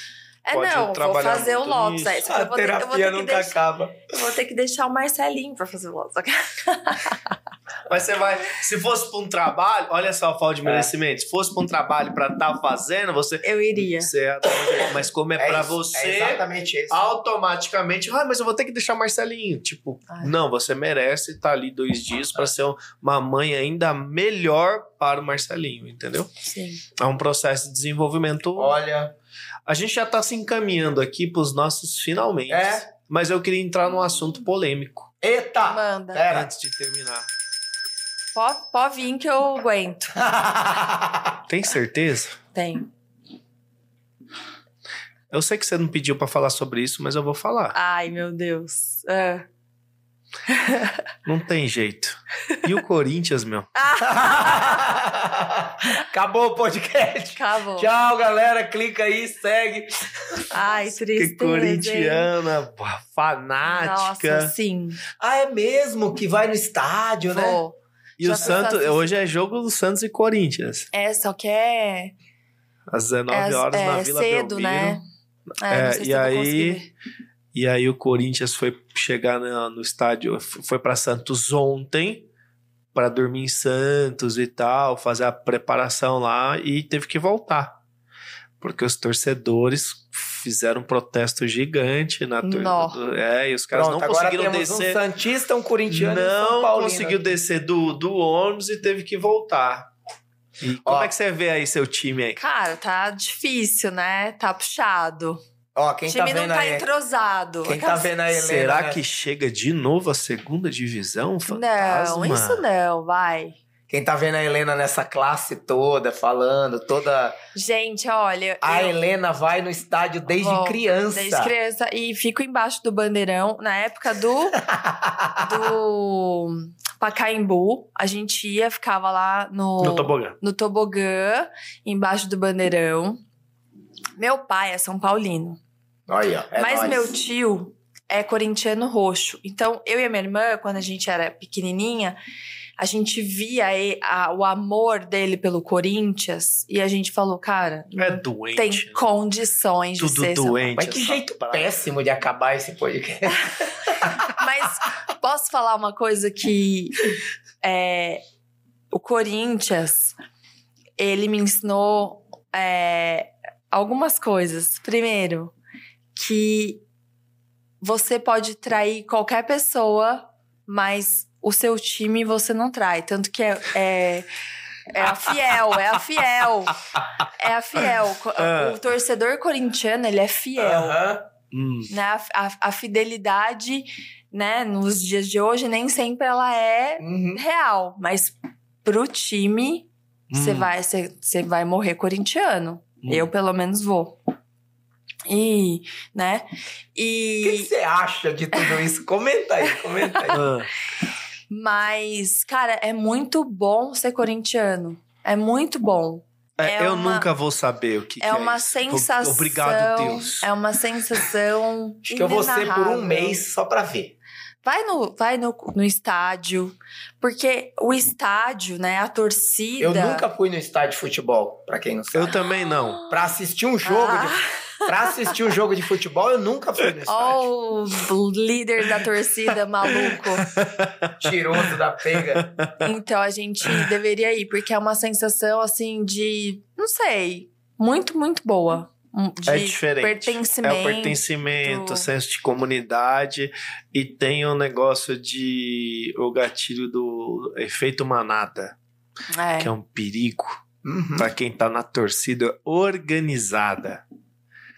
É, pode não, vou fazer o Lotus. É, A eu vou ter, eu vou terapia ter nunca deixar, acaba. eu vou ter que deixar o Marcelinho pra fazer o Lotus. Mas você vai. Se fosse pra um trabalho, olha só a falta de É. merecimento. Se fosse pra um trabalho pra estar fazendo, você. Eu iria. você ia dar um jeito. mas como é, pra isso, você. É exatamente isso. automaticamente, ah, mas eu vou ter que deixar Marcelinho. Tipo, Ah. não, você merece estar ali dois dias para ser uma mãe ainda melhor para o Marcelinho, entendeu? Sim. É um processo de desenvolvimento. Olha, A gente já tá se encaminhando aqui para os nossos finalmente. É. Mas eu queria entrar num assunto polêmico eita! Manda. Pera. antes de terminar. Pode, pode vir que eu aguento. Tem certeza? Tem. Eu sei que você não pediu para falar sobre isso, mas eu vou falar. Ai, meu Deus. Ah. Não tem jeito. E o Corinthians, meu? Acabou o podcast. Acabou. Tchau, galera. Clica aí, segue. Ai, Que tristeza. hein? corintiana, fanática. Nossa, sim. Ah, é mesmo que vai no estádio, né? Vou. E Já o Santos, assim? hoje é jogo do Santos e Corinthians. É, só que é, Às 19 é, horas é na Vila cedo, Belmiro. né? É, É, e aí- conseguir. E aí o Corinthians foi chegar no, no estádio, foi para Santos ontem para dormir em Santos e tal, fazer a preparação lá e teve que voltar. Porque os torcedores fizeram um protesto gigante na torcida. É, e os caras Pronto, não agora conseguiram temos descer. um Santista, um Corintiano um São não conseguiu descer do, do ônibus e teve que voltar. E como Ó. é que você vê aí seu time aí? Cara, tá difícil, né? Tá puxado. Ó, O quem time tá não vendo tá aí? entrosado. Quem tá vendo a Helena? Será né? que chega de novo a segunda divisão? Fantasma? Não, isso não, vai. Quem tá vendo a Helena nessa classe toda, falando, toda. Gente, olha. A eu- Helena vai no estádio desde Vou, criança. Desde criança. E fico embaixo do bandeirão. Na época do, do Pacaembu, a gente ia, ficava lá no, No tobogã. no tobogã, embaixo do bandeirão. Meu pai é São Paulino. Olha, é mas nóis. meu tio é corintiano roxo. Então, eu e a minha irmã, quando a gente era pequenininha, a gente via e- a- o amor dele pelo Corinthians e a gente falou, cara, É doente. tem né? condições de Tudo ser São doente. Mas que jeito praia. péssimo de acabar esse podcast. Mas posso falar uma coisa que é, o Corinthians ele me ensinou é, algumas coisas. Primeiro, que você pode trair qualquer pessoa, mas o seu time você não trai. Tanto que é, é, é a fiel, é a fiel. É a fiel. Ah. O torcedor corintiano, ele é fiel Aham. Hum. né? A, a- a fidelidade, né, nos dias de hoje, nem sempre ela é Uhum. real. Mas pro time, você Hum. vai, você você vai morrer corintiano. Hum. Eu, pelo menos, vou. E, né? O que E. você acha de tudo isso? Comenta aí, comenta aí. Ah, Mas, cara, é muito bom ser corintiano. É muito bom. é, É eu uma- nunca vou saber o que, que É uma isso. sensação. Obrigado, Deus. É uma sensação. Acho que eu vou ser por um mês só pra ver. Vai no, vai no, no estádio, porque o estádio, né, a torcida... Eu nunca fui no estádio de futebol, pra quem não sabe. Eu também não. Pra assistir um jogo Ah. de Pra assistir um jogo de futebol, eu nunca fui no estádio. Ó o líder da torcida maluco. Tiroso da pega. Então a gente deveria ir, porque é uma sensação, assim, de... Não sei, muito, muito boa. Um- De é diferente. pertencimento. É o pertencimento, senso de comunidade e tem o negócio de o gatilho do efeito manada, É. que é um perigo Uhum. pra quem tá na torcida organizada,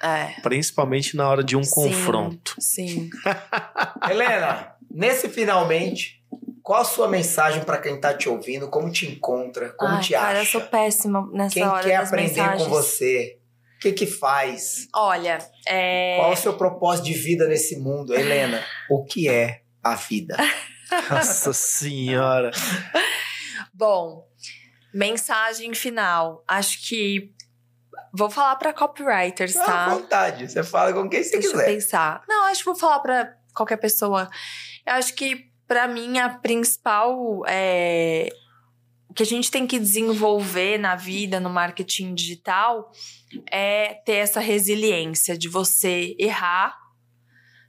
É. principalmente na hora de um Sim. confronto. Sim. Helena, nesse finalmente, qual a sua mensagem pra quem tá te ouvindo? Como te encontra? Como Ai, te cara, eu acha? sou péssima nessa Quem hora quer das aprender mensagens. com você? O que que faz? Olha, é... Qual o seu propósito de vida nesse mundo, Helena? O que é a vida? Nossa senhora. Bom, mensagem final. Acho que vou falar pra copywriters, Fica à tá? vontade, você fala com quem você Deixa eu quiser. pensar. Não, acho que vou falar pra qualquer pessoa. Eu acho que pra mim a principal é que a gente tem que desenvolver na vida, no marketing digital, é ter essa resiliência de você errar,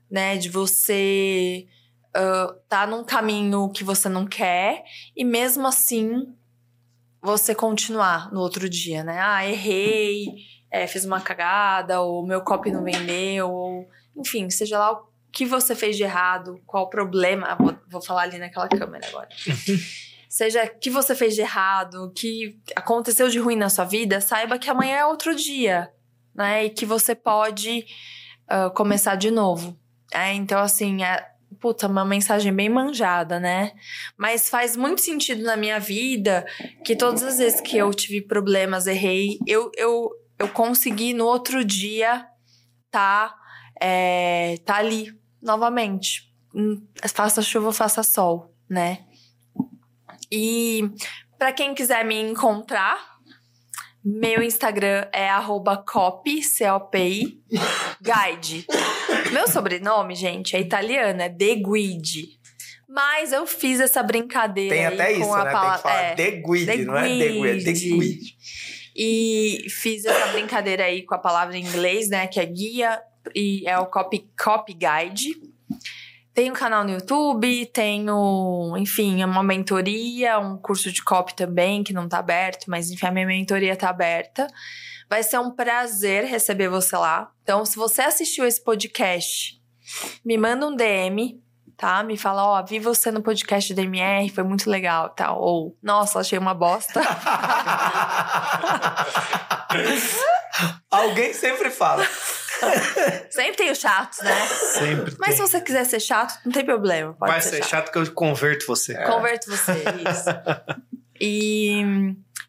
né? De você ah, tá num caminho que você não quer e mesmo assim você continuar no outro dia, né? Ah, errei, é, fiz uma cagada, ou meu copy não vendeu, ou enfim, seja lá o que você fez de errado, qual o problema. Ah, vou, vou falar ali naquela câmera agora. seja que você fez de errado, que aconteceu de ruim na sua vida, saiba que amanhã é outro dia, né? E que você pode ah, começar de novo. É, então, assim, é, puta, uma mensagem bem manjada, né? Mas faz muito sentido na minha vida que todas as vezes que eu tive problemas, errei, eu, eu, eu consegui no outro dia tá, é, tá ali novamente. Hum, Faça chuva, faça sol, né? E para quem quiser me encontrar, meu Instagram é arroba copy, C-O-P-I, guide. Meu sobrenome, gente, é italiano, é De Guide. Mas eu fiz essa brincadeira Tem até com isso, a né? Tem palavra. que falar é. de guide, de não é de guide, é de guide. guide. E fiz essa brincadeira aí com a palavra em inglês, né? Que é guia e é o Copy, Copy Guide. Tenho um canal no YouTube, tenho, enfim, uma mentoria, um curso de copy também, que não tá aberto, mas enfim, a minha mentoria tá aberta. Vai ser um prazer receber você lá. Então, se você assistiu esse podcast, me manda um DM, tá? Me fala, ó, vi você no podcast do DMR, foi muito legal, tal. Ou, nossa, achei uma bosta. Alguém sempre fala. Sempre tem os chatos, né? Sempre Mas tem. se você quiser ser chato, não tem problema. Pode Vai ser, ser chato que eu converto você. Converto você, isso. E,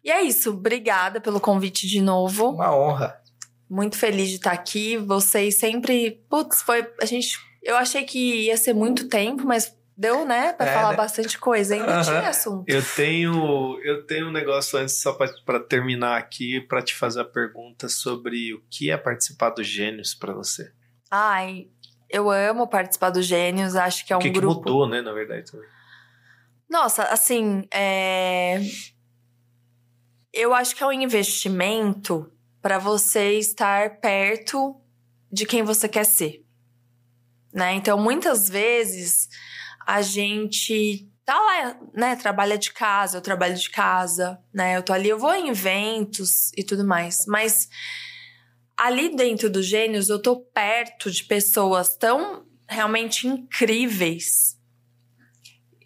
e é isso. Obrigada pelo convite de novo. Uma honra. Muito feliz de estar aqui. Vocês sempre. Putz, foi. A gente. Eu achei que ia ser muito tempo, mas deu, né? Pra É, falar né? bastante coisa. Ainda Aham. tinha assunto. Eu tenho, eu tenho um negócio antes, só para terminar aqui, para te fazer a pergunta sobre o que é participar do Gênios para você. Ai, eu amo participar do Gênios. Acho que é um o que, que grupo. mudou, né, na verdade. também. Nossa, assim, é... eu acho que é um investimento para você estar perto de quem você quer ser, né? Então, muitas vezes a gente tá lá, né? Trabalha de casa, eu trabalho de casa, né? Eu tô ali, eu vou em eventos e tudo mais, mas ali dentro do Gênios eu tô perto de pessoas tão realmente incríveis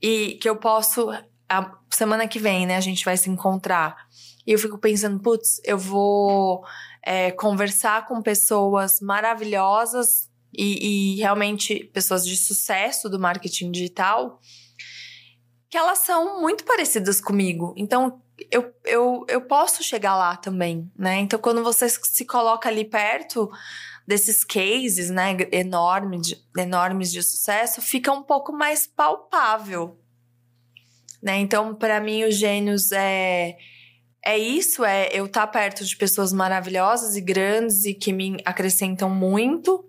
e que eu posso. A semana que vem, né, a gente vai se encontrar. E eu fico pensando, putz, eu vou é, conversar com pessoas maravilhosas e, e realmente pessoas de sucesso do marketing digital, que elas são muito parecidas comigo. Então, eu, eu, eu posso chegar lá também, né? Então, quando você se coloca ali perto desses cases, né, enormes de, enormes de sucesso, fica um pouco mais palpável, né? Então, para mim, o Gênios é é isso, é eu estar perto de pessoas maravilhosas e grandes e que me acrescentam muito,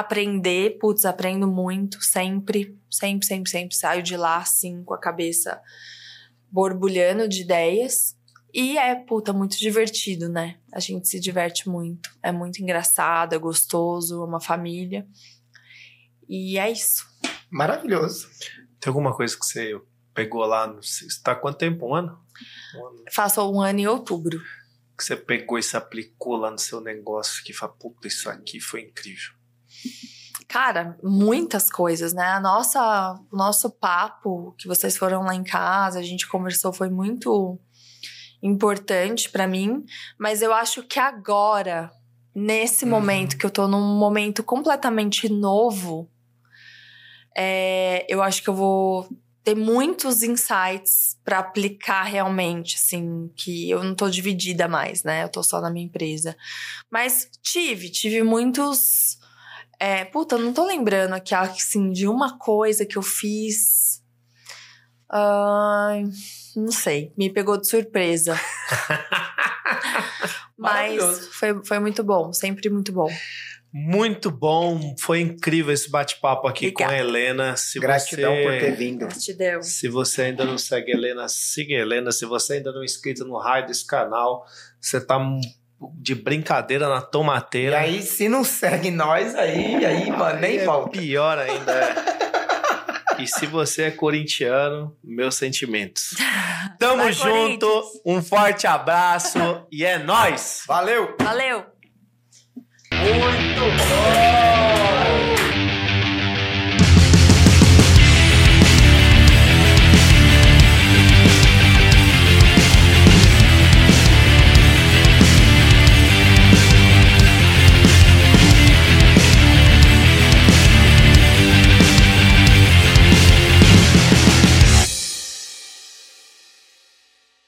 aprender, putz, aprendo muito sempre, sempre, sempre, sempre saio de lá assim com a cabeça borbulhando de ideias. E é, puta, muito divertido, né? A gente se diverte muito. É muito engraçado, é gostoso, é uma família. E é isso. Maravilhoso. Tem alguma coisa que você pegou lá? No, você está há quanto tempo? Um ano? Um ano Faço um ano em outubro. que você pegou e se aplicou lá no seu negócio que fala, puta, isso aqui foi incrível. Cara, muitas coisas, né? A nossa, o nosso papo que vocês foram lá em casa, a gente conversou, foi muito importante pra mim. Mas eu acho que agora, nesse Uhum. momento, que eu tô num momento completamente novo, é, eu acho que eu vou ter muitos insights pra aplicar realmente, assim, que eu não tô dividida mais, né? Eu tô só na minha empresa. Mas tive, tive muitos. É, puta, eu não tô lembrando aqui, assim, de uma coisa que eu fiz. Ai, não sei, me pegou de surpresa. Mas foi, foi muito bom, sempre muito bom. Muito bom, foi incrível esse bate-papo aqui Obrigada. com a Helena. Se Gratidão você... por ter vindo. Gratidão. Se você ainda não segue a Helena, siga a Helena. Se você ainda não é inscrito no raio desse canal, você tá de brincadeira na E tomateira. aí, se não segue nós, aí, aí, mano, nem Aí é volta. Pior ainda. é. E se você é corintiano, meus sentimentos. Tamo Vai, junto, um forte abraço e é nóis! Valeu! Valeu! Muito bom!